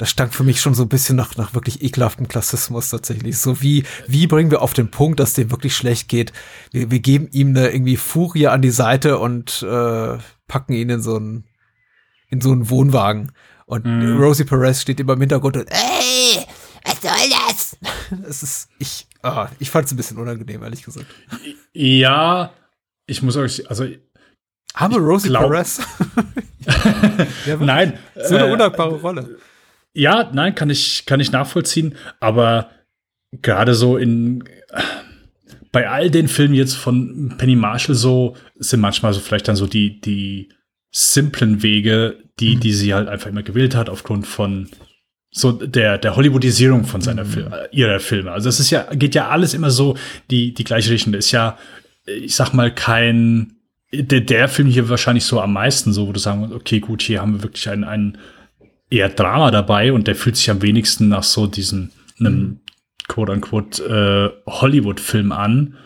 das stank für mich schon so ein bisschen nach, nach wirklich ekelhaftem Klassismus tatsächlich. So wie, wie bringen wir auf den Punkt, dass dem wirklich schlecht geht? Wir, wir geben ihm eine irgendwie Furie an die Seite und äh, packen ihn in so einen, in so einen Wohnwagen. Und mm. Rosie Perez steht immer im Hintergrund und, ey, was soll das? [laughs] Es ist, ich, ah, ich fand es ein bisschen unangenehm, ehrlich gesagt. Ja, ich muss euch, also. Arme Rosie glaub, Perez. [laughs] [laughs] Nein. So eine äh, undankbare Rolle. Ja, nein, kann ich, kann ich nachvollziehen, aber gerade so in bei all den Filmen jetzt von Penny Marshall so sind manchmal so vielleicht dann so die, die simplen Wege, die, die sie halt einfach immer gewählt hat, aufgrund von so der, der Hollywoodisierung von seiner mhm. Film, ihrer Filme. Also es ist ja, geht ja alles immer so die, die gleiche Richtung. Das ist ja, ich sag mal, kein, der, der Film hier wahrscheinlich so am meisten so, wo du sagen okay, gut, hier haben wir wirklich einen, einen eher Drama dabei und der fühlt sich am wenigsten nach so diesem einem quote-unquote äh, Hollywood-Film an.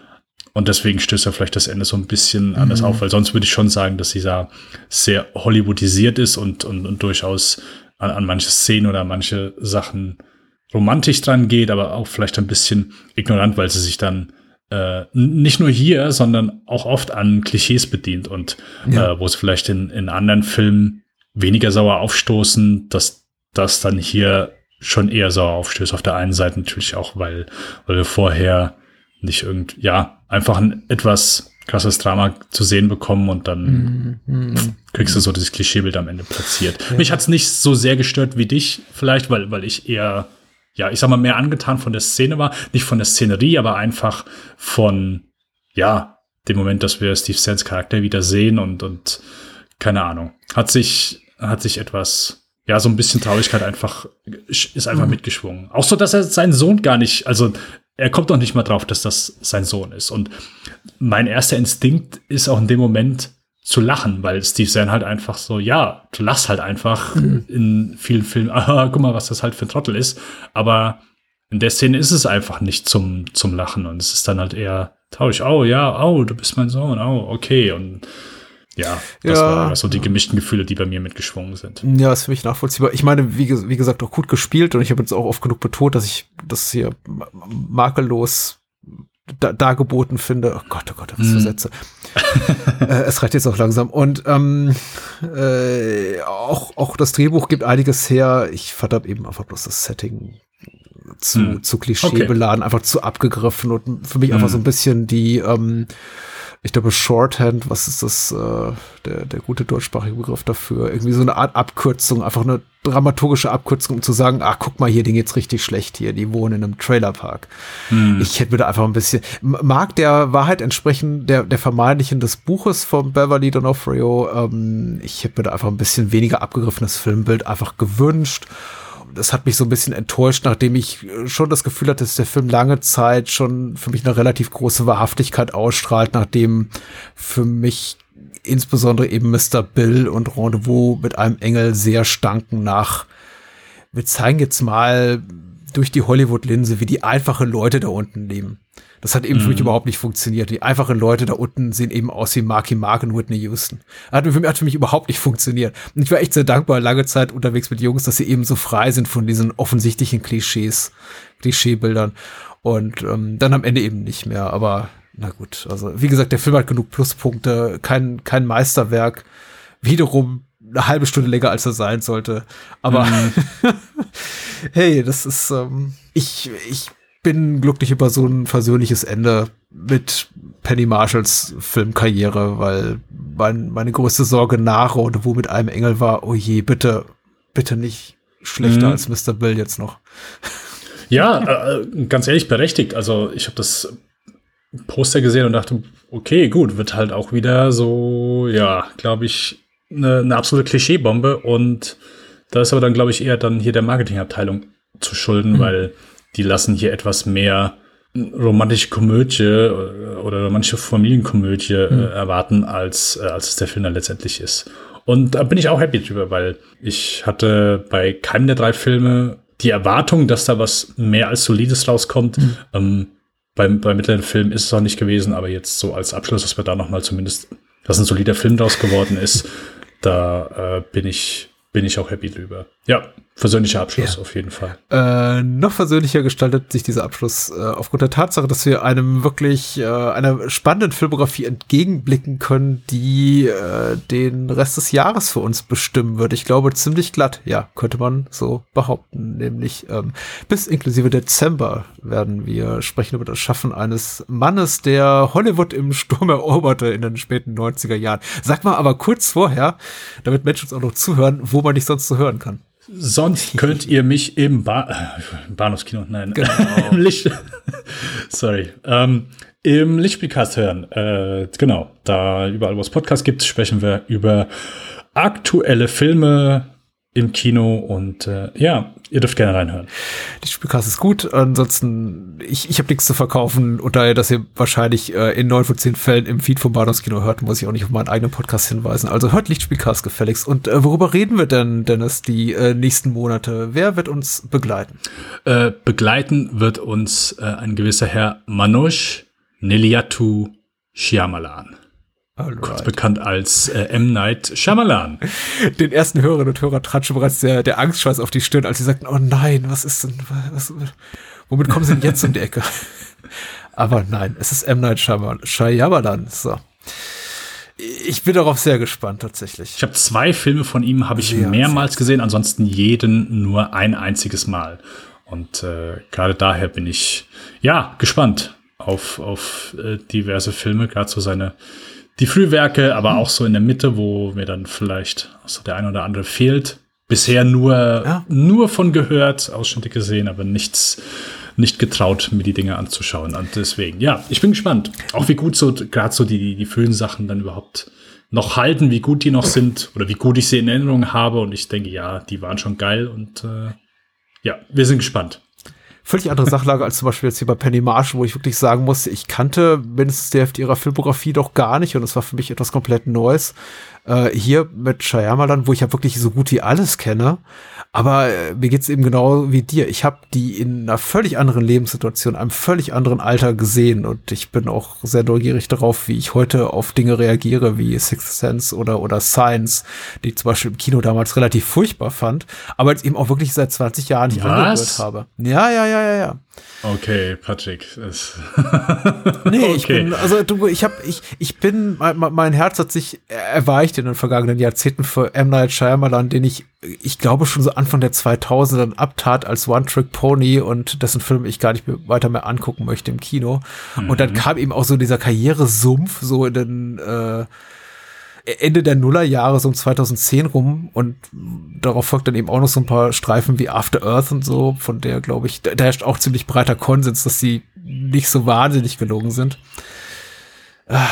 Und deswegen stößt er vielleicht das Ende so ein bisschen anders mhm. auf, weil sonst würde ich schon sagen, dass dieser sehr Hollywoodisiert ist und, und, und durchaus an, an manche Szenen oder manche Sachen romantisch dran geht, aber auch vielleicht ein bisschen ignorant, weil sie sich dann äh, nicht nur hier, sondern auch oft an Klischees bedient und ja. äh, wo es vielleicht in, in anderen Filmen weniger sauer aufstoßen, dass das dann hier schon eher sauer aufstößt. Auf der einen Seite natürlich auch, weil, weil wir vorher nicht irgend, ja, einfach ein etwas krasses Drama zu sehen bekommen und dann mm, mm, kriegst du so dieses Klischeebild am Ende platziert. Ja. Mich hat's nicht so sehr gestört wie dich, vielleicht, weil, weil ich eher, ja, ich sag mal, mehr angetan von der Szene war. Nicht von der Szenerie, aber einfach von, ja, dem Moment, dass wir Steve Sands Charakter wieder sehen und, und keine Ahnung. Hat sich hat sich etwas, ja, so ein bisschen Traurigkeit einfach, ist einfach mhm. mitgeschwungen. Auch so, dass er seinen Sohn gar nicht, also er kommt doch nicht mal drauf, dass das sein Sohn ist. Und mein erster Instinkt ist auch in dem Moment zu lachen, weil Steve Zahn halt einfach so, ja, du lachst halt einfach mhm. in vielen Filmen, [laughs] aha, guck mal, was das halt für ein Trottel ist. Aber in der Szene ist es einfach nicht zum, zum Lachen und es ist dann halt eher tausch, oh ja, oh, du bist mein Sohn, oh, okay. Und ja, das Ja. waren so die gemischten Gefühle, die bei mir mitgeschwungen sind. Ja, ist für mich nachvollziehbar. Ich meine, wie, wie gesagt, auch gut gespielt und ich habe jetzt auch oft genug betont, dass ich das hier ma- makellos da, dargeboten finde. Oh Gott, oh Gott, was für Mhm. Sätze. [laughs] äh, es reicht jetzt auch langsam. Und ähm, äh, auch, auch das Drehbuch gibt einiges her. Ich fand eben einfach bloß das Setting zu, Mhm. zu klischeebeladen, einfach zu abgegriffen und für mich einfach Mhm. so ein bisschen die, ähm, ich glaube, Shorthand, was ist das, äh, der, der gute deutschsprachige Begriff dafür? Irgendwie so eine Art Abkürzung, einfach eine dramaturgische Abkürzung, um zu sagen, ah, guck mal hier, denen geht's richtig schlecht hier, die wohnen in einem Trailerpark. Hm. Ich hätte mir da einfach ein bisschen, mag der Wahrheit entsprechen, der, der vermeintlichen des Buches von Beverly D'Onofrio, ähm, ich hätte mir da einfach ein bisschen weniger abgegriffenes Filmbild einfach gewünscht. Das hat mich so ein bisschen enttäuscht, nachdem ich äh, schon das Gefühl hatte, dass der Film lange Zeit schon für mich eine relativ große Wahrhaftigkeit ausstrahlt, nachdem für mich insbesondere eben Mr. Bill und Rendezvous mit einem Engel sehr stanken nach, wir zeigen jetzt mal durch die Hollywood-Linse, wie die einfachen Leute da unten leben. Das hat eben für mich überhaupt nicht funktioniert. Die einfachen Leute da unten sehen eben aus wie Marky Mark und Whitney Houston. Hat für mich, hat für mich überhaupt nicht funktioniert. Und ich war echt sehr dankbar, lange Zeit unterwegs mit Jungs, dass sie eben so frei sind von diesen offensichtlichen Klischees, Klischeebildern. Und ähm, dann am Ende eben nicht mehr. Aber na gut, also wie gesagt, der Film hat genug Pluspunkte, kein, kein Meisterwerk. Wiederum eine halbe Stunde länger, als er sein sollte. Aber [laughs] hey, das ist, ähm, ich, ich bin glücklich über so ein versöhnliches Ende mit Penny Marshalls Filmkarriere, weil mein, meine größte Sorge nach und wo mit einem Engel war, oh je, bitte, bitte nicht schlechter Mhm. als Mr. Bill jetzt noch. Ja, äh, ganz ehrlich berechtigt. Also ich habe das Poster gesehen und dachte, okay, gut, wird halt auch wieder so, ja, glaube ich, eine, eine absolute Klischeebombe. Und da ist aber dann, glaube ich, eher dann hier der Marketingabteilung zu schulden, weil die lassen hier etwas mehr romantische Komödie äh, oder romantische Familienkomödie äh, erwarten, als, äh, als es der Film dann letztendlich ist. Und da bin ich auch happy drüber, weil ich hatte bei keinem der drei Filme die Erwartung, dass da was mehr als Solides rauskommt. Ähm, beim, beim mittleren Film ist es auch nicht gewesen, aber jetzt so als Abschluss, dass wir da noch mal zumindest, dass ein solider Film draus geworden ist, [laughs] da äh, bin ich bin ich auch happy drüber. Ja, versöhnlicher Abschluss auf jeden Fall. Äh, noch versöhnlicher gestaltet sich dieser Abschluss äh, aufgrund der Tatsache, dass wir einem wirklich äh, einer spannenden Filmografie entgegenblicken können, die äh, den Rest des Jahres für uns bestimmen wird. Ich glaube ziemlich glatt, ja, könnte man so behaupten. Nämlich ähm, bis inklusive Dezember werden wir sprechen über das Schaffen eines Mannes, der Hollywood im Sturm eroberte in den späten 90er Jahren. Sag mal aber kurz vorher, damit Menschen uns auch noch zuhören, wo man dich sonst so hören kann. Sonst [laughs] könnt ihr mich im ba äh, Bahnhofskino, nein, [laughs] im Licht, sorry, ähm, im Lichtspielcast hören. Äh, genau, da überall, wo es Podcasts gibt, sprechen wir über aktuelle Filme im Kino und äh, ja, ihr dürft gerne reinhören. Die Spielkarte ist gut. Ansonsten, ich, ich habe nichts zu verkaufen. Und daher, dass ihr wahrscheinlich äh, in neun von zehn Fällen im Feed vom Bahnhofskino hört, muss ich auch nicht auf meinen eigenen Podcast hinweisen. Also hört Lichtspielcast gefälligst. Und äh, worüber reden wir denn, Dennis, die äh, nächsten Monate? Wer wird uns begleiten? Äh, begleiten wird uns äh, ein gewisser Herr Manoj Neliatu Shyamalan, Alright. bekannt als äh, M. Night Shyamalan. [laughs] Den ersten Hörerinnen und Hörer trat schon bereits der, der Angstschweiß auf die Stirn, als sie sagten, oh nein, was ist denn, was, womit kommen sie denn jetzt um die Ecke? [laughs] Aber nein, es ist M. Night Shyamalan. Shyamalan. So. Ich bin darauf sehr gespannt, tatsächlich. Ich habe zwei Filme von ihm, habe ich Sehr, mehrmals gesehen, ansonsten jeden nur ein einziges Mal. Und äh, gerade daher bin ich ja gespannt auf, auf äh, diverse Filme, gerade so seine die Frühwerke, aber auch so in der Mitte, wo mir dann vielleicht so der ein oder andere fehlt. Bisher nur, Ja. nur von gehört, Ausschnitte gesehen, aber nichts, nicht getraut, mir die Dinge anzuschauen. Und deswegen, ja, ich bin gespannt. Auch wie gut so, gerade so die, die frühen Sachen dann überhaupt noch halten, wie gut die noch sind oder wie gut ich sie in Erinnerung habe. Und ich denke, ja, die waren schon geil und äh, ja, wir sind gespannt. Völlig andere Sachlage als zum Beispiel jetzt hier bei Penny Marshall, wo ich wirklich sagen musste, ich kannte mindestens die Hälfte ihrer Filmografie doch gar nicht und es war für mich etwas komplett Neues. Äh, hier mit Shyamalan, wo ich ja wirklich so gut wie alles kenne. Aber äh, mir geht's eben genau wie dir. Ich habe die in einer völlig anderen Lebenssituation, einem völlig anderen Alter gesehen. Und ich bin auch sehr neugierig darauf, wie ich heute auf Dinge reagiere, wie Sixth Sense oder, oder Science, die ich zum Beispiel im Kino damals relativ furchtbar fand, aber jetzt eben auch wirklich seit 20 Jahren nicht Was? angehört habe. Ja, ja, ja, ja, ja. Okay, Patrick. Nee, [laughs] ich Okay. bin, also du, ich hab, ich, ich bin, mein, mein Herz hat sich erweicht in den vergangenen Jahrzehnten für M. Night Shyamalan, den ich, ich glaube schon so Anfang der 2000er abtat als One-Trick-Pony und dessen Film ich gar nicht mehr weiter mehr angucken möchte im Kino. Und dann kam eben auch so dieser Karrieresumpf so in den, äh, Ende der Nullerjahre, so um 2010 rum und darauf folgt dann eben auch noch so ein paar Streifen wie After Earth und so, von der glaube ich, da, da herrscht auch ziemlich breiter Konsens, dass sie nicht so wahnsinnig gelungen sind. Ah.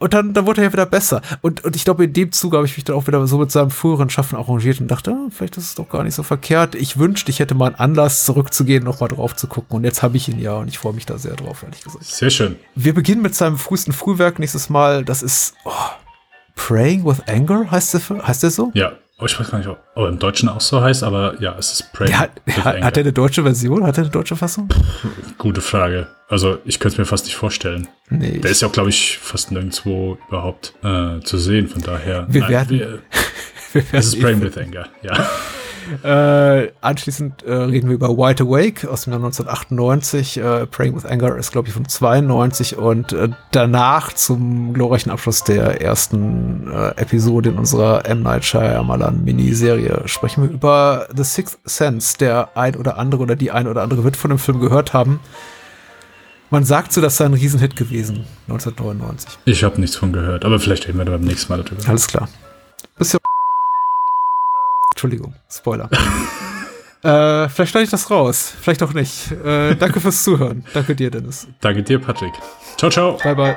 Und dann, dann wurde er ja wieder besser. Und, und ich glaube, in dem Zug habe ich mich dann auch wieder so mit seinem früheren Schaffen arrangiert und dachte, ah, vielleicht ist es doch gar nicht so verkehrt. Ich wünschte, ich hätte mal einen Anlass, zurückzugehen, nochmal drauf zu gucken. Und jetzt habe ich ihn ja und ich freue mich da sehr drauf, ehrlich gesagt. Sehr schön. Wir beginnen mit seinem frühesten Frühwerk nächstes Mal. Das ist oh, Praying with Anger, heißt der, heißt der so? Ja, oh, ich weiß gar nicht, ob ob im Deutschen auch so heißt, aber ja, es ist Prey. Der hat, hat, er eine deutsche Version? Hat er eine deutsche Fassung? Gute Frage. Also, ich könnte es mir fast nicht vorstellen. Nee. Der ist ja auch, glaube ich, fast nirgendwo überhaupt äh, zu sehen. Von daher. Wir Nein, werden- wir- [laughs] Wir Es werden ist Praying with Anger, ja. Äh, anschließend äh, reden wir über Wide Awake aus dem Jahr 1998. Äh, Praying with Anger ist, glaube ich, von 92 und äh, danach zum glorreichen Abschluss der ersten äh, Episode in unserer M. Night Shyamalan Miniserie sprechen wir über The Sixth Sense. Der ein oder andere oder die ein oder andere wird von dem Film gehört haben. Man sagt so, das sei ein Riesenhit gewesen, 1999. Ich habe nichts von gehört, aber vielleicht reden wir beim nächsten Mal darüber. Alles klar. Bis ja. Entschuldigung, Spoiler. [laughs] äh, vielleicht schneide ich das raus, vielleicht auch nicht. Äh, danke fürs Zuhören. Danke dir, Dennis. Danke dir, Patrick. Ciao, ciao. Bye, bye.